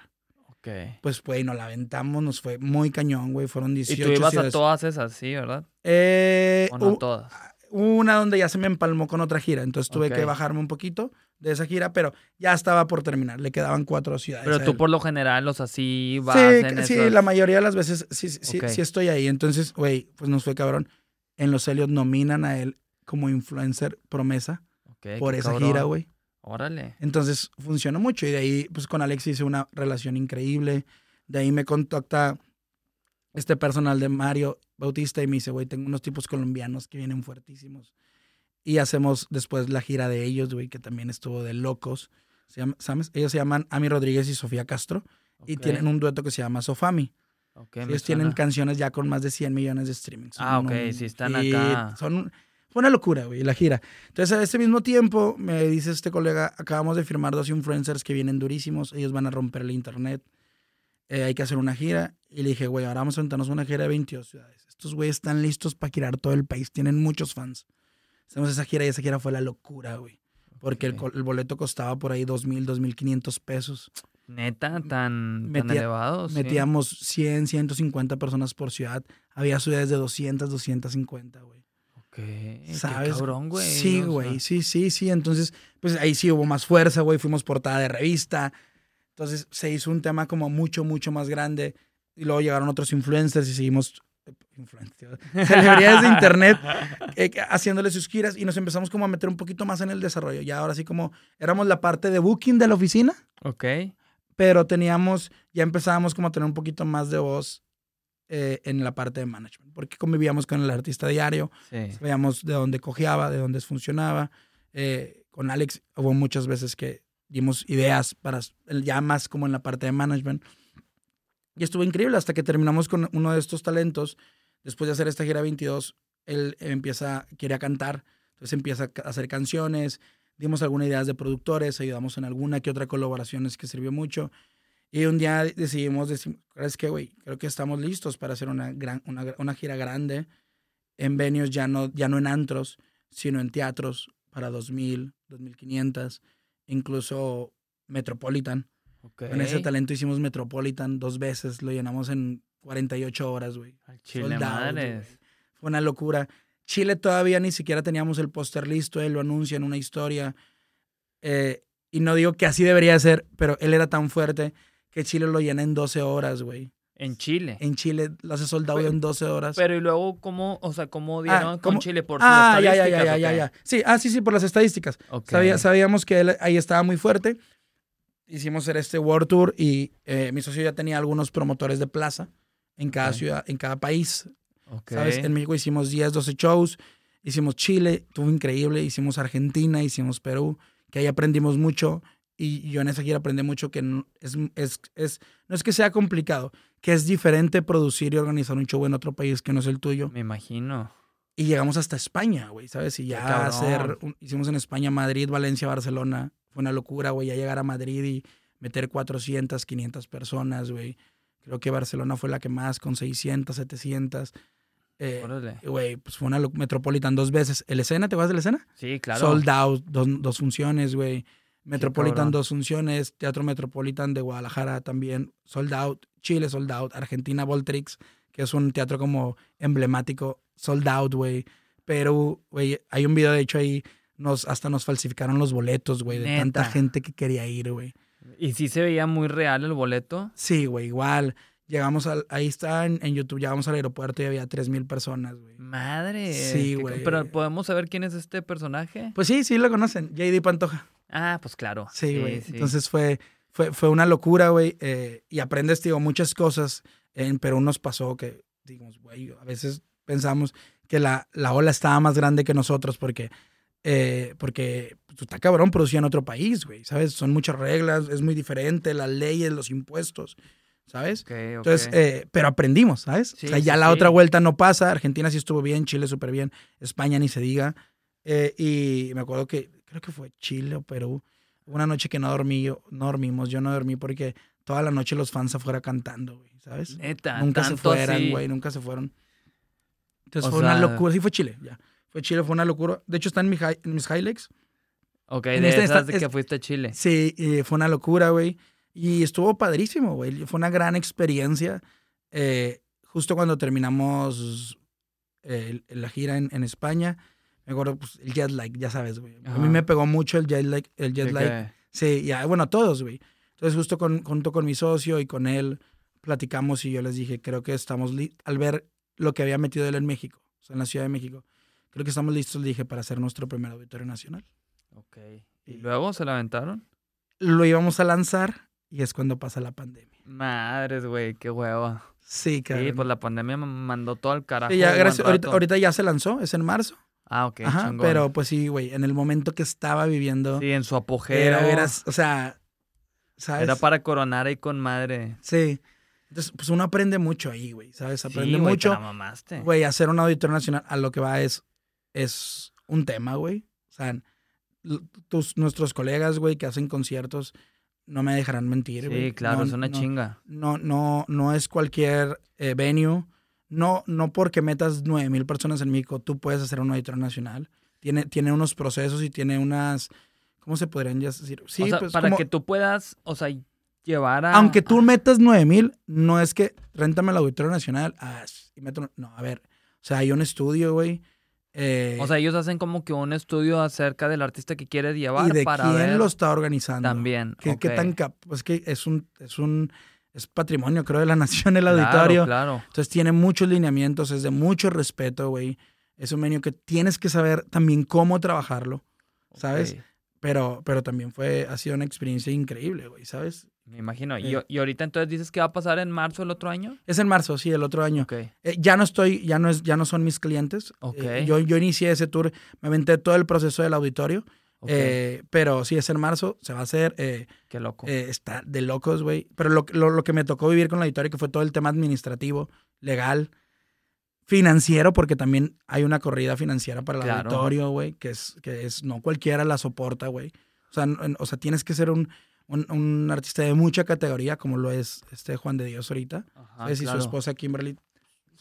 Pues, güey, nos la aventamos, nos fue muy cañón, güey. Fueron 18 Y tú ibas a todas esas, sí, ¿verdad? Eh, ¿O no todas? Una donde ya se me empalmó con otra gira, entonces tuve que bajarme un poquito de esa gira, pero ya estaba por terminar, le quedaban cuatro ciudades. Pero tú por lo general, los así vas Sí, sí, la mayoría de las veces sí, sí, sí estoy ahí. Entonces, güey, pues nos fue cabrón. En los Helios nominan a él como influencer promesa por esa gira, güey. Órale. Entonces funcionó mucho y de ahí, pues con Alex hice una relación increíble. De ahí me contacta este personal de Mario Bautista y me dice, güey, tengo unos tipos colombianos que vienen fuertísimos. Y hacemos después la gira de ellos, güey, que también estuvo de locos. Se Ellos se llaman Ami Rodríguez y Sofía Castro y tienen un dueto que se llama Sofami. ellos tienen canciones ya con más de 100 millones de streamings. Ah, ok, sí, están acá. Son fue una locura, güey, la gira. Entonces, a ese mismo tiempo, me dice este colega, acabamos de firmar dos influencers que vienen durísimos, ellos van a romper el internet, eh, hay que hacer una gira. Y le dije, güey, ahora vamos a aventarnos una gira de 22 ciudades. Estos güeyes están listos para girar todo el país, tienen muchos fans. Hacemos esa gira y esa gira fue la locura, güey. Porque el, boleto costaba por ahí 2.000, 2.500 pesos. Neta, tan, tan elevado. Metíamos 100, 150 personas por ciudad. Había ciudades de 200, 250, güey. ¿Sabes? Qué cabrón, güey. Sí, güey, sí, sí, sí. Entonces, pues ahí sí hubo más fuerza, güey. Fuimos portada de revista. Entonces se hizo un tema como mucho, mucho más grande. Y luego llegaron otros influencers y seguimos influencers, celebridades de internet eh, haciéndole sus giras y nos empezamos como a meter un poquito más en el desarrollo. Ya ahora sí como éramos la parte de booking de la oficina. Ok. Pero teníamos, ya empezábamos como a tener un poquito más de voz eh, en la parte de management, porque convivíamos con el artista diario, sabíamos de dónde cojeaba, de dónde funcionaba. Eh, con Alex hubo muchas veces que dimos ideas para ya más como en la parte de management. Y estuvo increíble hasta que terminamos con uno de estos talentos. Después de hacer esta gira 22, él empieza, quería cantar, entonces empieza a hacer canciones, dimos algunas ideas de productores, ayudamos en alguna que otra colaboraciones que sirvió mucho. Y un día decidimos, decir, es que, güey? Creo que estamos listos para hacer una, gran, una, gira grande en venues, ya no, ya no en antros, sino en teatros para 2.000, 2.500, incluso Metropolitan. Con ese talento hicimos Metropolitan dos veces, lo llenamos en 48 horas, güey. Chile, Fue una locura. Chile todavía ni siquiera teníamos el póster listo, él lo anuncia en una historia. Eh, y no digo que así debería ser, pero él era tan fuerte que Chile lo llena en 12 horas, güey. En Chile. En Chile lo hace soldado en 12 horas. Pero y luego, ¿cómo, o sea, cómo ah, dieron con Chile? ¿Por ah, sus estadísticas? Ah, ya, ya, ya, ya, Sí, ah, sí, sí, por las estadísticas. sabíamos que él ahí estaba muy fuerte. Hicimos este World Tour y eh, mi socio ya tenía algunos promotores de plaza en cada ciudad, en cada país. ¿Sabes? En México hicimos 10, 12 shows. Hicimos Chile, estuvo increíble. Hicimos Argentina, hicimos Perú, que ahí aprendimos mucho. Y yo en esa gira aprendí mucho que no es, es, es, no es que sea complicado, que es diferente producir y organizar un show en otro país que no es el tuyo. Me imagino. Y llegamos hasta España, güey, ¿sabes? Y ya hacer, hicimos en España, Madrid, Valencia, Barcelona. Fue una locura, güey, ya llegar a Madrid y meter 400, 500 personas, güey. Creo que Barcelona fue la que más, con 600, 700. Eh, güey, pues fue una Metropolitan dos veces. ¿El escena? ¿Te vas de la escena? Sí, claro. Sold out, dos, funciones, güey. Metropolitan dos funciones. Teatro Metropolitan de Guadalajara también. Sold out. Chile sold out. Argentina Voltrix, que es un teatro como emblemático. Sold out, güey. Perú, güey. Hay un video, de hecho, ahí nos, hasta nos falsificaron los boletos, güey. De tanta gente que quería ir, güey. ¿Y sí se veía muy real el boleto? Sí, güey, igual. Llegamos al, ahí está en, YouTube, llegamos al aeropuerto y había 3.000 personas, güey. Madre. Sí, güey. Pero ¿podemos saber quién es este personaje? Pues sí, sí lo conocen, JD Pantoja. Ah, pues claro. Sí, güey. Entonces fue, fue, fue una locura, güey. Eh, y aprendes, digo, muchas cosas. En Perú nos pasó que, digamos, güey, a veces pensamos que la, la ola estaba más grande que nosotros porque eh, porque tú pues, está cabrón producir en otro país, güey, ¿sabes? Son muchas reglas, es muy diferente, las leyes, los impuestos, ¿sabes? Entonces, eh, pero aprendimos, ¿sabes? o sea, ya la otra vuelta no pasa, Argentina sí estuvo bien, Chile súper bien, España ni se diga. Eh, y me acuerdo que, creo que fue Chile o Perú, una noche que no dormí, no dormimos, yo no dormí porque toda la noche los fans afuera cantando, güey, ¿sabes? nunca se fueran, güey, nunca se fueron. Entonces fue una locura, sí fue Chile, ya. Fue Chile, fue una locura. De hecho, está en, mis highlights. Ok, de este, esas de que fuiste a Chile. Sí, fue una locura, güey. Y estuvo padrísimo, güey. Fue una gran experiencia. Eh, justo cuando terminamos eh, la gira en, España, me acuerdo, pues, el jet lag, ya sabes, güey. A mí me pegó mucho el jet lag. El jet lag. Sí, ya, bueno, a todos, güey. Entonces, justo con, junto con mi socio y con él, platicamos y yo les dije, creo que estamos, al ver lo que había metido él en México, o sea, en la Ciudad de México, creo que estamos listos, le dije, para hacer nuestro primer auditorio nacional. Ok. ¿Y luego se la aventaron? Lo íbamos a lanzar y es cuando pasa la pandemia. Madres, güey, qué hueva. Sí, claro. Sí, pues la pandemia me mandó todo al carajo. Sí, ya, gracias. Ahorita, ya se lanzó, es en marzo. Ah, ok. Ajá, pero pues sí, güey, en el momento que estaba viviendo. Sí, en su apogeo. Era, o sea, ¿sabes? Era para coronar ahí con madre. Sí. Entonces, pues uno aprende mucho ahí, güey, ¿sabes? Aprende mucho. Güey, hacer un auditorio nacional a lo que va es es un tema, güey. O sea, tus, nuestros colegas, güey, que hacen conciertos, no me dejarán mentir, güey. Sí, claro, es una chinga. No, no, no es cualquier eh, venue. No, no porque metas nueve mil personas en México, tú puedes hacer un auditorio nacional. Tiene, tiene unos procesos y tiene unas. ¿Cómo se podrían decir? Sí, pues, para que tú puedas, o sea, llevar a. Aunque tú metas nueve mil, no es que réntame el auditorio nacional. Ah, y meto, no, a ver. O sea, hay un estudio, güey eh, o sea, ellos hacen como que un estudio acerca del artista que quiere llevar y de quién lo está organizando. También. ¿Qué, tan cap pues que es un, es un es patrimonio, creo, de la nación el auditorio. Claro. Entonces tiene muchos lineamientos, es de mucho respeto, güey. Es un menú que tienes que saber también cómo trabajarlo, ¿sabes? Pero, pero también fue, ha sido una experiencia increíble, güey, ¿sabes? Me imagino. ¿Y, ¿Y, ahorita entonces dices que va a pasar en marzo el otro año? Es en marzo, sí, el otro año. Okay. Eh, ya no estoy, ya no es, ya no son mis clientes. Okay. Eh, yo, yo inicié ese tour, me aventé todo el proceso del auditorio. Eh, pero sí es en marzo, se va a hacer. Qué loco. está de locos, güey. Pero lo, lo, lo, que me tocó vivir con el auditorio, que fue todo el tema administrativo, legal, financiero, porque también hay una corrida financiera para el auditorio, güey, que es, que es, no cualquiera la soporta, güey. O sea, o sea, tienes que ser un un, artista de mucha categoría, como lo es este Juan de Dios ahorita. y su esposa Kimberly.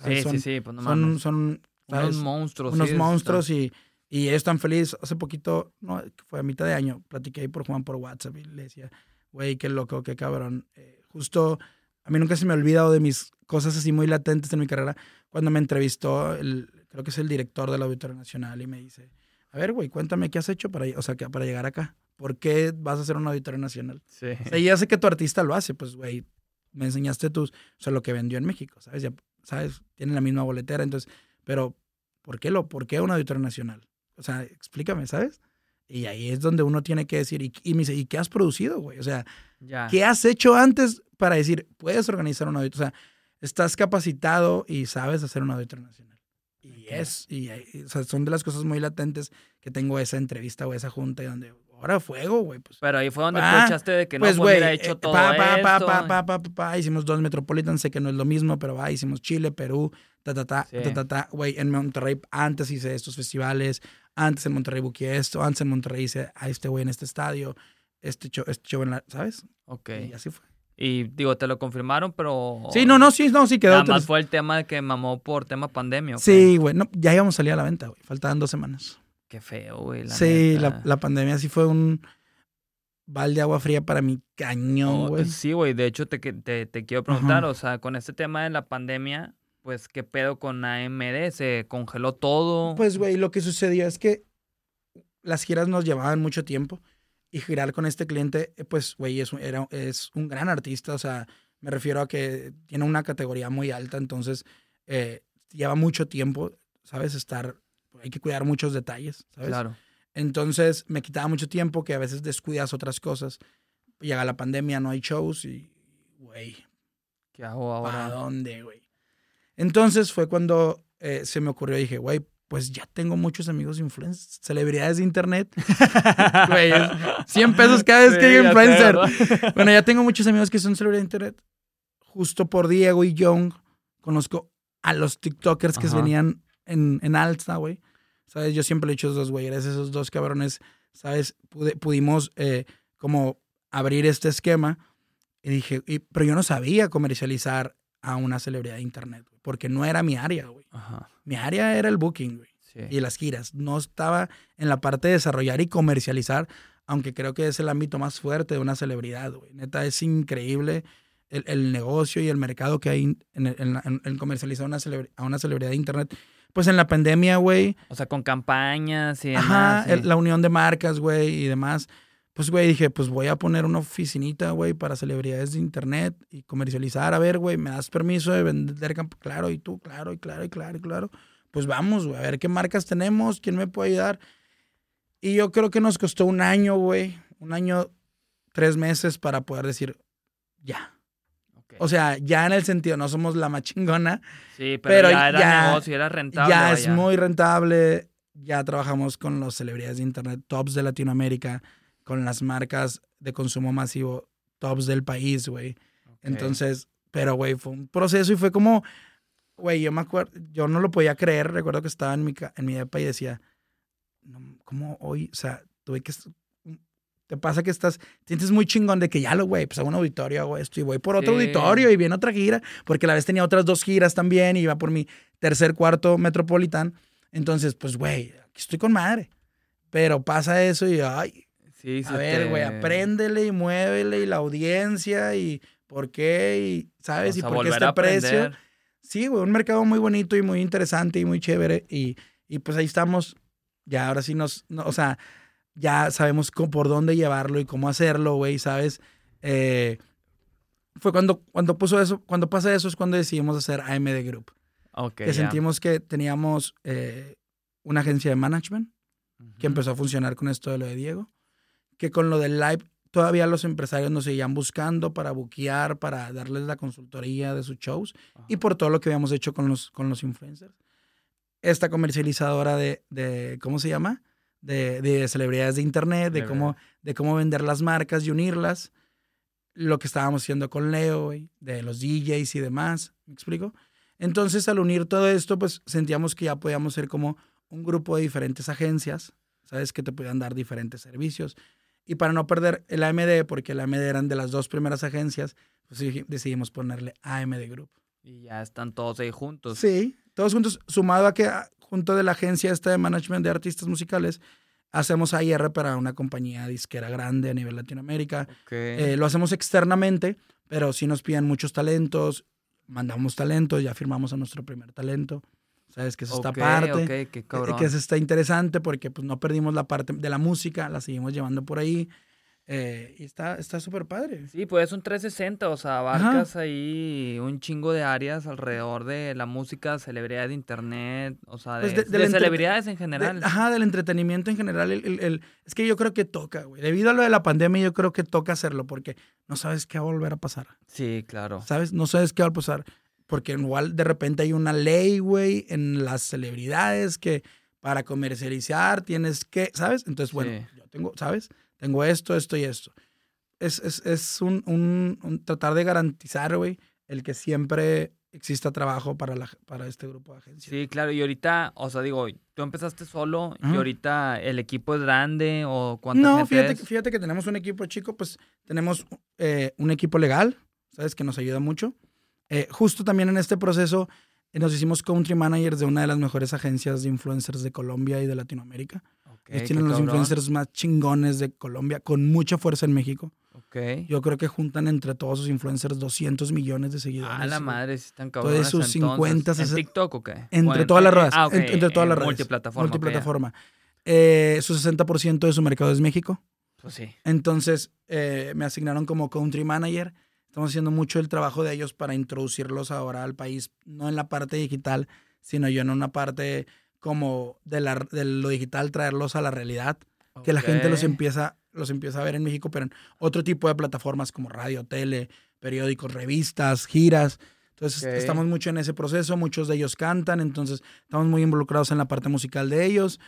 Sí, sí, sí, pues son, son unos monstruos. Unos monstruos y, y ellos están felices. Hace poquito, no, fue a mitad de año, platiqué por Juan por WhatsApp y le decía, güey, qué loco, qué cabrón. Eh, justo, a mí nunca se me ha olvidado de mis cosas así muy latentes en mi carrera, cuando me entrevistó, el, creo que es el director del Auditorio Nacional y me dice, a ver, güey, cuéntame qué has hecho para, o sea, para llegar acá. ¿Por qué vas a hacer un auditorio nacional? Sí. O sea, ya sé que tu artista lo hace, pues, güey, me enseñaste tus, o sea, lo que vendió en México, ¿sabes? Ya, ¿sabes? Tienen la misma boletera, entonces, pero ¿por qué lo, por qué un auditorio nacional? O sea, explícame, ¿sabes? Y ahí es donde uno tiene que decir, y, y me dice, ¿y qué has producido, güey? O sea, ¿qué has hecho antes para decir, puedes organizar un auditorio? O sea, estás capacitado y sabes hacer un auditorio nacional. Y es, y, o sea, son de las cosas muy latentes que tengo esa entrevista o esa junta donde, ahora fuego, güey. Pues, Pero ahí fue donde ah, echaste de que no pues, hubiera hecho eh, todo pa, pa, Pa, pa, pa, pa, hicimos dos Metropolitan, sé que no es lo mismo, pero va, hicimos Chile, Perú, ta, ta, ta, ta, ta, ta, güey, en Monterrey antes hice estos festivales, antes en Monterrey buqué esto, antes en Monterrey hice a este güey en este estadio, este show, este show en la, ¿sabes? Ok. Y así fue. Y digo, te lo confirmaron, pero. Sí, no, no, sí, no, sí quedó. Nada más fue el tema de que mamó por tema pandemia. Sí, güey. No, ya íbamos a salir a la venta, güey. Faltaban dos semanas. Qué feo, güey. sí, la, la, pandemia sí fue un balde de agua fría para mi cañón, güey. sí, güey. De hecho, te, te, te quiero preguntar, o sea, con este tema de la pandemia, pues, ¿qué pedo con AMD? ¿Se congeló todo? Pues, güey, lo que sucedió es que las giras nos llevaban mucho tiempo y girar con este cliente, eh, pues, güey, es, era, es un gran artista, o sea, me refiero a que tiene una categoría muy alta, entonces eh, lleva mucho tiempo, ¿sabes? Estar, hay que cuidar muchos detalles, ¿sabes? Claro. Entonces me quitaba mucho tiempo que a veces descuidas otras cosas. Llega la pandemia, no hay shows y, güey. ¿Qué hago ahora? ¿A dónde, güey? Entonces fue cuando eh, se me ocurrió, dije, güey, pues ya tengo muchos amigos influencers, celebridades de internet. Güey, 100 pesos cada vez que hay influencer. bueno, ya tengo muchos amigos que son celebridades de internet. Justo por Diego y Young, conozco a los TikTokers que venían en, en Alta, güey. ¿Sabes? Yo siempre le he dicho a esos dos güey, esos dos cabrones, ¿sabes? pudimos eh, como abrir este esquema. Y dije, pero yo no sabía comercializar a una celebridad de internet, porque no era mi área, güey. Mi área era el booking, güey. Y las giras. No estaba en la parte de desarrollar y comercializar, aunque creo que es el ámbito más fuerte de una celebridad, güey. Neta, es increíble el, negocio y el mercado que hay en, comercializar una a una celebridad de internet. Pues en la pandemia, güey. O sea, con campañas y demás. Ajá, la unión de marcas, güey, y demás. Pues, güey, dije, pues voy a poner una oficinita, güey, para celebridades de internet y comercializar. A ver, güey, ¿me das permiso de vender campo? Claro, y tú, claro, y claro, y claro, y claro. Pues vamos, güey, a ver qué marcas tenemos, quién me puede ayudar. Y yo creo que nos costó un año, güey, un año, tres meses para poder decir, ya. O sea, ya en el sentido, no somos la machingona. Sí, pero, ya era negocio, era rentable. Ya es muy rentable. Ya trabajamos con los celebridades de internet tops de Latinoamérica con las marcas de consumo masivo tops del país, güey. Entonces, pero, güey, fue un proceso y fue como, güey, yo me acuerdo, yo no lo podía creer, recuerdo que estaba en mi, en mi depa y decía, ¿cómo hoy? O sea, tuve que, te pasa que estás, sientes muy chingón de que ya lo, güey, pues a un auditorio hago esto y voy por otro auditorio y viene otra gira, porque a la vez tenía otras dos giras también y iba por mi tercer, cuarto Metropolitan. Entonces, pues, güey, aquí estoy con madre. Pero pasa eso y, ay, a ver, güey, apréndele y muévele y la audiencia y por qué y, ¿sabes? y por qué este precio. Sí, güey, un mercado muy bonito y muy interesante y muy chévere y, y pues ahí estamos. Ya ahora sí nos, o sea, ya sabemos por dónde llevarlo y cómo hacerlo, güey, ¿sabes? Eh, fue cuando, cuando puso eso, cuando pasa eso es cuando decidimos hacer AMD Group. Okay, que sentimos que teníamos eh, una agencia de management que empezó a funcionar con esto de lo de Diego que con lo del live todavía los empresarios nos seguían buscando para buquear, para darles la consultoría de sus shows y por todo lo que habíamos hecho con los, con los influencers. Esta comercializadora de, de ¿cómo se llama? De, de celebridades de internet, de cómo, de cómo vender las marcas y unirlas. Lo que estábamos haciendo con Leo, de los DJs y demás. ¿Me explico? Entonces, al unir todo esto, pues sentíamos que ya podíamos ser como un grupo de diferentes agencias, ¿sabes? Que te podían dar diferentes servicios. Y para no perder el AMD, porque el AMD eran de las dos primeras agencias, pues decidimos ponerle AMD Group. Y ya están todos ahí juntos. Sí, todos juntos, sumado a que ah, junto de la agencia esta de management de artistas musicales, hacemos AIR para una compañía disquera grande a nivel Latinoamérica. Eh, lo hacemos externamente, pero sí nos piden muchos talentos, mandamos talentos, ya firmamos a nuestro primer talento. ¿Sabes? Que es esta parte. Okay, Que es esta interesante porque pues no perdimos la parte de la música, la seguimos llevando por ahí. Eh, y está súper padre. Sí, pues es un 360, o sea, abarcas ahí un chingo de áreas alrededor de la música, celebridades de internet, o sea, pues de, celebridades en general. ajá, del entretenimiento en general. El, es que yo creo que toca, güey. Debido a lo de la pandemia, yo creo que toca hacerlo porque no sabes qué va a volver a pasar. Sí, claro. ¿Sabes? No sabes qué va a pasar. Porque igual de repente hay una ley, güey, en las celebridades que para comercializar tienes que, ¿sabes? Entonces, bueno, yo tengo, ¿sabes? Tengo esto, esto y esto. Es, es, es un, un, tratar de garantizar, güey, el que siempre exista trabajo para, la, para este grupo de agencias. Sí, claro. Y ahorita, o sea, digo, tú empezaste solo y ahorita el equipo es grande o cuánta no, fíjate, fíjate que tenemos un equipo chico, pues tenemos eh, un equipo legal, ¿sabes? Que nos ayuda mucho. Eh, justo también en este proceso eh, nos hicimos country managers de una de las mejores agencias de influencers de Colombia y de Latinoamérica. Ellos tienen los influencers más chingones de Colombia, con mucha fuerza en México. Okay. Yo creo que juntan entre todos sus influencers 200 millones de seguidores. Ah, la madre, si están cabrones. Todos sus 50, ¿En TikTok o qué? Entre todas las redes. Ah, entre, todas las redes. Multiplataforma. Multiplataforma. Eh, su 60% de su mercado es México. Pues sí. Entonces, eh, me asignaron como country manager. Estamos haciendo mucho el trabajo de ellos para introducirlos ahora al país, no en la parte digital, sino yo en una parte como de, la, de lo digital, traerlos a la realidad, que la gente los empieza, los empieza a ver en México, pero en otro tipo de plataformas como radio, tele, periódicos, revistas, giras. Entonces estamos mucho en ese proceso, muchos de ellos cantan, entonces estamos muy involucrados en la parte musical de ellos.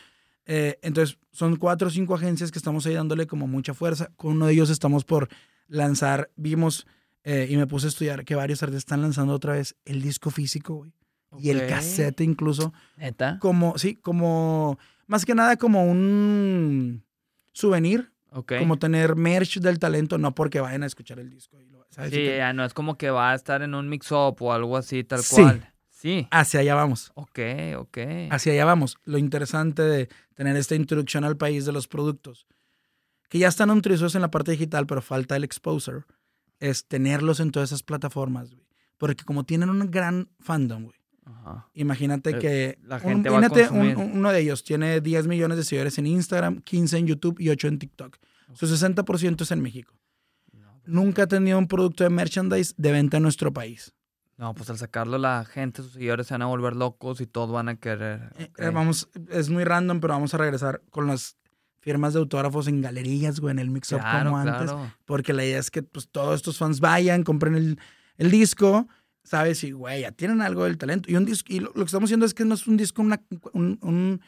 Eh, entonces son cuatro o cinco agencias que estamos ahí dándole como mucha fuerza. Con uno de ellos estamos por lanzar, vimos eh, y me puse a estudiar que varios artistas están lanzando otra vez el disco físico, güey y el cassette incluso. ¿Neta? Como, sí, como, más que nada como un souvenir. Como tener merch del talento, no porque vayan a escuchar el disco. Sí, ya no es como que va a estar en un mix-up o algo así, tal cual. Sí. Hacia allá vamos. Ok, ok. Hacia allá vamos. Lo interesante de tener esta introducción al país de los productos, que ya están introducidos en la parte digital, pero falta el exposure, es tenerlos en todas esas plataformas, güey. Porque como tienen un gran fandom, güey. Imagínate que la gente uno de ellos tiene 10 millones de seguidores en Instagram, 15 en YouTube y 8 en TikTok. Su 60% es en México. Pues Nunca ha tenido un producto de merchandise de venta en nuestro país. No, pues al sacarlo la gente, sus seguidores se van a volver locos y todos van a querer. Eh, eh, vamos, es muy random, pero vamos a regresar con las firmas de autógrafos en galerías, güey, en el mix-up como antes. Porque la idea es que pues, todos estos fans vayan, compren el, el disco ¿sabes? Y, güey, ya tienen algo del talento. Y, un disco, y lo, que estamos haciendo es que no es un disco, una, un,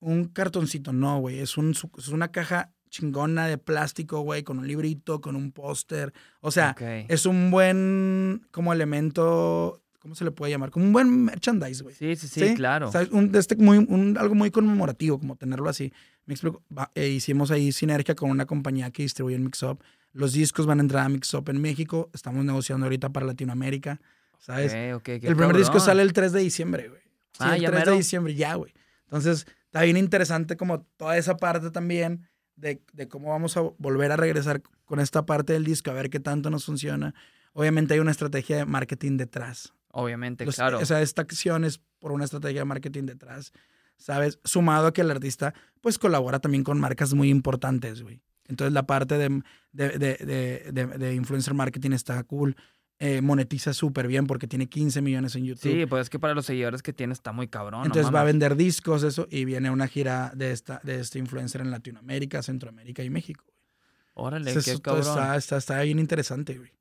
un, cartoncito, no, güey. Es, un, es una caja chingona de plástico, güey, con un librito, con un póster. O sea, es un buen como elemento, ¿cómo se le puede llamar? Como un buen merchandise, güey. Sí, sí, sí, claro. ¿Sabes? Un, este, muy, un, algo muy conmemorativo, como tenerlo así. Me explico. Eh, hicimos ahí sinergia con una compañía que distribuye en Mixup. Los discos van a entrar a Mixup en México. Estamos negociando ahorita para Latinoamérica. ¿sabes? el primer disco sale el 3 de diciembre, güey. Sí, ah, el 3 de diciembre, ya, güey. Entonces, está bien interesante como toda esa parte también de, de, cómo vamos a volver a regresar con esta parte del disco, a ver qué tanto nos funciona. Obviamente hay una estrategia de marketing detrás. Obviamente, claro. O sea, esta acción es por una estrategia de marketing detrás, ¿sabes? Sumado a que el artista, pues, colabora también con marcas muy importantes, güey. Entonces, la parte de, de, de, de influencer marketing está cool. Eh, monetiza súper bien porque tiene 15 millones en YouTube. Sí, pues es que para los seguidores que tiene está muy cabrón. Entonces va a vender discos, eso, y viene una gira de, esta, de este influencer en Latinoamérica, Centroamérica y México. Órale, qué cabrón. Está, está, bien interesante, güey.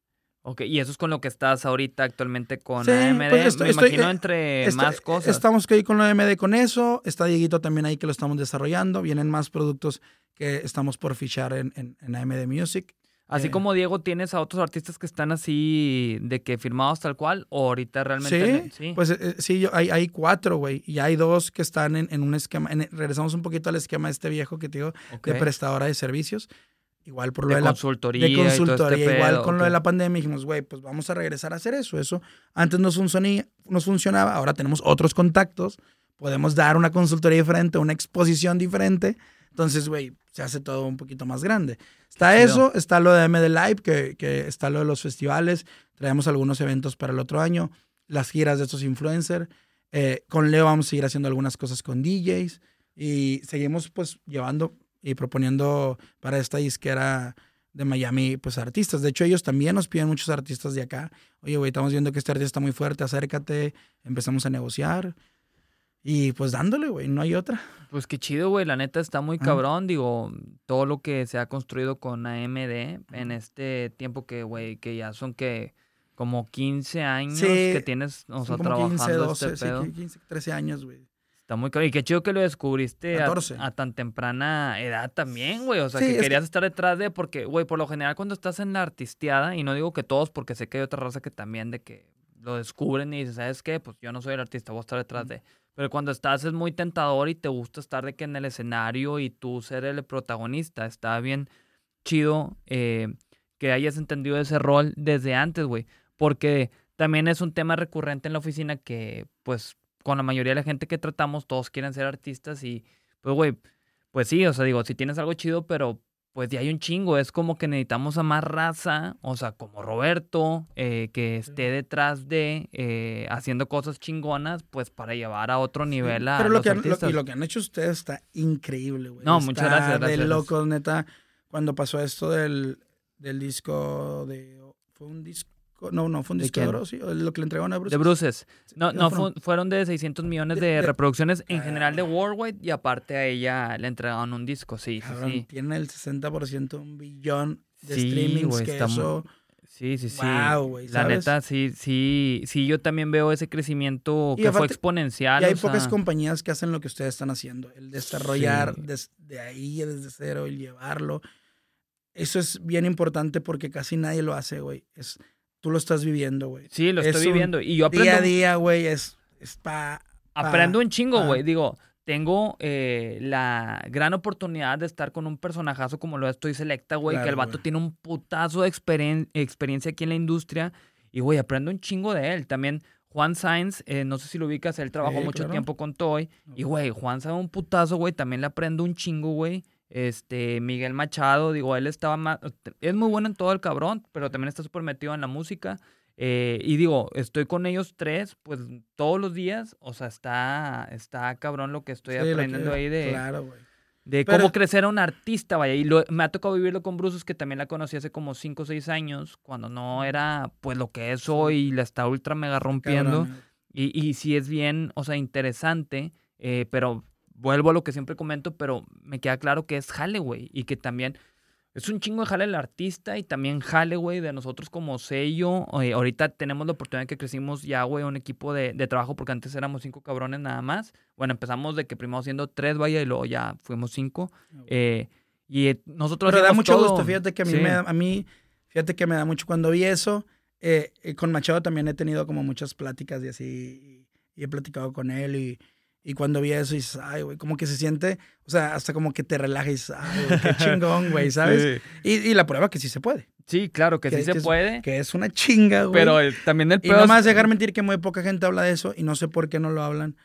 Ok, y eso es con lo que estás ahorita actualmente con sí, AMD. Pues Me imagino eh, entre más cosas. Estamos ahí con AMD con eso. Está Dieguito también ahí que lo estamos desarrollando. Vienen más productos que estamos por fichar en, en, en AMD Music. Así como Diego, ¿tienes a otros artistas que están así de que firmados tal cual? ¿O ahorita realmente? Sí, sí. pues eh, sí, yo, hay, hay cuatro, güey. Y hay dos que están en, un esquema. regresamos un poquito al esquema este viejo que te digo, de prestadora de servicios. Igual por lo de, de consultoría. La, de este consultoría. igual con lo de la pandemia dijimos, güey, pues vamos a regresar a hacer eso. Eso antes nos, funcionía, nos funcionaba, ahora tenemos otros contactos. Podemos dar una consultoría diferente, una exposición diferente. Entonces, güey, se hace todo un poquito más grande. Está eso, está lo de MD Live, que, que, está lo de los festivales, traemos algunos eventos para el otro año, las giras de estos influencers. Eh, con Leo vamos a seguir haciendo algunas cosas con DJs y seguimos pues llevando y proponiendo para esta disquera de Miami, pues artistas. De hecho, ellos también nos piden muchos artistas de acá. Oye, güey, estamos viendo que este artista está muy fuerte, acércate, empezamos a negociar. Y pues dándole, güey, no hay otra. Pues qué chido, güey, la neta está muy cabrón, digo, todo lo que se ha construido con AMD en este tiempo que, güey, que ya son que como 15 años que tienes, o sea, trabajando 15, 12, este pedo. 15, 13 años, güey. Está muy cabrón. Y qué chido que lo descubriste a, tan temprana edad también, güey. O sea, que querías estar detrás de, porque, güey, por lo general cuando estás en la artisteada, y no digo que todos, porque sé que hay otra raza que también de que lo descubren y dices, ¿sabes qué? Pues yo no soy el artista, voy a estar detrás de. Pero cuando estás es muy tentador y te gusta estar de que en el escenario y tú ser el protagonista. Está bien chido eh, que hayas entendido ese rol desde antes, güey. Porque también es un tema recurrente en la oficina que, pues, con la mayoría de la gente que tratamos, todos quieren ser artistas y, pues, güey, pues sí, o sea, digo, si tienes algo chido, pero pues ya hay un chingo. Es como que necesitamos a más raza, o sea, como Roberto, eh, que esté detrás de eh, haciendo cosas chingonas, pues para llevar a otro nivel a Pero lo que, y lo que han hecho ustedes está increíble, güey. No, muchas gracias, gracias. De locos, neta. Cuando pasó esto del, del disco de... Fue un disco no, no, fue un disco de, oro, sí, lo que le entregaron a Bruce. De Bruces. No, no, fueron de 600 millones de, reproducciones en general de Worldwide y aparte a ella le entregaron un disco, sí, sí, Tiene el 60%, un billón de streamings que eso... Sí, sí, sí. Wow, La neta, sí, sí, sí, yo también veo ese crecimiento que fue exponencial. Y hay pocas compañías que hacen lo que ustedes están haciendo. El desarrollar desde ahí, desde cero, el llevarlo. Eso es bien importante porque casi nadie lo hace, güey. Es tú lo estás viviendo, güey. Sí, lo estoy viviendo. Y yo aprendo. Día a día, güey, es, es pa, Aprendo un chingo, güey. Digo, tengo eh, la gran oportunidad de estar con un personajazo como lo estoy selecta, güey, que el vato tiene un putazo de experiencia aquí en la industria. Y, güey, aprendo un chingo de él. También Juan Sainz, eh, no sé si lo ubicas, él trabajó mucho tiempo con Toy. Y, güey, Juan sabe un putazo, güey. También le aprendo un chingo, güey. Este, Miguel Machado, digo, él estaba más, es muy bueno en todo el cabrón, pero también está súper metido en la música. Eh, y digo, estoy con ellos tres, pues todos los días, o sea, está, está cabrón lo que estoy aprendiendo ahí de, de cómo crecer a un artista, vaya. Y me ha tocado vivirlo con Bruce, que también la conocí hace como cinco o seis años, cuando no era pues lo que es hoy y la está ultra mega rompiendo. Y, y sí es bien, o sea, interesante, eh, pero vuelvo a lo que siempre comento, pero me queda claro que es jale, güey, y que también es un chingo de jale el artista y también jale, güey, de nosotros como sello. Eh, ahorita tenemos la oportunidad de que crecimos ya, güey, un equipo de, trabajo, porque antes éramos cinco cabrones nada más. Bueno, empezamos de que primero siendo tres, vaya, y luego ya fuimos cinco. Ah, eh, y eh, nosotros... Pero da mucho gusto, fíjate que a mí, me a mí, fíjate que me da mucho cuando vi eso. con Machado también he tenido como muchas pláticas y así, y he platicado con él y y cuando vi eso, dices, ay, güey, como que se siente, o sea, hasta como que te relajes, ay, güey, qué chingón, güey, ¿sabes? Y, y, la prueba que sí se puede. Sí, claro, que, sí se puede. que es una chinga, güey. Pero también el peor. Y no más dejar mentir que muy poca gente habla de eso y no sé por qué no lo hablan.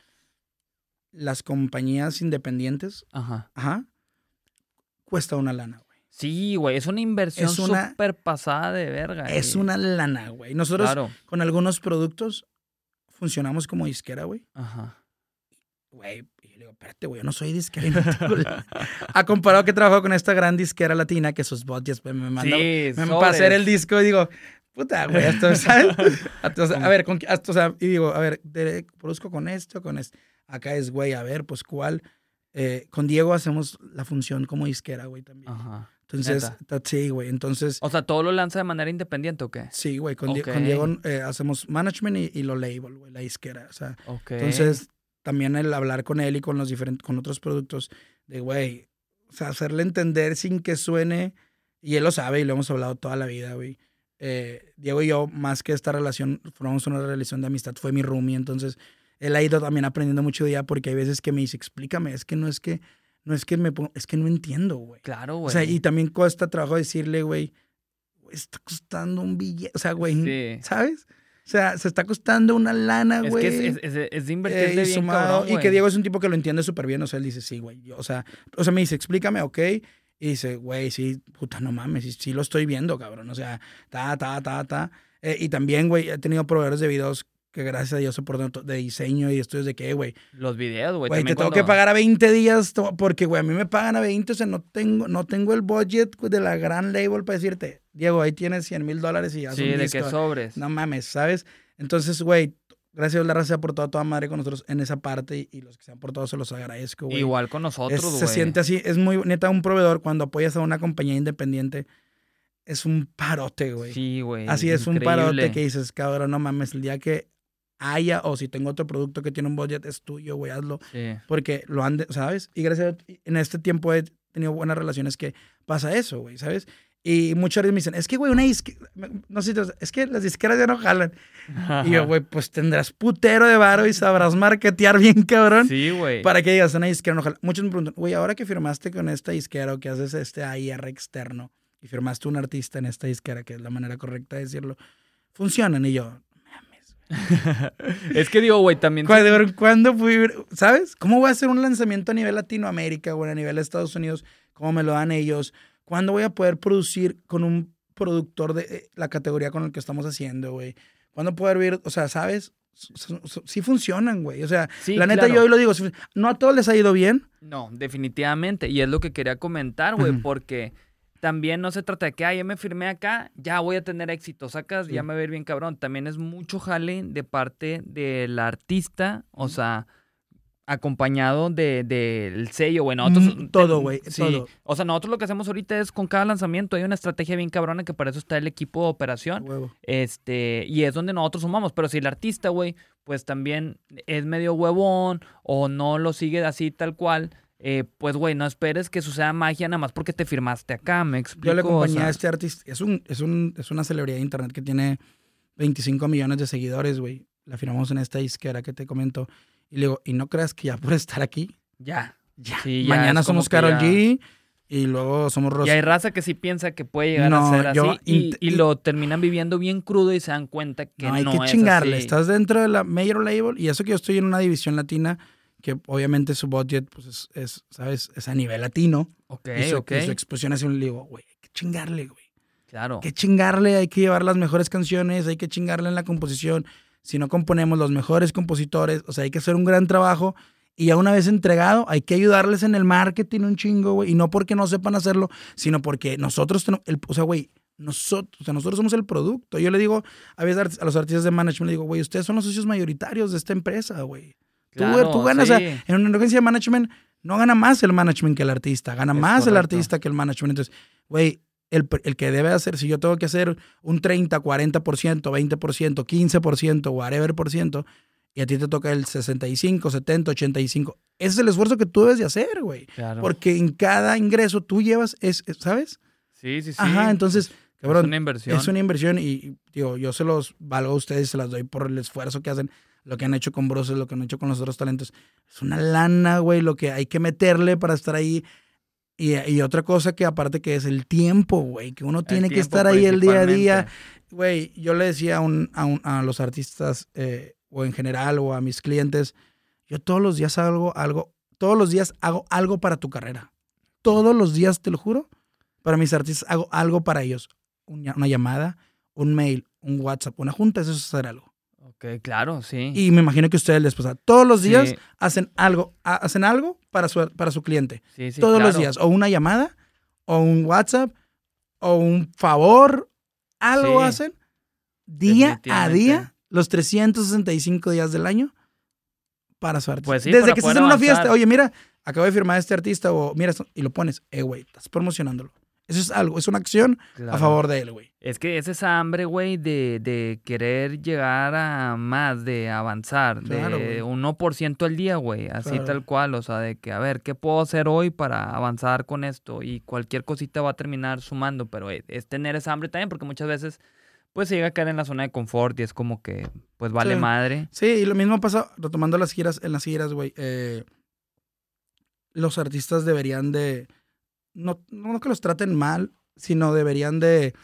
Las compañías independientes. Ajá. Ajá. Cuesta una lana, güey. Sí, güey, es una inversión súper pasada de verga. Es una lana, güey. Nosotros con algunos productos funcionamos como disquera, güey. Ajá güey, y le digo, espérate, güey, yo no soy disquera. ha comparado que he trabajado con esta gran disquera latina que sus budgets me mandan sí, para hacer el disco y digo, puta, güey, esto, ¿sabes? a ver, con, o sea, y digo, a ver, produzco con esto, con esto. Acá es, güey, a ver, pues cuál. Eh, con Diego hacemos la función como disquera, güey, también. Ajá. Entonces, sí, güey. Entonces. O sea, ¿todo lo lanza de manera independiente o qué? Sí, güey. Con, Diego eh, hacemos management y, y, lo label, güey, la disquera. O sea, entonces también el hablar con él y con los diferentes, con otros productos, de güey, o sea, hacerle entender sin que suene, y él lo sabe y lo hemos hablado toda la vida, güey. Eh, Diego y yo, más que esta relación, formamos una relación de amistad, fue mi roomie, entonces él ha ido también aprendiendo mucho ella porque hay veces que me dice, explícame, es que no es que, no es que me es que no entiendo, güey. Claro, güey. O sea, y también cuesta trabajo decirle, güey, está costando un billete, o sea, güey, ¿sabes? O sea, se está costando una lana, güey. Es que es, es, es de invertir eh, bien Y que Diego es un tipo que lo entiende súper bien. O sea, él dice, sí, güey. O sea, o sea, me dice, explícame, ok. Y dice, güey, sí, puta, no mames, sí, lo estoy viendo, cabrón. O sea, ta, ta, ta, ta. Eh, y también, güey, he tenido proveedores de videos que gracias a Dios soporto de diseño y estudios de qué, güey. Los videos, güey. Güey, te tengo que pagar a 20 días porque, güey, a mí me pagan a 20, o sea, no tengo, no tengo el budget de la gran label para decirte, Diego, ahí tienes 100 mil dólares y ya Sí, de qué sobres. No mames, ¿sabes? Entonces, güey, gracias a Dios la raza se ha portado toda madre con nosotros en esa parte y, los que se han portado se los agradezco, güey. Igual con nosotros, güey. Se siente así, es muy neta un proveedor cuando apoyas a una compañía independiente es un parote, güey. Sí, güey. Así es un parote que dices, cabrón, no mames, el día que haya o si tengo otro producto que tiene un budget es tuyo, güey, hazlo. Sí. Porque lo han, ¿sabes? Y gracias a en este tiempo he tenido buenas relaciones que pasa eso, güey, ¿sabes? Y muchas veces me dicen, es que, güey, una disquera, no sé, es que las disqueras ya no jalan. Y yo, güey, pues tendrás putero de varo y sabrás marketear bien, cabrón. Sí, güey. Para que digas, una disquera no jala. Muchos me preguntan, güey, ahora que firmaste con esta disquera o que haces este AIR externo, y firmaste un artista en esta disquera, que es la manera correcta de decirlo, funcionan. Y yo. Es que digo, güey, también. ¿Cuándo, ¿Cuándo fui, sabes? ¿Cómo voy a hacer un lanzamiento a nivel Latinoamérica o a nivel de Estados Unidos? ¿Cómo me lo dan ellos? ¿Cuándo voy a poder producir con un productor de eh, la categoría con el que estamos haciendo, güey? ¿Cuándo poder ver, o sea, sabes? Sí funcionan, güey. O sea, la neta yo hoy lo digo, no a todos les ha ido bien. No, definitivamente. Y es lo que quería comentar, güey, porque también no se trata de que, ah, ya me firmé acá, ya voy a tener éxito, sacas, ya me va a ir bien cabrón. También es mucho jale de parte del artista, o sea, acompañado del de, sello, bueno, nosotros... Mm, todo, güey, sí. O sea, nosotros lo que hacemos ahorita es con cada lanzamiento hay una estrategia bien cabrona que para eso está el equipo de operación. Este, y es donde nosotros sumamos, pero si el artista, güey, pues también es medio huevón o no lo sigue así tal cual, eh, pues, güey, no esperes que suceda magia nada más porque te firmaste acá, me explico. Yo le acompañé a este artista, es, un, es, un, es una celebridad de internet que tiene 25 millones de seguidores, güey. La firmamos en esta disquera que te comento. Y le digo, ¿y no creas que ya por estar aquí? Ya. Ya. Mañana somos Carol G. Y luego somos Rosa. Y hay raza que sí piensa que puede llegar a ser así. Y, lo terminan viviendo bien crudo y se dan cuenta que no, hay que chingarle. Estás dentro de la major label. Y eso que yo estoy en una división latina que obviamente su budget pues es, ¿sabes? Es a nivel latino. Ok, y su, ok. su exposición hace un digo, güey, hay que chingarle, güey. Claro. Hay que chingarle, hay que llevar las mejores canciones, hay que chingarle en la composición. Si no componemos los mejores compositores, o sea, hay que hacer un gran trabajo. Y ya una vez entregado, hay que ayudarles en el marketing un chingo, güey. Y no porque no sepan hacerlo, sino porque nosotros tenemos, el, o sea, güey, nosotros, o sea, nosotros somos el producto. Yo le digo a veces a los artistas de management, le digo, güey, ustedes son los socios mayoritarios de esta empresa, güey tú, ganas, en una agencia de management no gana más el management que el artista, gana más el artista que el management. Entonces, güey, el, el, que debe hacer, si yo tengo que hacer un 30, 40%, 20%, 15%, whatever por ciento, y a ti te toca el 65, 70, 85, ese es el esfuerzo que tú debes de hacer, güey. Porque en cada ingreso tú llevas, es, ¿sabes? Sí, sí, sí. Ajá, entonces, cabrón. Es una inversión. Es una inversión y, digo, yo se los valgo a ustedes, se las doy por el esfuerzo que hacen lo que han hecho con Broses, lo que han hecho con los otros talentos. Es una lana, güey, lo que hay que meterle para estar ahí. Y, otra cosa que aparte que es el tiempo, güey, que uno tiene que estar ahí el día a día. Güey, yo le decía a, un, a, los artistas eh, o en general o a mis clientes, yo todos los días hago algo, todos los días hago algo para tu carrera. Todos los días, te lo juro, para mis artistas hago algo para ellos. Una, una llamada, un mail, un WhatsApp, una junta, eso es hacer algo claro, sí. Y me imagino que ustedes les pasa. Todos los días hacen algo, hacen algo para su, para su cliente. Sí, sí, Todos los días. O una llamada, o un WhatsApp, o un favor. Algo hacen día a día, los 365 días del año, para su artista. Pues Desde que estás en una fiesta, oye, mira, acabo de firmar a este artista, o mira, y lo pones, eh, güey, estás promocionándolo. Eso es algo, es una acción a favor de él, güey. Es que es esa hambre, güey, de, de, querer llegar a más, de avanzar, de 1% al día, güey, así tal cual, o sea, de que, a ver, ¿qué puedo hacer hoy para avanzar con esto? Y cualquier cosita va a terminar sumando, pero es, tener esa hambre también, porque muchas veces, pues, se llega a caer en la zona de confort y es como que, pues, vale madre. Sí, y lo mismo pasa, retomando las giras, en las giras, güey, eh, los artistas deberían de no, no que los traten mal, sino deberían de,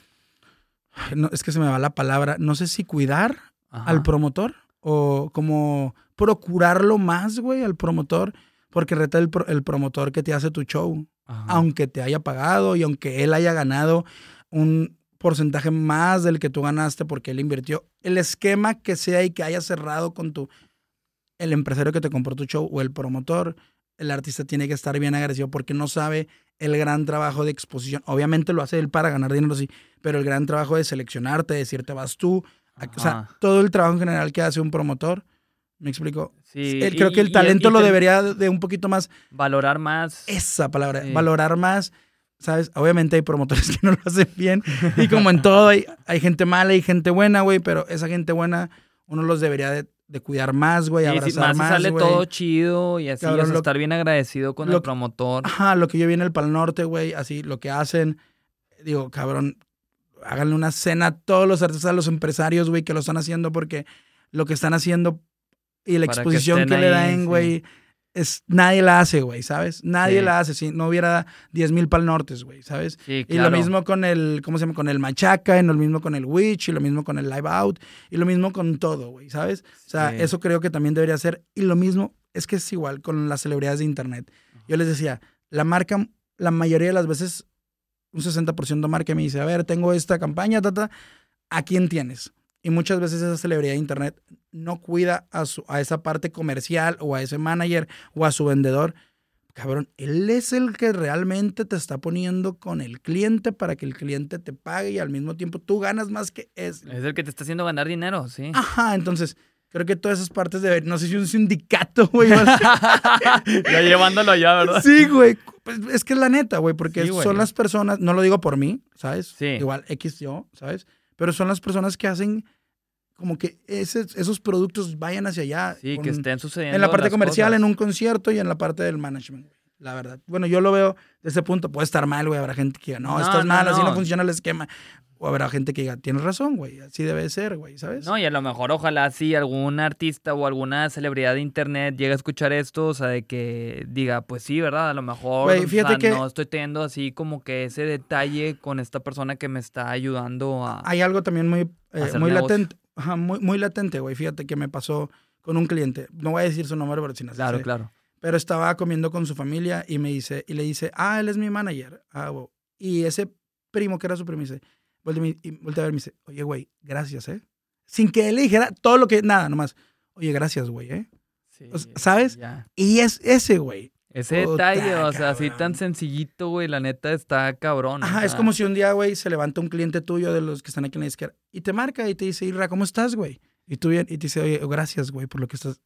no, es que se me va la palabra, no sé si cuidar al promotor o como procurarlo más, güey, al promotor, porque reta el, el promotor que te hace tu show, aunque te haya pagado y aunque él haya ganado un porcentaje más del que tú ganaste porque él invirtió. El esquema que sea y que haya cerrado con tu, el empresario que te compró tu show o el promotor, el artista tiene que estar bien agradecido porque no sabe el gran trabajo de exposición. Obviamente lo hace él para ganar dinero, sí, pero el gran trabajo de seleccionarte, decirte vas tú. O sea, todo el trabajo en general que hace un promotor. ¿Me explico? Sí. creo que el talento lo debería de un poquito más. Valorar más. Esa palabra. Valorar más. ¿Sabes? Obviamente hay promotores que no lo hacen bien. Y como en todo, hay, hay gente mala y gente buena, güey. Pero esa gente buena, uno los debería de de cuidar más, güey, abrazar más, sale todo chido y así, estar bien agradecido con el promotor. Ajá, lo que yo vi en el Pal Norte, güey, así, lo que hacen, digo, cabrón, háganle una cena a todos los artistas, a los empresarios, güey, que lo están haciendo porque lo que están haciendo y la exposición que, le dan, güey, es, nadie la hace, güey, ¿sabes? Nadie la hace. Si no hubiera 10 mil pal nortes, güey, ¿sabes? Y lo mismo con el, ¿cómo se llama? Con el Machaca, y lo mismo con el Witch, y lo mismo con el Live Out, y lo mismo con todo, güey, ¿sabes? O sea, eso creo que también debería ser. Y lo mismo es que es igual con las celebridades de Internet. Yo les decía, la marca, la mayoría de las veces, un 60% marca me dice, a ver, tengo esta campaña, tata, ¿a quién tienes? Y muchas veces esa celebridad de Internet no cuida a, su, a esa parte comercial o a ese manager o a su vendedor. Cabrón, él es el que realmente te está poniendo con el cliente para que el cliente te pague y al mismo tiempo tú ganas más que es. Es el que te está haciendo ganar dinero, sí. Ajá, entonces creo que todas esas partes de, no sé si un sindicato, güey. ya llevándolo allá, ¿verdad? Sí, güey. Pues es que es la neta, güey, porque son las personas, no lo digo por mí, ¿sabes? Sí. Igual X yo, ¿sabes? Pero son las personas que hacen como que esos productos vayan hacia allá. Sí, que estén sucediendo. En la parte comercial, en un concierto y en la parte del management, la verdad. Bueno, yo lo veo de ese punto. Puede estar mal, güey. Habrá gente que diga, no, esto es mal, así no funciona el esquema. O habrá gente que diga, tienes razón, güey. Así debe ser, güey, ¿sabes? No, y a lo mejor, ojalá sí, algún artista o alguna celebridad de internet llegue a escuchar esto, o sea, de que diga, pues sí, ¿verdad? A lo mejor fíjate que no estoy teniendo así como que ese detalle con esta persona que me está ayudando a. Hay algo también muy, eh, muy latente Ajá, muy, muy latente, güey. Fíjate que me pasó con un cliente. No voy a decir su nombre, pero sin Claro, claro. Pero estaba comiendo con su familia y me dice, y le dice, ah, él es mi manager. Ah, Y ese primo que era su primo dice, vuelve, a ver, me dice, oye, güey, gracias, ¿eh? Sin que él le dijera todo lo que, nada, nomás, oye, gracias, güey, ¿eh? Sí, ¿Sabes? Y es ese, güey. Ese detalle, o sea, así tan sencillito, güey, la neta está cabrón. Ajá, es como si un día, güey, se levanta un cliente tuyo de los que están aquí en la izquierda y te marca y te dice, Irra, ¿cómo estás, güey? Y tú bien, y te dice, oye, gracias, güey, por lo que estás.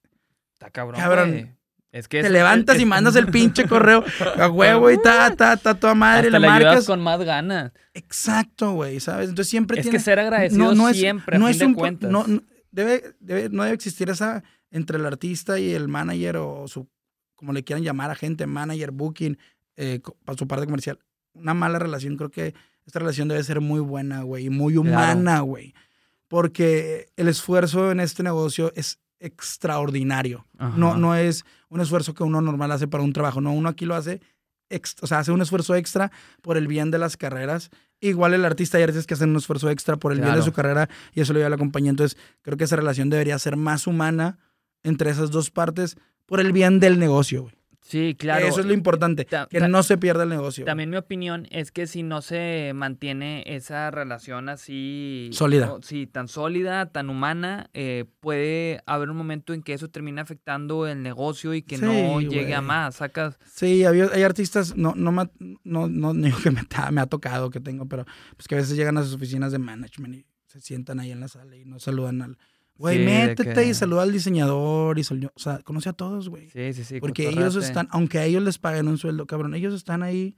Está cabrón. Cabrón. Es que te levantas y mandas el pinche correo a huevo güey, ta, ta, ta, toda madre, Hasta le, marcas. con más ganas. Exacto, güey, ¿sabes? Entonces siempre es que ser agradecido no, siempre, no es un, cuentas. No, debe, debe, no debe existir esa entre el artista y el manager o su como le quieran llamar a gente, manager, booking, eh, para su parte comercial. Una mala relación, creo que esta relación debe ser muy buena, güey, y muy humana, güey. Porque el esfuerzo en este negocio es extraordinario. No, no es un esfuerzo que uno normal hace para un trabajo, no, uno aquí lo hace, o sea, hace un esfuerzo extra por el bien de las carreras. Igual el artista y artistas que hacen un esfuerzo extra por el bien de su carrera y eso lo lleva a la compañía. Entonces, creo que esa relación debería ser más humana entre esas dos partes por el bien del negocio, güey. Sí, claro. Eso es lo importante, que no se pierda el negocio. También mi opinión es que si no se mantiene esa relación así... Sólida. sí, tan sólida, tan humana, eh, puede haber un momento en que eso termina afectando el negocio y que no llegue a más. Sacas... Sí, hay, artistas, no, no, no, no, digo que me, me, ha tocado que tengo, pero pues que a veces llegan a sus oficinas de management y se sientan ahí en la sala y no saludan al Güey, métete y saluda al diseñador y o sea, conoce a todos, güey. Sí, sí, sí. Porque ellos están, aunque a ellos les paguen un sueldo, cabrón, ellos están ahí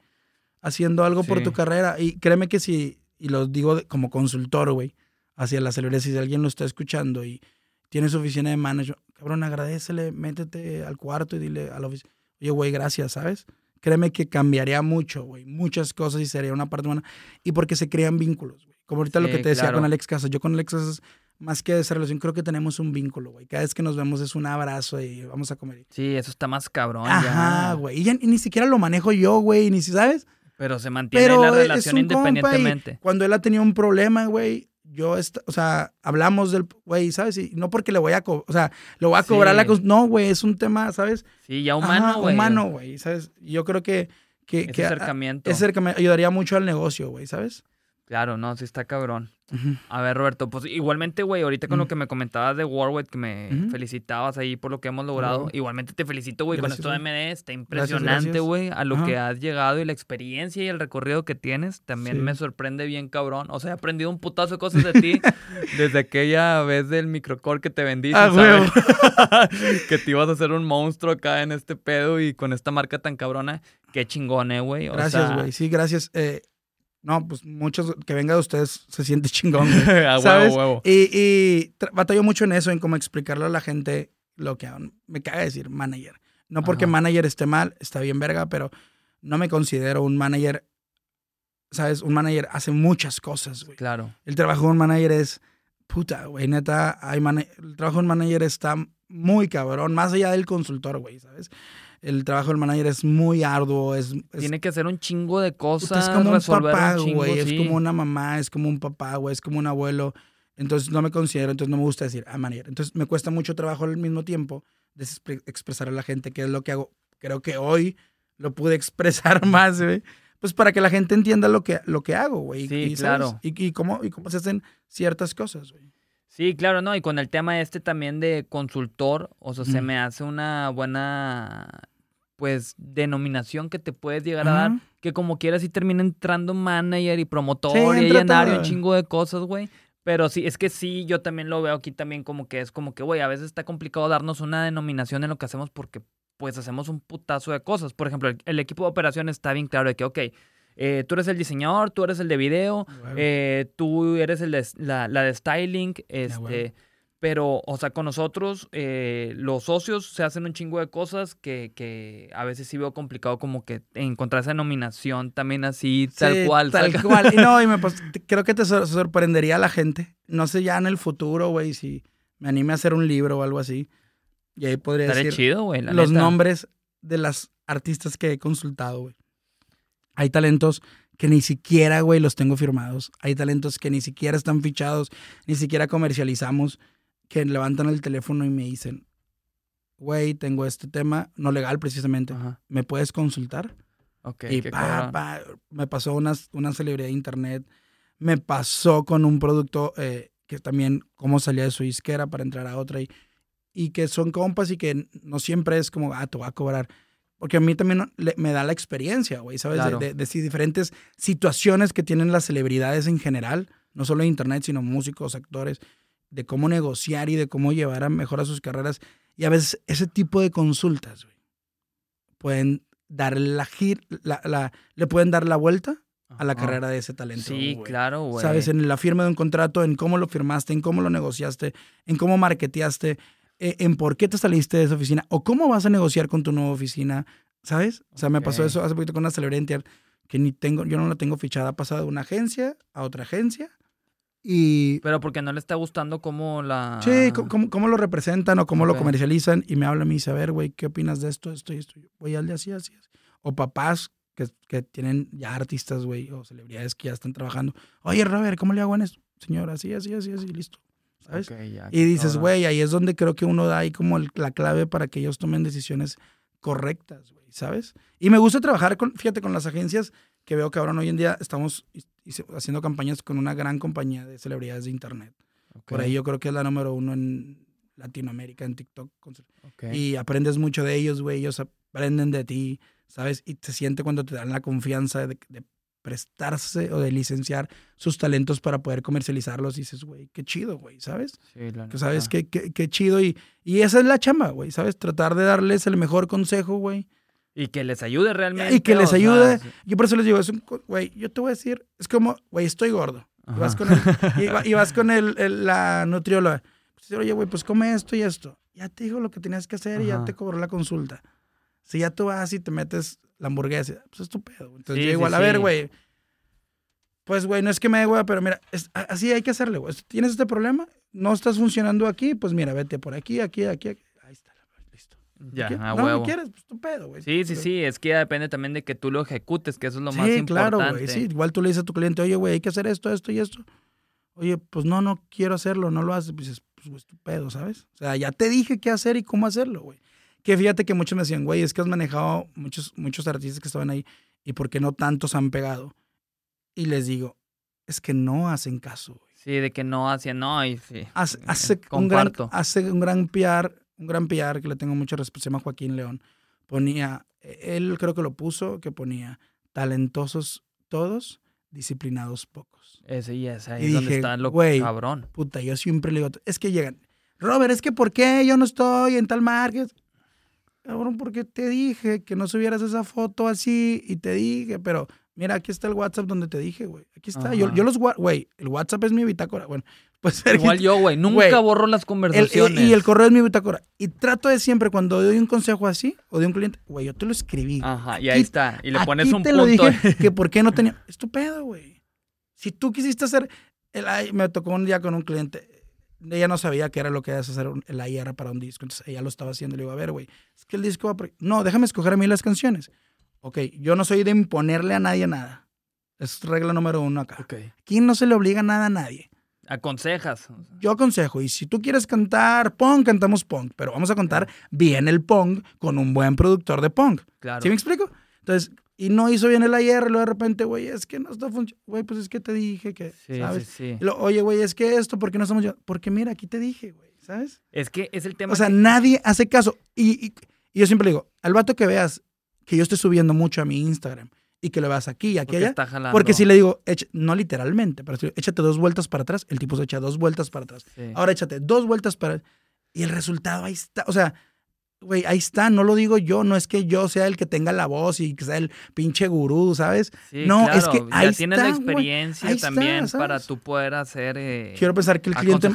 haciendo algo por tu carrera. Y créeme que si, y lo digo como consultor, güey, hacia la celebridad, si alguien lo está escuchando y tiene su oficina de manager, cabrón, agradecele, métete al cuarto y dile a la oficina, oye, güey, gracias, ¿sabes? Créeme que cambiaría mucho, güey, muchas cosas y sería una parte buena. Y porque se crean vínculos, güey. Como ahorita lo que te decía con Alex Casas. Yo con Alex Casas más que esa relación, creo que tenemos un vínculo, güey. Cada vez que nos vemos es un abrazo y vamos a comer. Sí, eso está más cabrón. Ajá, güey. Y, ya, ni siquiera lo manejo yo, güey, ni si sabes. Pero se mantiene la relación independientemente. cuando él ha tenido un problema, güey, yo, o sea, hablamos del, güey, ¿sabes? Y no porque le voy a, o sea, lo voy a cobrar la... No, güey, es un tema, ¿sabes? Sí, ya humano, güey. humano, güey, ¿sabes? Yo creo que... que ese acercamiento. Ese acercamiento ayudaría mucho al negocio, güey, ¿sabes? Claro, no, sí está cabrón. A ver, Roberto, pues igualmente, güey, ahorita con lo que me comentabas de Warwick, que me felicitabas ahí por lo que hemos logrado, igualmente te felicito, güey, con esto de MD, está impresionante, güey, a lo que has llegado y la experiencia y el recorrido que tienes, también me sorprende bien, cabrón. O sea, he aprendido un putazo de cosas de ti desde aquella vez del microcore que te vendiste, ah, ¿sabes? que te ibas a hacer un monstruo acá en este pedo y con esta marca tan cabrona. Qué chingón, eh, güey. Gracias, güey. Sí, gracias. Eh, no, pues muchos que venga de ustedes se siente chingón. ¿sabes? Y, y batallo mucho en eso, en cómo explicarle a la gente lo que me caga decir manager. No porque manager esté mal, está bien verga, pero no me considero un manager. ¿Sabes? Un manager hace muchas cosas, güey. Claro. El trabajo de un manager es. Puta, güey, neta, hay el trabajo de un manager está muy cabrón, más allá del consultor, güey, ¿sabes? El trabajo del manager es muy arduo. Es, Tiene que hacer un chingo de cosas. Es como un papá, güey. Es como una mamá, es como un papá, güey. Es como un abuelo. Entonces no me considero, entonces no me gusta decir a ah, manager. Entonces me cuesta mucho trabajo al mismo tiempo de expresar a la gente qué es lo que hago. Creo que hoy lo pude expresar más, güey. Pues para que la gente entienda lo que, lo que hago, güey. Sí, claro. Y, cómo, y cómo se hacen ciertas cosas, güey. Sí, claro, no. Y con el tema este también de consultor, o sea, se me hace una buena pues denominación que te puedes llegar a dar, que como quieras y termina entrando manager y promotor y llenar un chingo de cosas, güey. Pero sí, es que sí, yo también lo veo aquí también como que es como que, güey, a veces está complicado darnos una denominación en lo que hacemos porque pues hacemos un putazo de cosas. Por ejemplo, el, equipo de operaciones está bien claro de que, ok, eh, tú eres el diseñador, tú eres el de video, eh, tú eres el de, la, la de styling, este... Pero, o sea, con nosotros, eh, los socios se hacen un chingo de cosas que, que, a veces sí veo complicado como que encontrar esa nominación también así, tal cual. Tal cual. Y no, y me, pues, creo que te sorprendería a la gente. No sé ya en el futuro, güey, si me anime a hacer un libro o algo así. Y ahí podría decir chido, güey, los nombres de las artistas que he consultado, güey. Hay talentos que ni siquiera, güey, los tengo firmados. Hay talentos que ni siquiera están fichados, ni siquiera comercializamos que levantan el teléfono y me dicen, güey, tengo este tema, no legal precisamente, ¿me puedes consultar? Ok. Y pa, me pasó una, una celebridad de internet, me pasó con un producto eh, que también, cómo salía de su isquera para entrar a otra y, y que son compas y que no siempre es como, ah, te voy a cobrar. Porque a mí también me da la experiencia, güey, ¿sabes? De, de, diferentes situaciones que tienen las celebridades en general, no solo en internet, sino músicos, actores de cómo negociar y de cómo llevar a mejor a sus carreras. Y a veces ese tipo de consultas, güey, pueden dar la, la, le pueden dar la vuelta a la carrera de ese talento. Sí, claro, güey. Sabes, en la firma de un contrato, en cómo lo firmaste, en cómo lo negociaste, en cómo marketeaste, eh, en por qué te saliste de esa oficina o cómo vas a negociar con tu nueva oficina, ¿sabes? O sea, me pasó eso hace poquito con una celebridad que ni tengo, yo no la tengo fichada, ha pasado de una agencia a otra agencia y, Pero porque no le está gustando cómo la... Sí, cómo, cómo lo representan o cómo lo comercializan. Y me habla y me dice, a ver, güey, ¿qué opinas de esto, esto y esto? Voy al de así, así, así. O papás que, que tienen ya artistas, güey, o celebridades que ya están trabajando. Oye, Robert, ¿cómo le hago en esto? Señor, así, así, así, así, listo. ¿Sabes? y dices, güey, ahí es donde creo que uno da ahí como la clave para que ellos tomen decisiones correctas, güey, ¿sabes? Y me gusta trabajar con, fíjate, con las agencias que veo que ahora hoy en día estamos haciendo campañas con una gran compañía de celebridades de internet. Por ahí yo creo que es la número uno en Latinoamérica, en TikTok. Y aprendes mucho de ellos, güey. Ellos aprenden de ti, ¿sabes? Y se siente cuando te dan la confianza de, prestarse o de licenciar sus talentos para poder comercializarlos. Y dices, güey, qué chido, güey, ¿sabes? Sí, la que sabes qué, qué, chido. Y, y esa es la chamba, güey, ¿sabes? Tratar de darles el mejor consejo, güey y que les ayude realmente. Y que les ayude. Yo por eso les digo, es un, güey, yo te voy a decir, es como, güey, estoy gordo. Y vas con, el, y, vas con el, la nutrióloga. Pues, Oye, güey, pues come esto y esto. Ya te dijo lo que tenías que hacer y ya te cobró la consulta. Si ya tú vas y te metes la hamburguesa, pues es tu pedo. Entonces yo igual, a ver, güey. Pues, güey, no es que me dé güey, pero mira, así hay que hacerle, güey. ¿Tienes este problema? ¿No estás funcionando aquí? Pues mira, vete por aquí, aquí, aquí, aquí. Ya, a no, huevo. quieres, pues tu pedo, güey. Sí, sí, sí, es que ya depende también de que tú lo ejecutes, que eso es lo más importante. Sí, claro, güey, sí, igual tú le dices a tu cliente, oye, güey, hay que hacer esto, esto y esto. Oye, pues no, no quiero hacerlo, no lo haces, pues dices, pues güey, tu pedo, ¿sabes? O sea, ya te dije qué hacer y cómo hacerlo, güey. Que fíjate que muchos me decían, güey, es que has manejado muchos, muchos artistas que estaban ahí y por qué no tantos han pegado. Y les digo, es que no hacen caso, güey. Sí, de que no hacían, no, y sí. Hace, hace un gran, hace un gran PR, un gran PR que le tengo mucho respeto, se llama Joaquín León. Ponía, él creo que lo puso, que ponía talentosos todos, disciplinados pocos. Ese y es ahí donde está lo cabrón. Puta, yo siempre le digo, es que llegan, Robert, es que ¿por qué yo no estoy en tal market? Cabrón, porque te dije que no subieras esa foto así y te dije, pero mira, aquí está el WhatsApp donde te dije, güey. Aquí está. Yo, yo, los, güey, el WhatsApp es mi bitácora. Bueno, pues Igual yo, güey, nunca borro las conversaciones. y el correo es mi bitácora. Y trato de siempre, cuando doy un consejo así, o de un cliente, güey, yo te lo escribí. Ajá, y ahí está. Y le pones un te punto. Lo dije que por qué no tenía. Estupendo, güey. Si tú quisiste hacer. El, me tocó un día con un cliente ella no sabía qué era lo que era hacer la IR para un disco. Entonces ella lo estaba haciendo. Le digo, a ver, güey, es que el disco va No, déjame escoger a mí las canciones. Ok, yo no soy de imponerle a nadie nada. Es regla número uno acá. Okay. Aquí no se le obliga nada a nadie. Aconsejas. Yo aconsejo. Y si tú quieres cantar punk, cantamos punk. Pero vamos a contar bien el punk con un buen productor de punk. Claro. ¿Sí me explico? Entonces, y no hizo bien el ayer, luego de repente, güey, es que no está funcionando. Güey, pues es que te dije que, sí, ¿sabes? Sí, sí. Oye, güey, es que esto, ¿por qué no estamos yo? Porque mira, aquí te dije, güey, ¿sabes? Es que es el tema. O sea, nadie hace caso. Y, y, yo siempre digo, al vato que veas que yo estoy subiendo mucho a mi Instagram y que lo veas aquí y aquí porque allá. Porque si le digo, no literalmente, pero si, échate dos vueltas para atrás, el tipo se echa dos vueltas para atrás. Ahora échate dos vueltas para. Y el resultado ahí está. O sea, güey, ahí está, no lo digo yo, no es que yo sea el que tenga la voz y que sea el pinche gurú, ¿sabes? no, es que ahí ya tienes la experiencia también para tú poder hacer. Eh, Quiero pensar que el cliente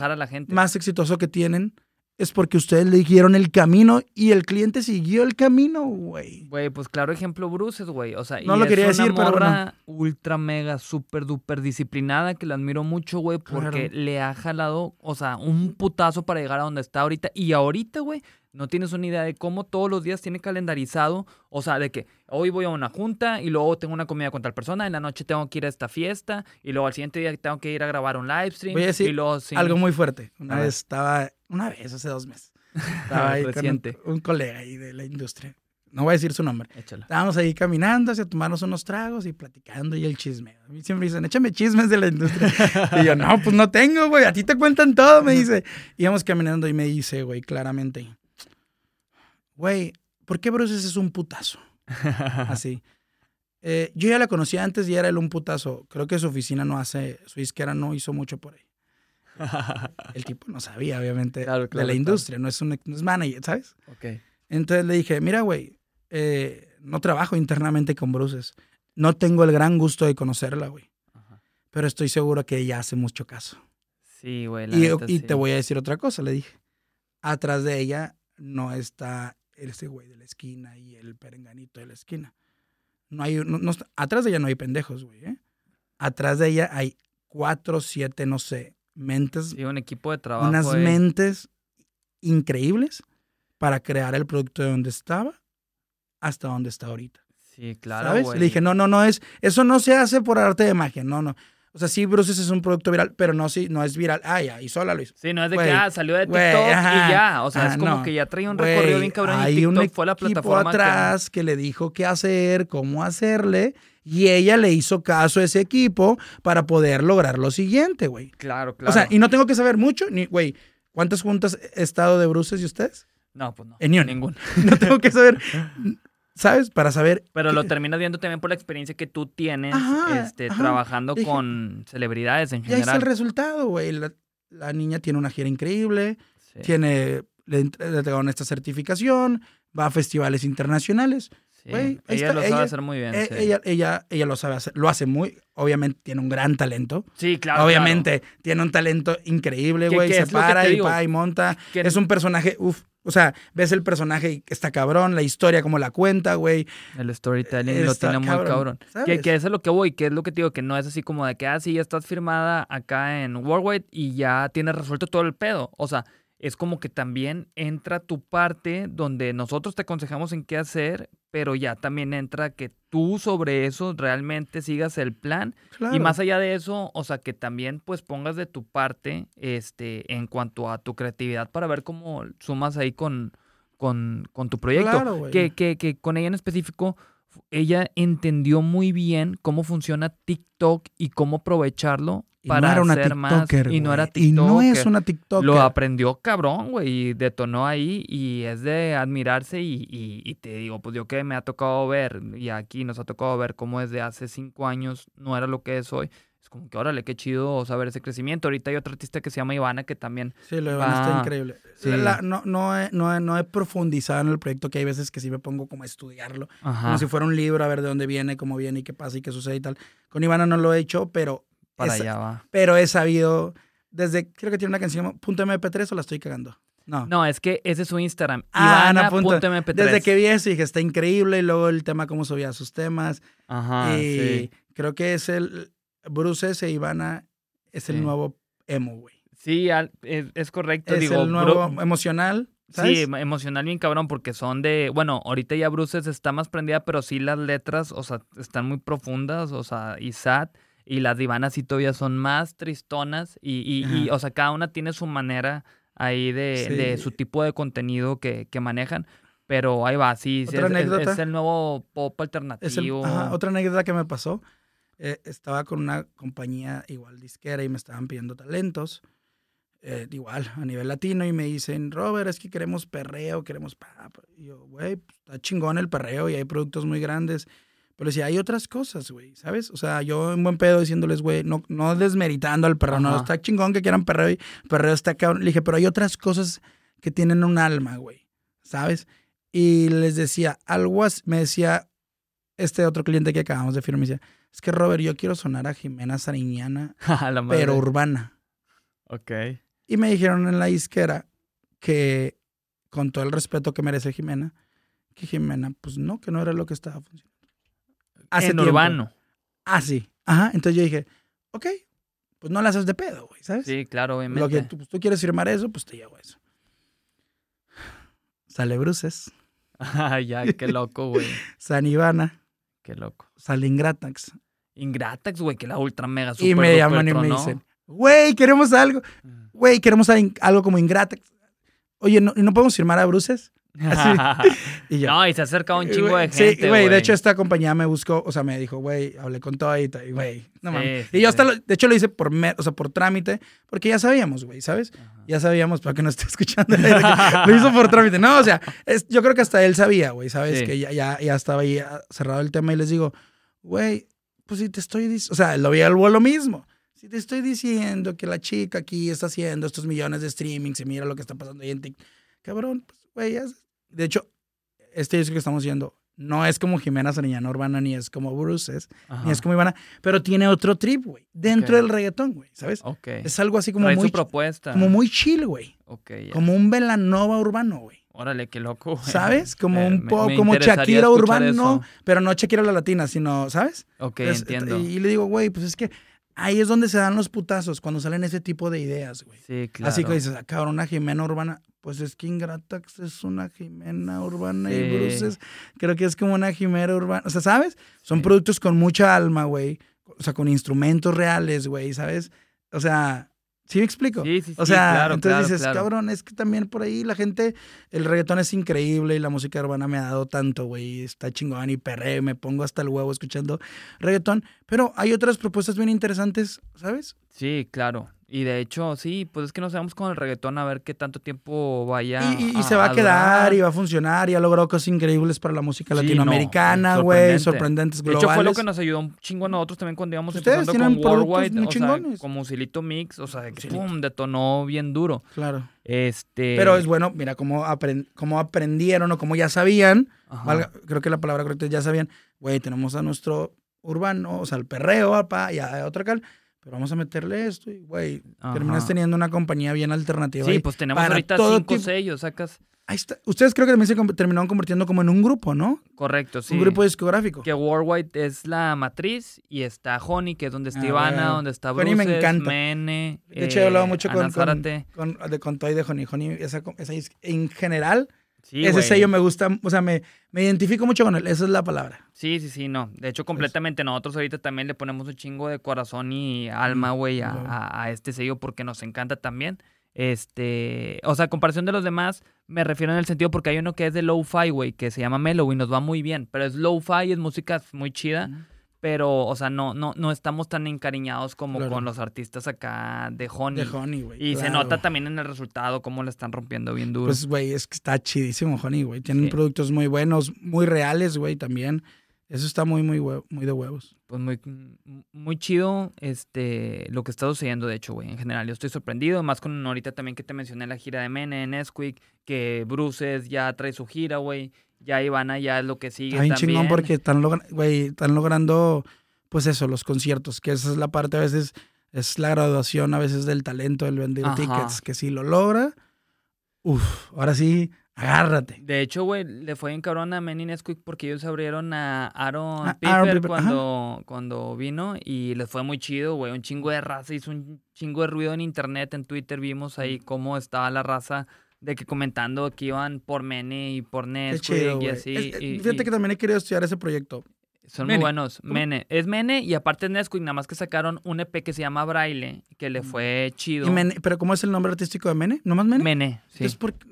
más exitoso que tienen es porque ustedes le dijeron el camino y el cliente siguió el camino, güey. Güey, pues claro ejemplo Bruces, güey. O sea, no lo quería decir, pero ultra mega super duper disciplinada que la admiro mucho, güey, porque le ha jalado, o sea, un putazo para llegar a donde está ahorita y ahorita, güey, no tienes una idea de cómo todos los días tiene calendarizado, o sea, de que hoy voy a una junta y luego tengo una comida con tal persona, en la noche tengo que ir a esta fiesta y luego al siguiente día tengo que ir a grabar un live stream. Voy a decir y luego, algo muy fuerte. Una vez estaba, una vez, hace dos meses, estaba ahí con un, colega ahí de la industria. No voy a decir su nombre. Estábamos ahí caminando hacia tomarnos unos tragos y platicando y el chisme. A mí siempre dicen, échame chismes de la industria. y yo, no, pues no tengo, güey. A ti te cuentan todo, me dice. Íbamos caminando y me dice, güey, claramente güey, ¿por qué Bruce es un putazo? Así. Eh, yo ya la conocía antes y era él un putazo. Creo que su oficina no hace, su izquierda no hizo mucho por ahí. el tipo no sabía, obviamente, de la industria, no, es un, no es manager, ¿sabes? Ok. Entonces le dije, mira, güey, eh, no trabajo internamente con Bruces. No tengo el gran gusto de conocerla, güey. Pero estoy seguro que ella hace mucho caso. Sí, güey. Y, y te voy a decir otra cosa, le dije. Atrás de ella no está ese güey de la esquina y el perenganito de la esquina. No hay, no, atrás de ella no hay pendejos, güey, ¿eh? Atrás de ella hay cuatro, siete, no sé, mentes. Sí, un equipo de trabajo. Unas mentes increíbles para crear el producto de donde estaba hasta donde está ahorita. Sí, claro. ¿Sabes? Le dije, no, no, no es, eso no se hace por arte de magia, no, no. O sea, sí, Bruces es un producto viral, pero no, sí, no es viral. Ah, ya, y sola hizo. Sí, no es de que ah, salió de TikTok y ya. O sea, es como que ya traía un recorrido bien cabrón hay y TikTok un fue la plataforma. atrás que... le dijo qué hacer, cómo hacerle. Y ella le hizo caso a ese equipo para poder lograr lo siguiente, güey. Claro, claro. O sea, y no tengo que saber mucho, ni, güey, ¿cuántas juntas he estado de Bruces y ustedes? No, pues no. En ninguna. no tengo que saber ¿sabes? Para saber. Pero lo terminas viendo también por la experiencia que tú tienes este, trabajando con celebridades en general. Y ahí el resultado, güey. La, niña tiene una gira increíble, tiene, le, entregaron esta certificación, va a festivales internacionales. Ella lo sabe hacer muy bien. E, ella, ella, ella, lo sabe hacer, lo hace muy, obviamente tiene un gran talento. Sí, claro. Obviamente tiene un talento increíble, güey. Se para y va y monta. Es un personaje, uff, o sea, ves el personaje y está cabrón, la historia como la cuenta, güey. El storytelling lo tiene muy cabrón. Que, que, eso es lo que voy, que es lo que te digo, que no es así como de que, ah, sí, ya estás firmada acá en Worldwide y ya tienes resuelto todo el pedo. O sea, es como que también entra tu parte donde nosotros te aconsejamos en qué hacer, pero ya también entra que tú sobre eso realmente sigas el plan. Y más allá de eso, o sea, que también pues pongas de tu parte este en cuanto a tu creatividad para ver cómo sumas ahí con con, con tu proyecto, que, que, que con ella en específico ella entendió muy bien cómo funciona TikTok y cómo aprovecharlo para no hacer más. Y no era TikToker. Y no es una TikToker. Lo aprendió cabrón, güey, y detonó ahí y es de admirarse y, y, te digo, pues yo que me ha tocado ver y aquí nos ha tocado ver cómo desde hace cinco años no era lo que es hoy. Es como que órale, qué chido saber ese crecimiento. Ahorita hay otra artista que se llama Ivana que también... Sí, lo Ivana está increíble. no, no, he, no, no, he, profundizado en el proyecto, que hay veces que sí me pongo como a estudiarlo, como si fuera un libro, a ver de dónde viene, cómo viene y qué pasa y qué sucede y tal. Con Ivana no lo he hecho, pero para allá va. Pero he sabido, desde, creo que tiene una canción, punto .mp3 o la estoy cagando. No. No, es que ese es su Instagram. Ah, Ivana.mp3. Desde que vi eso dije, está increíble. Y luego el tema, cómo subía sus temas. Ajá, y creo que es el, Bruce S. Ivana es el nuevo emo, güey. Sí, es, correcto. Es el nuevo emocional. Sí, emocional bien cabrón, porque son de. Bueno, ahorita ya Bruce está más prendida, pero sí las letras, o sea, están muy profundas, o sea, y sad y las divanas sí todavía son más tristonas y, y, o sea, cada una tiene su manera ahí de, de su tipo de contenido que, que, manejan. Pero ahí va, sí, ¿Otra es, anécdota? Es, el nuevo pop alternativo. otra anécdota que me pasó, eh, estaba con una compañía igual disquera y me estaban pidiendo talentos, eh, igual a nivel latino, y me dicen, Robert, es que queremos perreo, queremos... Y yo, güey, pues, está chingón el perreo y hay productos muy grandes pero decía, hay otras cosas, güey, ¿sabes? O sea, yo en buen pedo diciéndoles, güey, no, no desmeritando al perro, no, está chingón que quieran perreo y perreo está cabrón. Le dije, pero hay otras cosas que tienen un alma, güey, ¿sabes? Y les decía, algo así, me decía este otro cliente que acabamos de firmar, me decía, es que Robert, yo quiero sonar a Jimena Sariñana, pero urbana. Ok. Y me dijeron en la disquera que, con todo el respeto que merece Jimena, que Jimena, pues no, que no era lo que estaba funcionando hace en urbano. Ah, sí. Ajá. Entonces yo dije, ok, pues no la haces de pedo, güey, ¿sabes? Sí, claro, obviamente. Lo que tú, pues, tú quieres firmar eso, pues te llevo eso. Sale Bruces. Ah, ya, qué loco, güey. San Ivana. Qué loco. Sale Ingratax. Ingratax, güey, que la ultra mega super Y me llaman y me dicen, güey, queremos algo. Mm. Güey, queremos algo como Ingratax. Oye, ¿no, ¿no podemos firmar a Bruces? y No, y se acerca un chingo de gente. Sí, güey. De hecho, esta compañía me buscó, o sea, me dijo, güey, hablé con todo y, güey, no mames. y yo hasta, de hecho, lo hice por, o sea, por trámite, porque ya sabíamos, güey, ¿sabes? Ya sabíamos, para que no esté escuchando. lo hizo por trámite. No, o sea, es, yo creo que hasta él sabía, güey, ¿sabes? Que ya, ya, ya estaba ahí cerrado el tema y les digo, güey, pues si te estoy diciendo, o sea, lo vi al lo mismo. Si te estoy diciendo que la chica aquí está haciendo estos millones de streaming, se mira lo que está pasando ahí en TikTok, cabrón, pues, güey, de hecho, este disco que estamos haciendo no es como Jimena Sariñana Urbana, ni es como Bruces, ni es como Ivana, pero tiene otro trip, güey, dentro del reggaetón, güey, ¿sabes? Es algo así como muy... propuesta. Como muy chill, güey. Como un Velanova urbano, güey. Órale, qué loco, güey. ¿Sabes? Como un poco, como Shakira urbano, pero no Shakira la latina, sino, ¿sabes? Ok, entiendo. Y le digo, güey, pues es que ahí es donde se dan los putazos, cuando salen ese tipo de ideas, güey. Sí, claro. Así que dices, ah, cabrón, una Jimena urbana. Pues es que Ingratax es una Jimena urbana y Bruces creo que es como una Jimena urbana. O sea, ¿sabes? Son productos con mucha alma, güey. O sea, con instrumentos reales, güey, ¿sabes? O sea, ¿sí me explico? Sí, sí, O sea, entonces dices, cabrón, es que también por ahí la gente, el reggaetón es increíble y la música urbana me ha dado tanto, güey. Está chingón y perré, me pongo hasta el huevo escuchando reggaetón. Pero hay otras propuestas bien interesantes, ¿sabes? Sí, claro. Y de hecho, sí, pues es que nos vamos con el reggaetón a ver qué tanto tiempo vaya. Y, y, se va a, quedar y va a funcionar y ha logrado cosas increíbles para la música latinoamericana, güey, sorprendentes globales. De hecho, fue lo que nos ayudó un chingo a nosotros también cuando íbamos empezando con Worldwide, o sea, como Silito Mix, o sea, que pum, detonó bien duro. Claro. Este... Pero es bueno, mira, cómo, cómo aprendieron o cómo ya sabían, creo que la palabra correcta es ya sabían, güey, tenemos a nuestro urbano, o sea, el perreo, papá, y a otro cal pero vamos a meterle esto y, güey, terminas teniendo una compañía bien alternativa. Sí, pues tenemos ahorita cinco sellos, sacas. Ahí está. Ustedes creo que también se terminaron convirtiendo como en un grupo, ¿no? Correcto, sí. Un grupo discográfico. Que Worldwide es la matriz y está Honey, que es donde está ah, Ivana, donde está Bruce, me encanta. Mene, De hecho, he hablado eh, mucho con, con, con, de, con Toy de Honey. Honey, esa, esa, en general, ese sello me gusta, o sea, me, me, identifico mucho con él, esa es la palabra. Sí, sí, sí, no. De hecho, completamente nosotros ahorita también le ponemos un chingo de corazón y alma, güey, a, a, este sello porque nos encanta también. Este, o sea, comparación de los demás, me refiero en el sentido porque hay uno que es de low-fi, güey, que se llama Mellow y nos va muy bien, pero es low-fi, es música muy chida pero, o sea, no, no, no estamos tan encariñados como con los artistas acá de Honey. De Honey, güey. Y se nota también en el resultado cómo le están rompiendo bien duro. Pues, güey, es que está chidísimo Honey, güey. Tienen productos muy buenos, muy reales, güey, también. Eso está muy, muy, muy de huevos. Pues muy, muy chido este, lo que está sucediendo, de hecho, güey. En general, yo estoy sorprendido. Más con ahorita también que te mencioné la gira de Mene en Esquick, que Bruces ya trae su gira, güey ya Ivana ya es lo que sigue. Está bien chingón porque están, están logrando, pues eso, los conciertos, que esa es la parte a veces, es la graduación a veces del talento del vender tickets, que si lo logra, uff, ahora sí, agárrate. De hecho, güey, le fue en cabrón a Men Nesquik porque ellos abrieron a Aaron, ah, Piper, cuando, cuando vino y les fue muy chido, güey, un chingo de raza, hizo un chingo de ruido en internet, en Twitter vimos ahí cómo estaba la raza de que comentando que iban por Mene y por Nesquik y así. Eh, fíjate que también he querido estudiar ese proyecto. Son muy buenos. Mene. Es Mene y aparte es Nesquik, nada más que sacaron un EP que se llama Braille, que le mm. fue chido. ¿Pero cómo es el nombre artístico de Mene? ¿No más Mene? Mene, sí. Es porque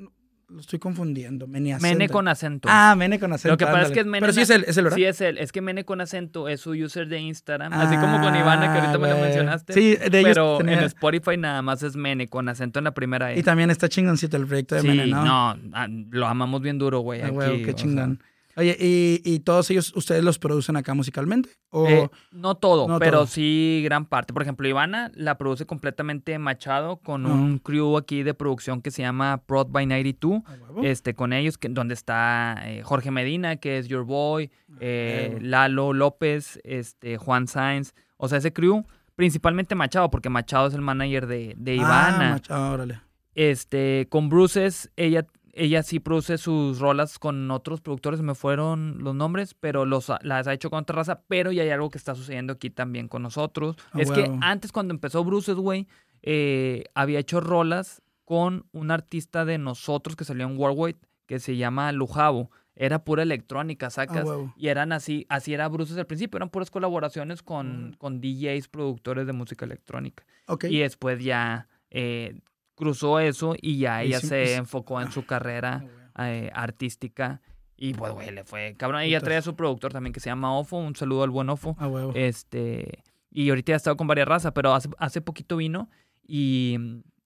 lo estoy confundiendo. Mene, Mene con acento. Ah, Mene con acento. Lo que pasa es que es Mene. Pero sí es él, es él, ¿verdad? Sí es él. Es que Mene con acento es su user de Instagram. así como con Ivana, que ahorita me lo ah, mencionaste. Sí, de ellos Pero en Spotify nada más es Mene con acento en la primera E. Y también está chingoncito el proyecto de Mene, ¿no? no, ah, lo amamos bien duro, güey. Ah, güey, qué chingón. Oye, ¿y, ¿y, todos ellos, ustedes los producen acá musicalmente? ¿O... Eh, no todo, pero sí gran parte. Por ejemplo, Ivana la produce completamente Machado con un crew aquí de producción que se llama Prod by 92. este, con ellos, que, donde está eh, Jorge Medina, que es Your Boy, eh, Lalo López, este, Juan Sainz. O sea, ese crew, principalmente Machado, porque Machado es el manager de, de Ivana. Ah, Machado, órale. Este, con Bruces, ella ella sí produce sus rolas con otros productores, me fueron los nombres, pero los, las ha hecho con otra raza, pero ya hay algo que está sucediendo aquí también con nosotros. Ah, es que antes cuando empezó Bruces, güey, eh, había hecho rolas con un artista de nosotros que salió en Worldwide, que se llama Lujavo. Era pura electrónica, sacas. Ah, y eran así, así era Bruces al principio, eran puras colaboraciones con, mm. con DJs, productores de música electrónica. Y después ya eh, cruzó eso y ya ella se pues, enfocó en su carrera eh, artística. Y pues, güey, le fue cabrón. Ella trae a su productor también que se llama Ofo. Un saludo al buen Ofo. Ah, este, y ahorita ha estado con varias razas, pero hace, hace poquito vino y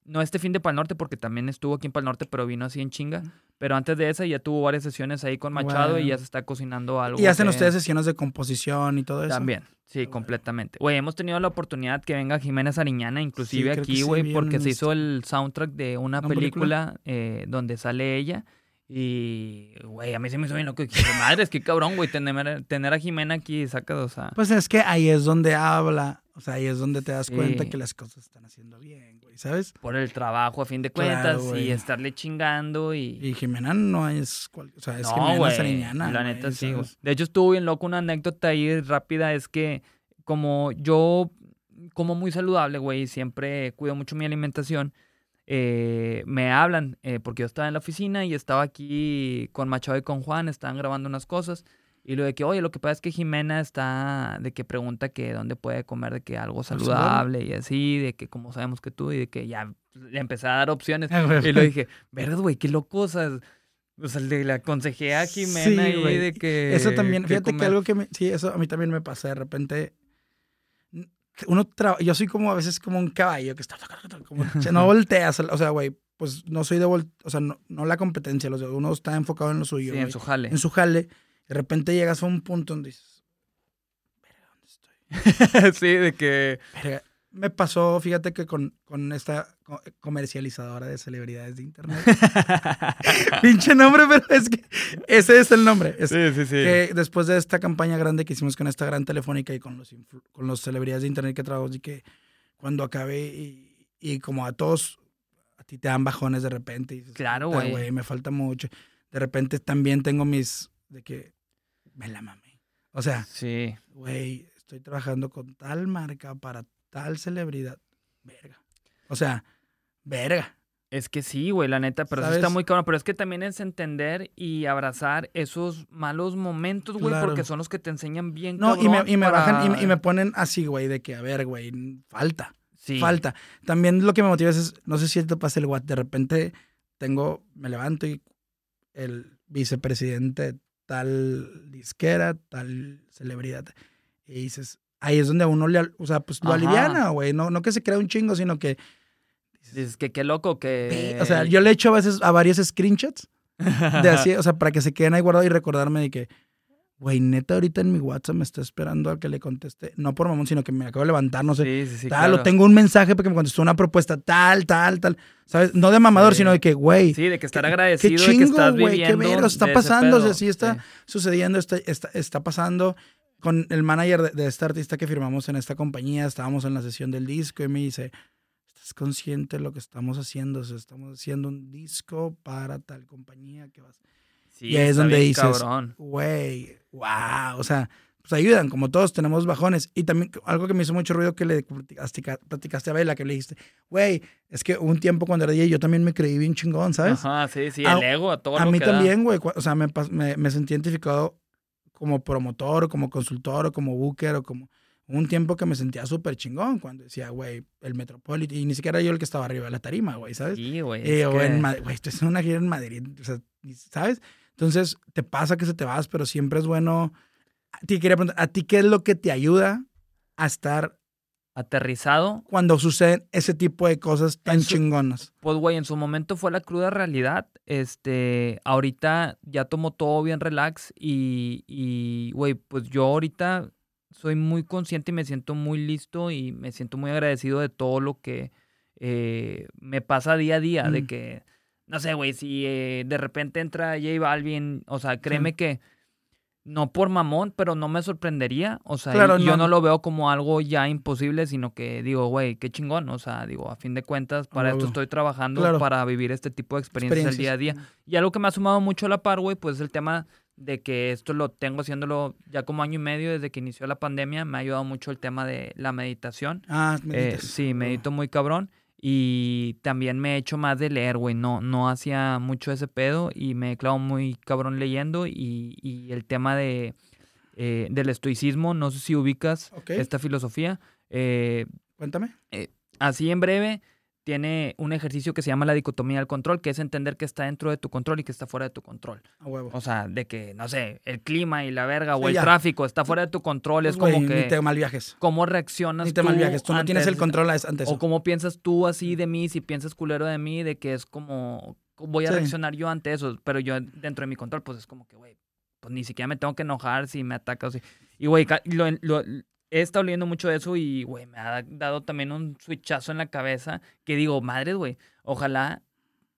no este fin de Pal Norte, porque también estuvo aquí en Pal Norte, pero vino así en chinga. Pero antes de esa ya tuvo varias sesiones ahí con Machado y ya se está cocinando algo. ¿Y hacen ustedes sesiones de composición y todo eso? También, sí, completamente. Güey, hemos tenido la oportunidad que venga Jiménez Ariñana, inclusive aquí, güey, porque se hizo el soundtrack de una, película, eh, donde sale ella. Y, güey, a mí se me hizo bien loco. Madre, es que cabrón, güey, tener, tener a Jimena aquí, saca, o sea. Pues es que ahí es donde habla, o sea, ahí es donde te das cuenta que las cosas están haciendo bien, ¿sabes? Por el trabajo, a fin de cuentas, y estarle chingando y... Y Jimena no es, o sea, es no, Jimena La neta sí, güey. De hecho, estuvo bien loco una anécdota ahí rápida, es que como yo como muy saludable, güey, siempre cuido mucho mi alimentación, eh, me hablan, eh, porque yo estaba en la oficina y estaba aquí con Machado y con Juan, estaban grabando unas cosas. Y lo de que, oye, lo que pasa es que Jimena está, de que pregunta que dónde puede comer, de que algo saludable y así, de que como sabemos que tú, y de que ya le empecé a dar opciones. y le dije, verdad, güey, qué loco, o sea, le, aconsejé a Jimena y de que... Eso también, fíjate que algo que me, sí, eso a mí también me pasa, de repente. Uno yo soy como a veces como un caballo que está como, no volteas, o sea, güey, pues no soy de o sea, no, la competencia, los uno está enfocado en lo suyo, sí, en su jale. En su jale, de repente llegas a un punto donde dices, ¿dónde estoy? sí, de que me pasó, fíjate que con, con esta comercializadora de celebridades de internet. Pinche nombre, pero es que ese es el nombre. sí, sí, sí. Que después de esta campaña grande que hicimos con esta gran telefónica y con los, con los celebridades de internet que trabajamos y que cuando acabé y, y, como a todos, a ti te dan bajones de repente. Y claro, güey. Me falta mucho. De repente también tengo mis, de que me la mame. O sea, sí. güey, estoy trabajando con tal marca para tal celebridad. Verga. O sea, verga. Es que sí, güey, la neta, pero eso está muy cabrón. Pero es que también es entender y abrazar esos malos momentos, güey, porque son los que te enseñan bien. No, y me, y me bajan y, me ponen así, güey, de que, a ver, güey, falta. falta. También lo que me motiva es, no sé si te pasa el what, de repente tengo, me levanto y el vicepresidente tal disquera, tal celebridad, y dices, ahí es donde a uno le, o sea, pues lo aliviana, güey, no, no que se crea un chingo, sino que... Dices que qué loco que... O sea, yo le echo a veces a varios screenshots de así, o sea, para que se queden ahí guardados y recordarme de que, güey, neta, ahorita en mi WhatsApp me está esperando a que le conteste. No por mamón, sino que me acabo de levantar, no sé. Sí, sí, sí, tal, o tengo un mensaje porque me contestó una propuesta tal, tal, tal. ¿Sabes? No de mamador, sino de que, güey. Sí, de que estar agradecido qué chingo, de que estás güey, Qué mero, está pasando. O sea, sí está sucediendo, está, está, está, pasando. Con el manager de, de este artista que firmamos en esta compañía, estábamos en la sesión del disco y me dice, ¿estás consciente de lo que estamos haciendo? O sea, estamos haciendo un disco para tal compañía que vas y ahí es donde dices, güey, wow, o sea, pues ayudan, como todos tenemos bajones. Y también algo que me hizo mucho ruido que le platicaste a Bela, que le dijiste, güey, es que un tiempo cuando era DJ yo también me creí bien chingón, ¿sabes? Ajá, sí, sí, el ego, a todo A mí también, güey, o sea, me, me, me sentí identificado como promotor, o como consultor, o como booker, o como un tiempo que me sentía súper chingón cuando decía, güey, el Metropolitan, y ni siquiera yo el que estaba arriba de la tarima, güey, ¿sabes? Sí, güey. Eh, o en Madrid, güey, esto es una gira en Madrid, o sea, ¿sabes? Entonces, te pasa que se te vas, pero siempre es bueno. A ti quería preguntar, ¿a ti qué es lo que te ayuda a estar aterrizado cuando suceden ese tipo de cosas tan chingonas? Pues, güey, en su momento fue la cruda realidad. Este, ahorita ya tomo todo bien relax y, y, güey, pues yo ahorita soy muy consciente y me siento muy listo y me siento muy agradecido de todo lo que eh, me pasa día a día, de mm. que no sé, güey, si eh, de repente entra J Balvin, o sea, créeme que no por mamón, pero no me sorprendería. O sea, yo no. lo veo como algo ya imposible, sino que digo, güey, qué chingón. O sea, digo, a fin de cuentas, para esto estoy trabajando, para vivir este tipo de experiencias, el día a día. Y algo que me ha sumado mucho a la par, güey, pues es el tema de que esto lo tengo haciéndolo ya como año y medio desde que inició la pandemia. Me ha ayudado mucho el tema de la meditación. Ah, eh, sí, medito muy cabrón. Y también me he hecho más de leer, güey. No, no hacía mucho ese pedo y me he clavado muy cabrón leyendo. Y, y el tema de, eh, del estoicismo, no sé si ubicas esta filosofía. Eh, Cuéntame. Eh, así en breve, tiene un ejercicio que se llama la dicotomía del control, que es entender que está dentro de tu control y que está fuera de tu control. A huevo. O sea, de que, no sé, el clima y la verga o el tráfico está fuera de tu control. es pues, como que. Ni te mal viajes. ¿Cómo reaccionas ni te mal viajes. Tú no tienes el control antes. O cómo piensas tú así de mí, si piensas culero de mí, de que es como. Voy a reaccionar yo ante eso, pero yo dentro de mi control, pues es como que, güey, pues ni siquiera me tengo que enojar si me atacas. Y, güey, lo, lo, he estado leyendo mucho de eso y, güey, me ha dado también un switchazo en la cabeza que digo, madre, güey, ojalá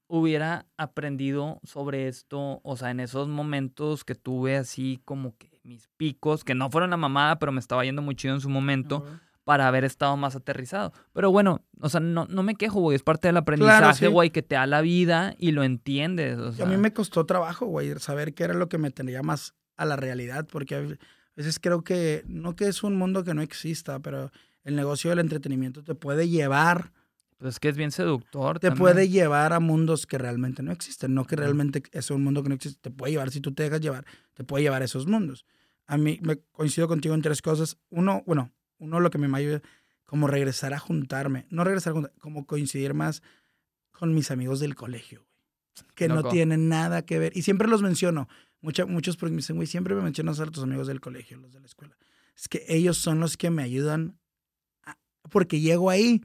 hubiera aprendido sobre esto, o sea, en esos momentos que tuve así como que mis picos, que no fueron la mamada, pero me estaba yendo muy chido en su momento. Para haber estado más aterrizado. Pero bueno, o sea, no, no me quejo, güey. Es parte del aprendizaje, güey, que te da la vida y lo entiendes. A mí me costó trabajo, güey, saber qué era lo que me tenía más a la realidad, porque veces creo que, no que es un mundo que no exista, pero el negocio del entretenimiento te puede llevar. Pues que es bien seductor. Te puede llevar a mundos que realmente no existen, no que realmente es un mundo que no existe. Te puede llevar, si tú te dejas llevar, te puede llevar a esos mundos. A mí me coincido contigo en tres cosas. Uno, bueno, uno lo que me ayuda, como regresar a juntarme, no regresar a juntarme, como coincidir más con mis amigos del colegio, que no tienen nada que ver. Y siempre los menciono muchos porque me dicen, güey, siempre me mencionas a tus amigos del colegio, los de la escuela. Es que ellos son los que me ayudan porque llego ahí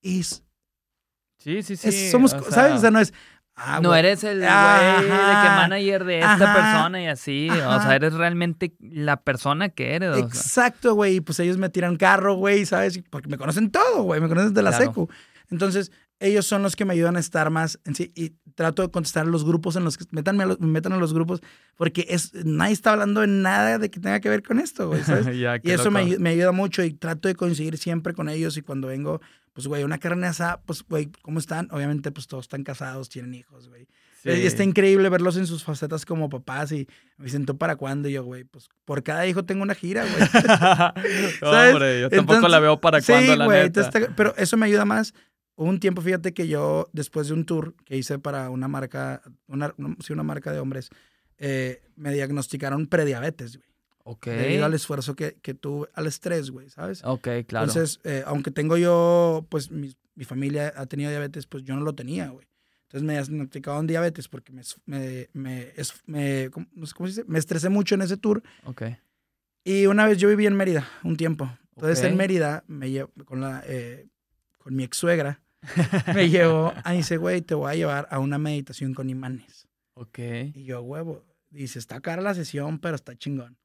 y... Sí, sí, sí. somos, ¿sabes? O sea, no es... Ah, no eres el güey de que manager de esta persona y así. O sea, eres realmente la persona que eres. Exacto, güey. Y pues ellos me tiran carro, güey, ¿sabes? Porque me conocen todo, güey. Me conocen de la secu. Entonces, ellos son los que me ayudan a estar más en sí. Y trato de contestar a los grupos en los que metanme a los, me metan a los grupos, porque es, nadie está hablando de nada de que tenga que ver con esto, güey, ¿sabes? y eso me, me, ayuda mucho y trato de coincidir siempre con ellos y cuando vengo, pues, güey, una carne asada, pues, güey, ¿cómo están? Obviamente, pues todos están casados, tienen hijos, güey. Y está increíble verlos en sus facetas como papás y me dicen, ¿tú para cuándo? Y yo, güey, pues por cada hijo tengo una gira, güey. hombre, yo tampoco la veo para cuándo, la güey, neta. pero eso me ayuda más Hubo un tiempo, fíjate que yo, después de un tour que hice para una marca, una, sí, una marca de hombres, eh, me diagnosticaron prediabetes, güey. Ok. Debido al esfuerzo que, que tuve, al estrés, güey, ¿sabes? Ok, claro. Entonces, eh, aunque tengo yo, pues mi, mi, familia ha tenido diabetes, pues yo no lo tenía, güey. Entonces me diagnosticaron diabetes porque me, me, me, me, ¿cómo, se dice? me estresé mucho en ese tour. Ok. Y una vez yo viví en Mérida un tiempo. Entonces en Mérida me llevo con, la, eh, con mi ex suegra. me llevó a dice, güey, te voy a llevar a una meditación con imanes. Ok. Y yo, huevo. Dice, está cara la sesión, pero está chingón.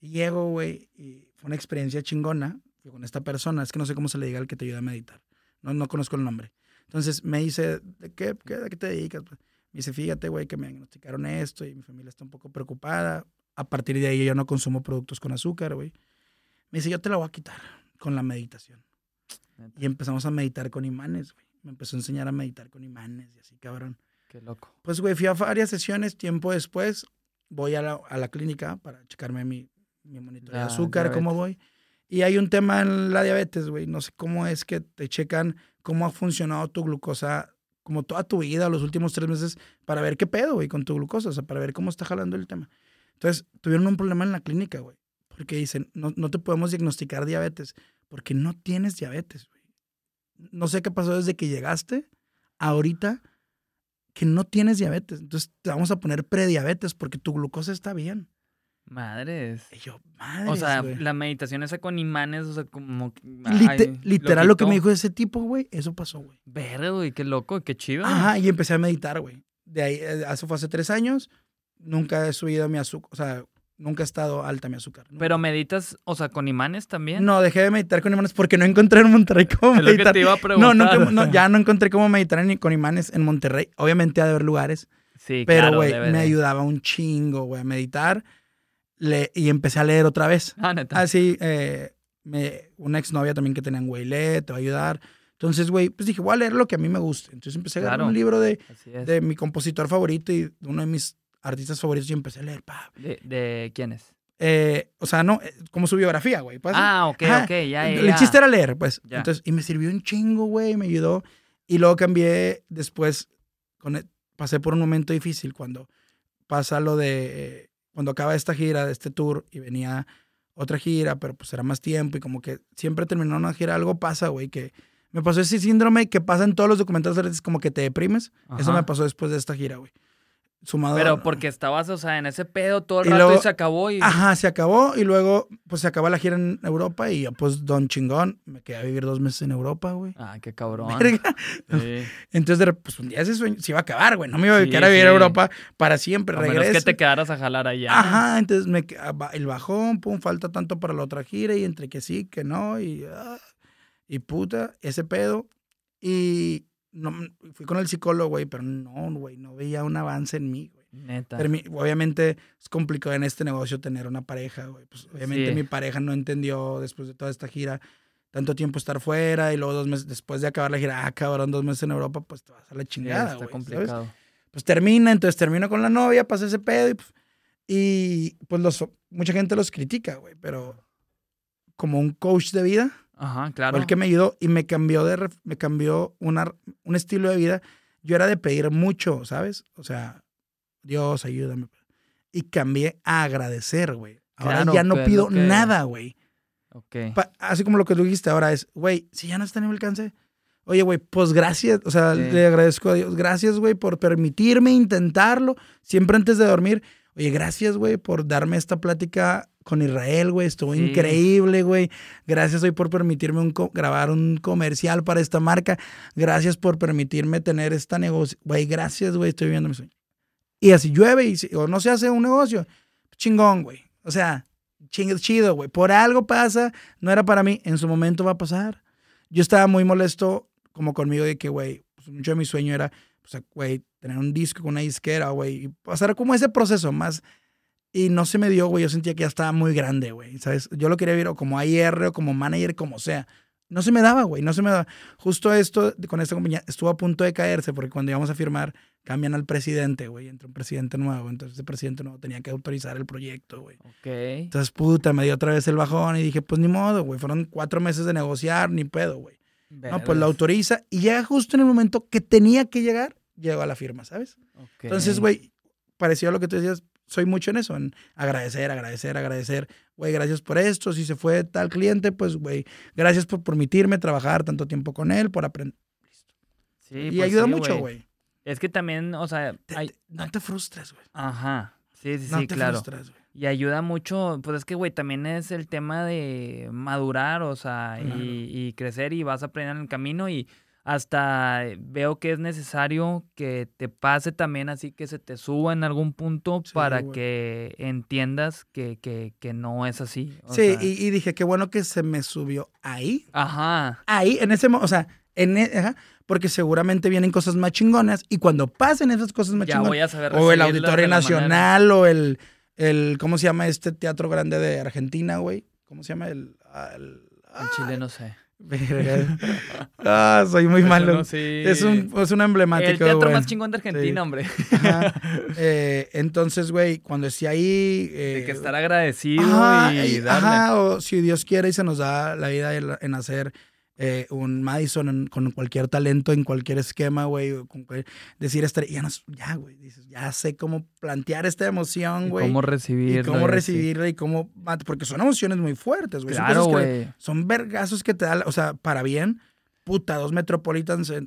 Y llego, güey, y fue una experiencia chingona con esta persona. Es que no sé cómo se le diga al que te ayuda a meditar. No, no conozco el nombre. Entonces me dice, ¿de qué, qué, qué te dedicas? Pues, me dice, fíjate, güey, que me diagnosticaron esto y mi familia está un poco preocupada. A partir de ahí yo no consumo productos con azúcar, güey. Me dice, yo te la voy a quitar con la meditación. Y empezamos a meditar con imanes, güey. Me empezó a enseñar a meditar con imanes y así, cabrón. Qué loco. Pues, güey, fui a varias sesiones. Tiempo después voy a la, a la clínica para checarme mi, mi monitoreo de azúcar, cómo voy. Y hay un tema en la diabetes, güey. No sé cómo es que te checan cómo ha funcionado tu glucosa como toda tu vida, los últimos tres meses, para ver qué pedo, güey, con tu glucosa, o sea, para ver cómo está jalando el tema. Entonces, tuvieron un problema en la clínica, güey, porque dicen, no, no te podemos diagnosticar diabetes, porque no tienes diabetes, güey. No sé qué pasó desde que llegaste, ahorita, que no tienes diabetes. Entonces, te vamos a poner prediabetes porque tu glucosa está bien. Madres. Y yo, madres. O sea, la meditación esa con imanes, o sea, como. literal, lo, que me dijo ese tipo, güey, eso pasó, güey. Verde, güey, qué loco, qué chido. Ajá, y empecé a meditar, güey. De ahí, eh, eso fue hace tres años. Nunca he subido mi azúcar, o sea, nunca he estado alta mi azúcar. ¿Pero meditas, o sea, con imanes también? No, dejé de meditar con imanes porque no encontré en Monterrey cómo meditar. Lo que te iba a preguntar. No, no, ya no encontré cómo meditar con imanes en Monterrey. Obviamente ha de haber lugares. Sí, Pero, güey, me ayudaba un chingo, güey, a meditar y empecé a leer otra vez. Ah, neta. Así, eh, me, una exnovia también que tenía en güey, lee, te va a ayudar. Entonces, güey, pues dije, voy a leer lo que a mí me guste. Entonces empecé a leer un libro de, de mi compositor favorito y uno de mis artistas favoritos y empecé a leer. Pa. ¿De, de quién es? Eh, o sea, no, eh, como su biografía, güey. Pues, ah, ok, ok, ya, ya. El chiste era leer, pues. Entonces, y me sirvió un chingo, güey, me ayudó. Y luego cambié después, con, e, pasé por un momento difícil cuando pasa lo de cuando acaba esta gira, de este tour, y venía otra gira, pero pues era más tiempo y como que siempre terminó una gira, algo pasa, güey, que me pasó ese síndrome que pasa en todos los documentales, como que te deprimes. Eso me pasó después de esta gira, güey. Pero porque estabas, o sea, en ese pedo todo el rato y se acabó y... Ajá, se acabó y luego pues se acabó la gira en Europa y yo pues don chingón, me quedé a vivir dos meses en Europa, güey. Ah, qué cabrón. Entonces pues un día ese sueño se iba a acabar, güey, no me iba a quedar a vivir en Europa para siempre, a menos que te quedaras a jalar allá. Ajá, entonces me, el bajón, pum, falta tanto para la otra gira y entre que sí, que no y... Ah, y puta, ese pedo. Y no, fui con el psicólogo, güey, pero no, güey, no veía un avance en mí, güey. Neta. obviamente es complicado en este negocio tener una pareja, güey. Pues obviamente mi pareja no entendió después de toda esta gira tanto tiempo estar fuera y luego dos meses después de acabar la gira, ah, cabrón, dos meses en Europa, pues te vas a la chingada, güey. está complicado. Pues termina, entonces termino con la novia, pasa ese pedo y pues, y, pues los, mucha gente los critica, güey, pero como un coach de vida, Ajá, claro. Fue el que me ayudó y me cambió, de, me cambió una, un estilo de vida. Yo era de pedir mucho, ¿sabes? O sea, Dios, ayúdame. Y cambié a agradecer, güey. Ahora ya no pido nada, güey. Ok. así como lo que tú dijiste ahora es, güey, si ya no está en mi alcance, oye, güey, pues gracias, o sea, le agradezco a Dios, gracias, güey, por permitirme intentarlo, siempre antes de dormir. Oye, gracias, güey, por darme esta plática con Israel, güey. Estuvo increíble, güey. Gracias hoy por permitirme un grabar un comercial para esta marca. Gracias por permitirme tener esta negocio. Güey, gracias, güey. Estoy viviendo mi sueño. Y así llueve y o no se hace un negocio. Chingón, güey. O sea, ching, chido, güey. Por algo pasa. No era para mí. En su momento va a pasar. Yo estaba muy molesto como conmigo de que, güey, pues mucho de mi sueño era, pues, güey, tener un disco con una disquera, güey. Y pasar como ese proceso más y no se me dio, güey. Yo sentía que ya estaba muy grande, güey. ¿Sabes? Yo lo quería ver o como AR o como manager, como sea. No se me daba, güey. No se me daba. Justo esto con esta compañía estuvo a punto de caerse porque cuando íbamos a firmar cambian al presidente, güey. Entró un presidente nuevo. Entonces ese presidente nuevo tenía que autorizar el proyecto, güey. Ok. Entonces, puta, me dio otra vez el bajón y dije, pues ni modo, güey. Fueron cuatro meses de negociar, ni pedo, güey. No, pues lo autoriza y llega justo en el momento que tenía que llegar, llegó a la firma, ¿sabes? Entonces, güey, pareció a lo que tú decías, soy mucho en eso, en agradecer, agradecer, agradecer. Güey, gracias por esto. Si se fue tal cliente, pues, güey, gracias por permitirme trabajar tanto tiempo con él, por aprender. Sí, y pues ayuda mucho, güey. Es que también, o sea... no te frustres, güey. Ajá. Sí, sí, sí, claro. Y ayuda mucho, pues es que, güey, también es el tema de madurar, o sea, y, crecer y vas a aprender en el camino y hasta veo que es necesario que te pase también así que se te suba en algún punto para que entiendas que, que, que, no es así. sí, y, dije, qué bueno que se me subió ahí. Ajá. Ahí, en ese momento, o sea, en, e, ajá, porque seguramente vienen cosas más chingonas y cuando pasen esas cosas más chingonas, o el Auditorio Nacional o el, el, ¿cómo se llama este teatro grande de Argentina, güey? ¿Cómo se llama? El, el, Chile no sé. ah, soy muy malo. es, un, es un emblemático. El teatro más chingón de Argentina, hombre. Eh, entonces, güey, cuando esté ahí. Eh, de que estar agradecido y darle. Ajá, o si Dios quiere y se nos da la vida en hacer eh, un Madison con cualquier talento, en cualquier esquema, güey, decir, este, ya, no, ya, güey, dices, ya sé cómo plantear esta emoción, güey. Cómo recibirla. Y cómo recibirla y cómo, porque son emociones muy fuertes, güey. Claro, güey. Son vergazos que te da, o sea, para bien, puta, dos Metropolitans, la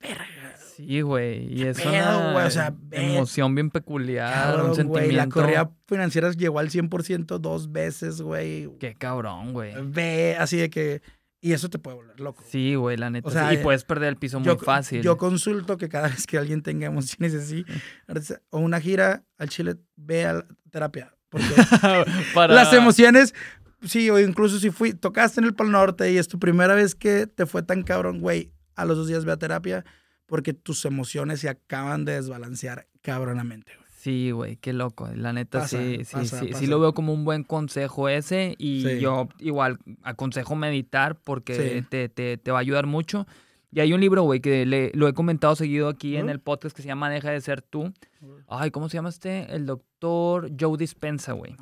verga. Sí, güey. Y es una emoción bien peculiar, un sentimiento. la correa financiera llegó al 100% dos veces, güey. Qué cabrón, güey. Ve, así de que y eso te puede volver loco. Sí, güey, la neta. O sea, Y puedes perder el piso muy fácil. Yo consulto que cada vez que alguien tenga emociones así, o una gira al Chile, vea terapia. Porque las emociones, sí, o incluso si fui, tocaste en el Pal Norte y es tu primera vez que te fue tan cabrón, güey, a los dos días ve a terapia porque tus emociones se acaban de desbalancear cabronamente, güey. Sí, güey, qué loco. La neta, sí, sí, sí, sí lo veo como un buen consejo ese. Y yo igual aconsejo meditar porque te, te, te, va a ayudar mucho. Y hay un libro, güey, que le, lo he comentado seguido aquí en el podcast que se llama Deja de ser tú. Ay, ¿cómo se llama este? El doctor Joe Dispensa, güey.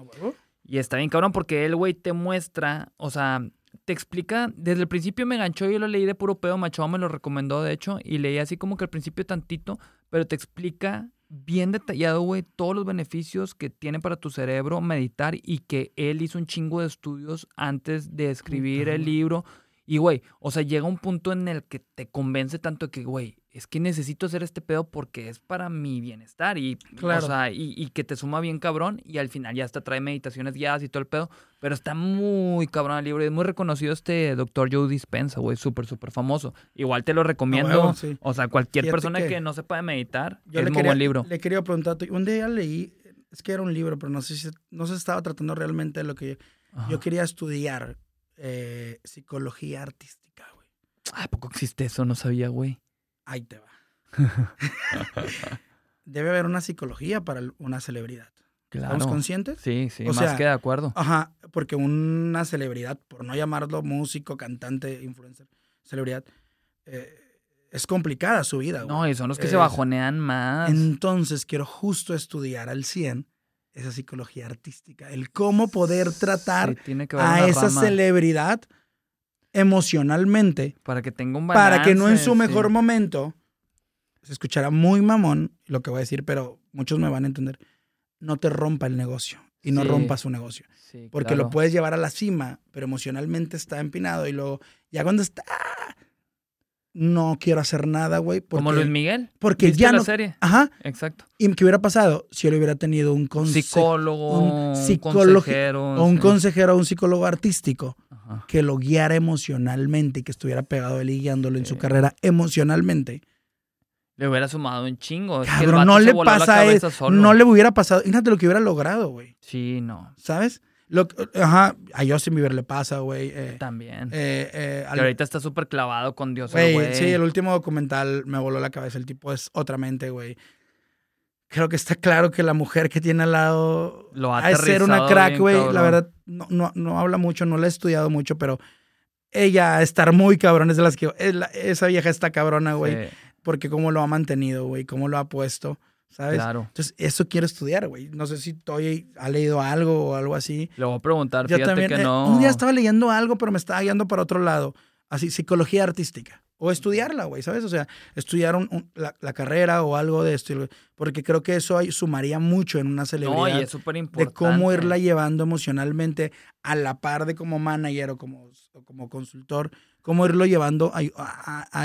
Y está bien cabrón porque él, güey, te muestra, o sea, te explica, desde el principio me ganchó, yo lo leí de puro pedo, Macho me lo recomendó, de hecho, y leí así como que al principio tantito, pero te explica bien detallado, güey, todos los beneficios que tiene para tu cerebro meditar y que él hizo un chingo de estudios antes de escribir el libro. Y, güey, o sea, llega un punto en el que te convence tanto que, güey, es que necesito hacer este pedo porque es para mi bienestar y, claro. o sea, y, que te suma bien cabrón y al final ya hasta trae meditaciones guiadas y todo el pedo, pero está muy cabrón el libro y es muy reconocido este doctor Joe Dispensa, güey, súper, súper famoso. Igual te lo recomiendo, o sea, cualquier persona que, no se puede meditar, yo es le muy buen libro. Le quería preguntar, un día leí, es que era un libro, pero no sé si no se estaba tratando realmente de lo que yo, quería estudiar, eh, psicología artística, güey. Ah, poco existe eso? No sabía, güey ahí te va. Debe haber una psicología para una celebridad. ¿Estamos conscientes? Sí, sí, más que de acuerdo. Ajá, porque una celebridad, por no llamarlo músico, cantante, influencer, celebridad, eh, es complicada su vida. No, y son los que se bajonean más. Entonces quiero justo estudiar al 100 esa psicología artística, el cómo poder tratar a esa celebridad emocionalmente. Para que tenga un balance. Para que no en su mejor momento, se escuchará muy mamón lo que voy a decir, pero muchos me van a entender, no te rompa el negocio y no rompa su negocio. porque lo puedes llevar a la cima, pero emocionalmente está empinado y luego, ya cuando está, no quiero hacer nada, güey. Como Luis Miguel. Porque ya la no. serie? Ajá. Exacto. ¿Y qué hubiera pasado si él hubiera tenido un, psicólogo, un, consejero, o un consejero o un psicólogo artístico que lo guiara emocionalmente y que estuviera pegado a él y guiándolo en su carrera emocionalmente? Le hubiera sumado un chingo. Cabrón, no le pasa eso. No le hubiera pasado. Imagínate lo que hubiera logrado, güey. Sí, no. ¿Sabes? Lo, ajá, a Justin Bieber le pasa, güey. Eh, También. Eh, eh, ahorita está súper clavado con Dios, güey. Sí, el último documental me voló la cabeza. El tipo es otra mente, güey. Creo que está claro que la mujer que tiene al lado Lo ha ser una crack, güey. La verdad, no, no, no, habla mucho, no la he estudiado mucho, pero ella estar muy cabrón es de las que... esa vieja está cabrona, güey. Porque cómo lo ha mantenido, güey, cómo lo ha puesto. ¿Sabes? Claro. Entonces, eso quiero estudiar, güey. No sé si Toy ha leído algo o algo así. Le voy a preguntar, Yo fíjate que eh, no. un día estaba leyendo algo, pero me estaba guiando para otro lado. Así, psicología artística. O estudiarla, güey, ¿sabes? O sea, estudiar la, carrera o algo de esto. Porque creo que eso sumaría mucho en una celebridad. es súper importante. De cómo irla llevando emocionalmente a la par de como manager o como, como consultor. Cómo irlo llevando a,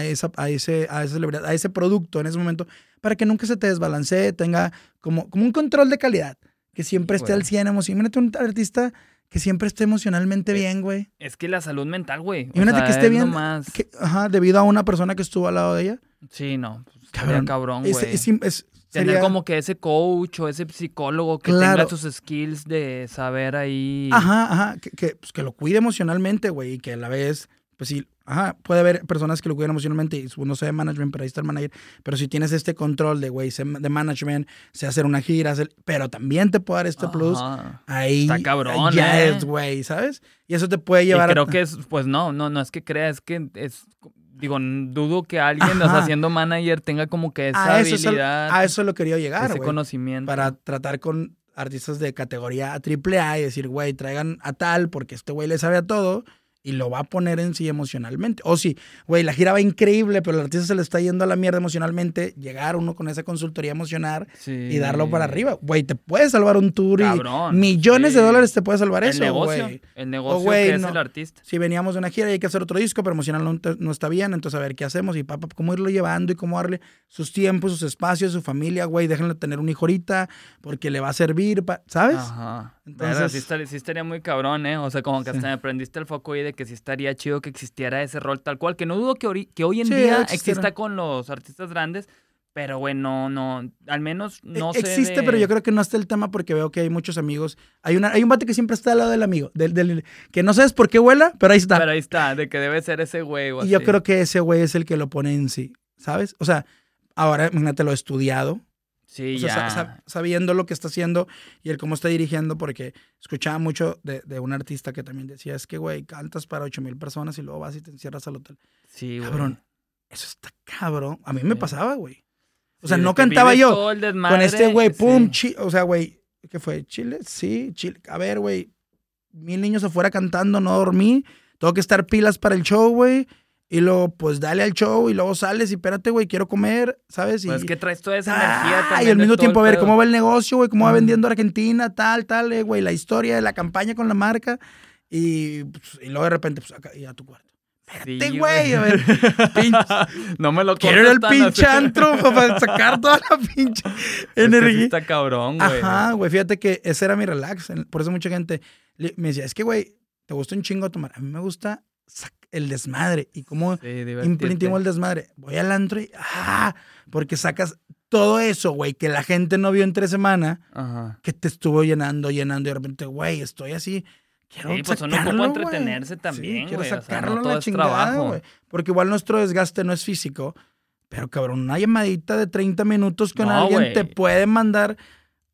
esa, a, ese, a esa celebridad, a ese producto en ese momento. Para que nunca se te desbalancee, tenga como, como un control de calidad. Que siempre esté al 100 emocionalmente. un artista que siempre esté emocionalmente bien, güey. Es que la salud mental, güey. Imagínate que esté bien. ajá, debido a una persona que estuvo al lado de ella. Sí, no. Pues, cabrón, cabrón, güey. Es, Tener como que ese coach o ese psicólogo que tenga sus skills de saber ahí. Ajá, ajá. Que, que, pues, que lo cuide emocionalmente, güey. Y que a la vez, pues sí, Ajá, puede haber personas que lo cuidan emocionalmente y no sé de management, pero ahí está el manager. Pero si tienes este control de, güey, de management, sé hacer una gira, pero también te puede dar este plus, ahí está cabrón, ya ¿eh? es, güey, ¿sabes? Y eso te puede llevar y creo que es, pues no, no, no es que creas, es que es, digo, dudo que alguien, o sea, siendo manager, tenga como que esa a eso habilidad. a eso lo quería llegar, Ese conocimiento. Para tratar con artistas de categoría AAA y decir, güey, traigan a tal porque este güey le sabe a todo y lo va a poner en sí emocionalmente. O si, güey, la gira va increíble, pero el artista se le está yendo a la mierda emocionalmente, llegar uno con esa consultoría emocional y darlo para arriba. Güey, te puede salvar un tour y millones de dólares te puede salvar el eso, negocio, El negocio que es el artista. Si veníamos de una gira y hay que hacer otro disco, pero emocionalmente no, está bien, entonces a ver qué hacemos y papá, cómo irlo llevando y cómo darle sus tiempos, sus espacios, su familia, güey, déjenle tener un hijo ahorita porque le va a servir, ¿sabes? Ajá. Entonces, sí estaría, muy cabrón, ¿eh? O sea, como que hasta me prendiste el foco y de que sí estaría chido que existiera ese rol tal cual, que no dudo que, hoy, que hoy en día exista con los artistas grandes, pero bueno, no, al menos no sé. Existe, pero yo creo que no está el tema porque veo que hay muchos amigos. Hay una, hay un bate que siempre está al lado del amigo, del, del, que no sabes por qué vuela, pero ahí está. Pero ahí está, de que debe ser ese güey. y yo creo que ese güey es el que lo pone en sí, ¿sabes? O sea, ahora imagínate lo estudiado, Sí, ya. sabiendo lo que está haciendo y el cómo está dirigiendo, porque escuchaba mucho de, de un artista que también decía, es que, güey, cantas para ocho mil personas y luego vas y te encierras al hotel. Sí, güey. Cabrón, eso está cabrón. A mí me pasaba, güey. O sea, no cantaba yo con este güey, pum, o sea, güey, ¿qué fue? ¿Chile? Sí, Chile. A ver, güey, mil niños afuera cantando, no dormí, tengo que estar pilas para el show, güey. Y luego, pues dale al show y luego sales y espérate, güey, quiero comer, ¿sabes? Y, pues que traes toda esa energía ah, Y al mismo tiempo, a ver, ¿cómo va el negocio, güey? ¿Cómo va vendiendo Argentina, tal, tal, eh, güey? La historia de la campaña con la marca. Y, pues, y luego de repente, pues acá, y a tu cuarto. Espérate, güey, a ver. no me lo Quiero ir al pinche antro para sacar toda la pinche energía. está cabrón, güey. Ajá, güey, fíjate que ese era mi relax. Por eso mucha gente me decía, es que, güey, te gusta un chingo tomar. A mí me gusta el desmadre. ¿Y cómo sí, el desmadre? Voy al antro y ¡ah! Porque sacas todo eso, güey, que la gente no vio en tres semanas, que te estuvo llenando, llenando y de repente, güey, estoy así. Quiero sí, pues sacarlo, uno entretenerse también, quiero sacarlo la chingada, güey. Porque igual nuestro desgaste no es físico, pero cabrón, una llamadita de 30 minutos con alguien te puede mandar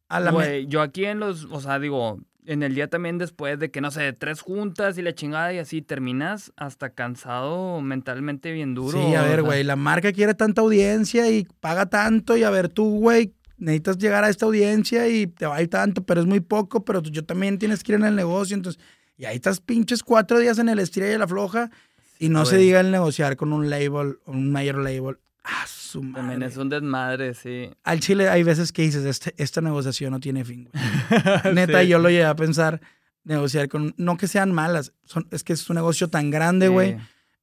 a la... Güey, yo aquí en los, o sea, digo, en el día también después de que, no sé, tres juntas y la chingada y así terminas hasta cansado mentalmente bien duro. Sí, a ver, güey, la marca quiere tanta audiencia y paga tanto y a ver, tú, güey, necesitas llegar a esta audiencia y te va a ir tanto, pero es muy poco, pero yo también tienes que ir en el negocio, entonces, y ahí estás pinches cuatro días en el estrella y la floja y no se diga el negociar con un label, un mayor label. Ah, su madre. También es un desmadre, sí. Al Chile hay veces que dices, este, esta negociación no tiene fin. Neta, yo lo llegué a pensar, negociar con, no que sean malas, son, es que es un negocio tan grande, güey.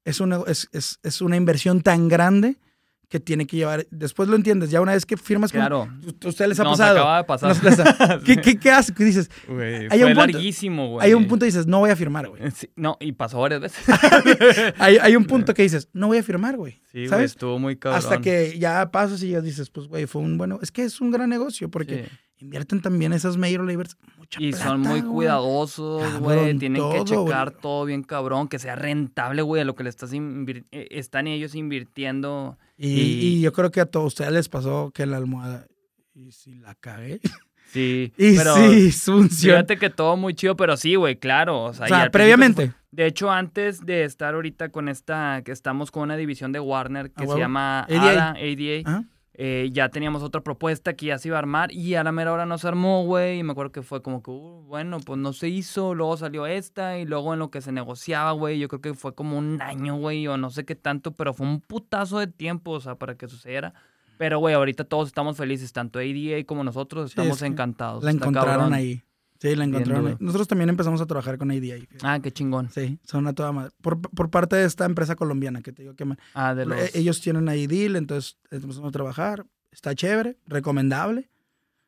Es, un, es, es, es una inversión tan grande que tiene que llevar. Después lo entiendes, ya una vez que firmas claro. con. ¿Usted les ha pasado? acaba de pasar. ¿Qué, qué, qué haces? ¿Qué dices? Güey, hay fue un punto, larguísimo, güey. Hay un punto que dices, no voy a firmar, güey. no, y pasó varias veces. hay, hay, un punto que dices, no voy a firmar, güey. Sí, güey, estuvo muy cabrón. Hasta que ya pasas y ya dices, pues, güey, fue un bueno. Es que es un gran negocio porque invierten también esas major labels y son muy cuidadosos, güey. Tienen que checar todo bien cabrón, que sea rentable, güey, a lo que le estás eh, están ellos invirtiendo. Y, yo creo que a todos ustedes les pasó que la almohada, y si la cagué. Sí, y pero sí, funciona. Fíjate que todo muy chido, pero sí, güey, claro. O sea, previamente. de hecho, antes de estar ahorita con esta, que estamos con una división de Warner que se llama ADA, ADA eh, ya teníamos otra propuesta que ya se iba a armar y a la mera hora no se armó, güey. Y me acuerdo que fue como que, uh, bueno, pues no se hizo, luego salió esta y luego en lo que se negociaba, güey, yo creo que fue como un año, güey, o no sé qué tanto, pero fue un putazo de tiempo, o sea, para que sucediera. Pero, güey, ahorita todos estamos felices, tanto ADA como nosotros, estamos encantados. La encontraron ahí. Sí, la encontraron. Nosotros también empezamos a trabajar con ADA. Ah, qué chingón. Sí, son una toda madre. Por, por, parte de esta empresa colombiana que te digo que Ah, de los... E, ellos tienen ahí deal, entonces empezamos a trabajar. Está chévere, recomendable.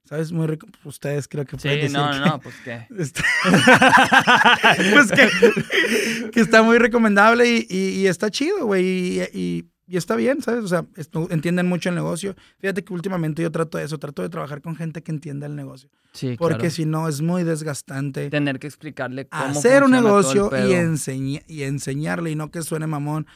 ¿Sabes? Muy rico. Ustedes creo que pueden Sí, no, no, no, pues qué. Está... pues que, que, está muy recomendable y, y, está chido, güey. Y, y, está bien, ¿sabes? O sea, entienden mucho el negocio. Fíjate que últimamente yo trato de eso, trato de trabajar con gente que entienda el negocio. Sí, Porque si no, es muy desgastante. Tener que explicarle cómo Hacer un negocio y, y enseñarle y no que suene mamón.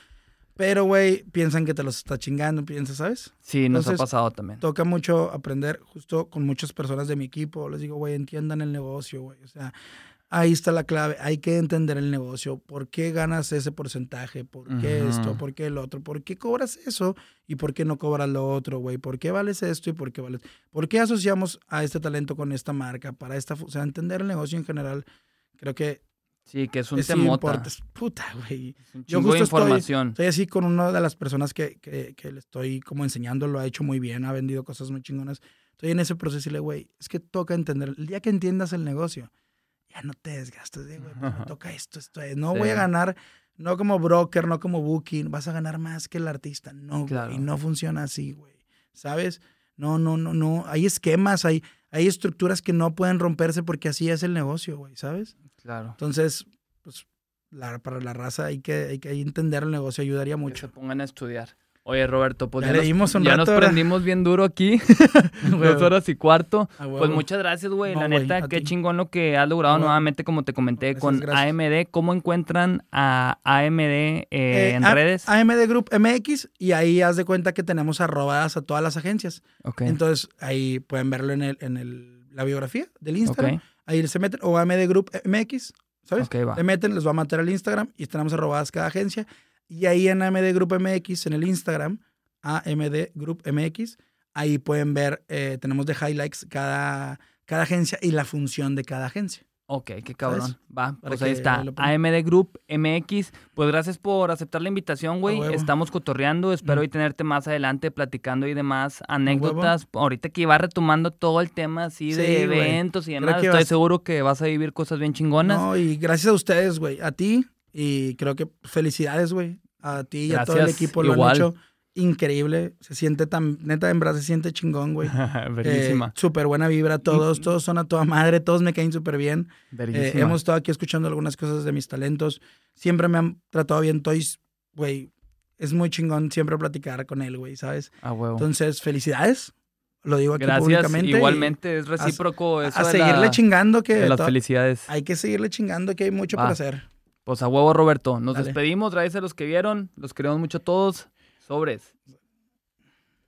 Pero, güey, piensan que te los está chingando, piensas, ¿sabes? Sí, nos ha pasado también. Toca mucho aprender justo con muchas personas de mi equipo. Les digo, güey, entiendan el negocio, güey. O sea, ahí está la clave. Hay que entender el negocio. ¿Por qué ganas ese porcentaje? ¿Por qué esto? ¿Por qué el otro? ¿Por qué cobras eso? ¿Y por qué no cobras lo otro, güey? ¿Por qué vales esto y por qué vales? ¿Por qué asociamos a este talento con esta marca? Para esta, o sea, entender el negocio en general. Creo que Sí, que es un temota. Puta, güey. Yo justo información. Estoy, así con una de las personas que, que, que, le estoy como enseñando, lo ha hecho muy bien, ha vendido cosas muy chingonas. Estoy en ese proceso y le, güey, es que toca entender. El día que entiendas el negocio, ya no te desgastes de, güey, pues toca esto, esto es. No voy a ganar, no como broker, no como booking, vas a ganar más que el artista. No, claro. y no funciona así, güey. ¿Sabes? No, no, no, no. Hay esquemas, hay, hay estructuras que no pueden romperse porque así es el negocio, güey, ¿sabes? Claro. Entonces, pues para la raza hay que, hay que entender el negocio, ayudaría mucho. Que se pongan a estudiar. Oye, Roberto, pues ya, nos, ya nos prendimos bien duro aquí. Dos horas y cuarto. Pues muchas gracias, güey. la neta, qué chingón lo que has logrado nuevamente, como te comenté, con AMD. ¿Cómo encuentran a AMD eh, eh, en redes? AMD Group MX y ahí haz de cuenta que tenemos arrobadas a todas las agencias. Entonces ahí pueden verlo en, el, en el, la biografía del Instagram. Ahí se meten, o AMD Group MX, ¿sabes? Le meten, les va a matar al Instagram y tenemos arrobadas cada agencia. Y ahí en AMD Group MX, en el Instagram, AMD Group MX, ahí pueden ver, eh, tenemos de highlights cada, cada agencia y la función de cada agencia. Ok, qué cabrón. Va, pues ahí está. AMD Group MX. Pues gracias por aceptar la invitación, güey. Estamos cotorreando. Espero hoy tenerte más adelante platicando y demás anécdotas. Ahorita que va retomando todo el tema así de eventos y demás. Estoy seguro que vas a vivir cosas bien chingonas. No, y gracias a ustedes, güey. A ti. Y creo que felicidades, güey. A ti y a todo el equipo lo han hecho increíble. Se siente tan, neta, en verdad se siente chingón, güey. Bellísima. Eh, súper buena vibra, todos, todos son a toda madre, todos me caen súper bien. Eh, hemos estado aquí escuchando algunas cosas de mis talentos. Siempre me han tratado bien, Toys, güey. Es muy chingón siempre platicar con él, güey, ¿sabes? Ah, huevo. Entonces, felicidades. Lo digo aquí Gracias, públicamente. Igualmente, es recíproco. A, seguirle chingando que. las felicidades. Hay que seguirle chingando que hay mucho por hacer. Pues a huevo, Roberto. Nos despedimos. Gracias a los que vieron. Los queremos mucho a todos. Sobres.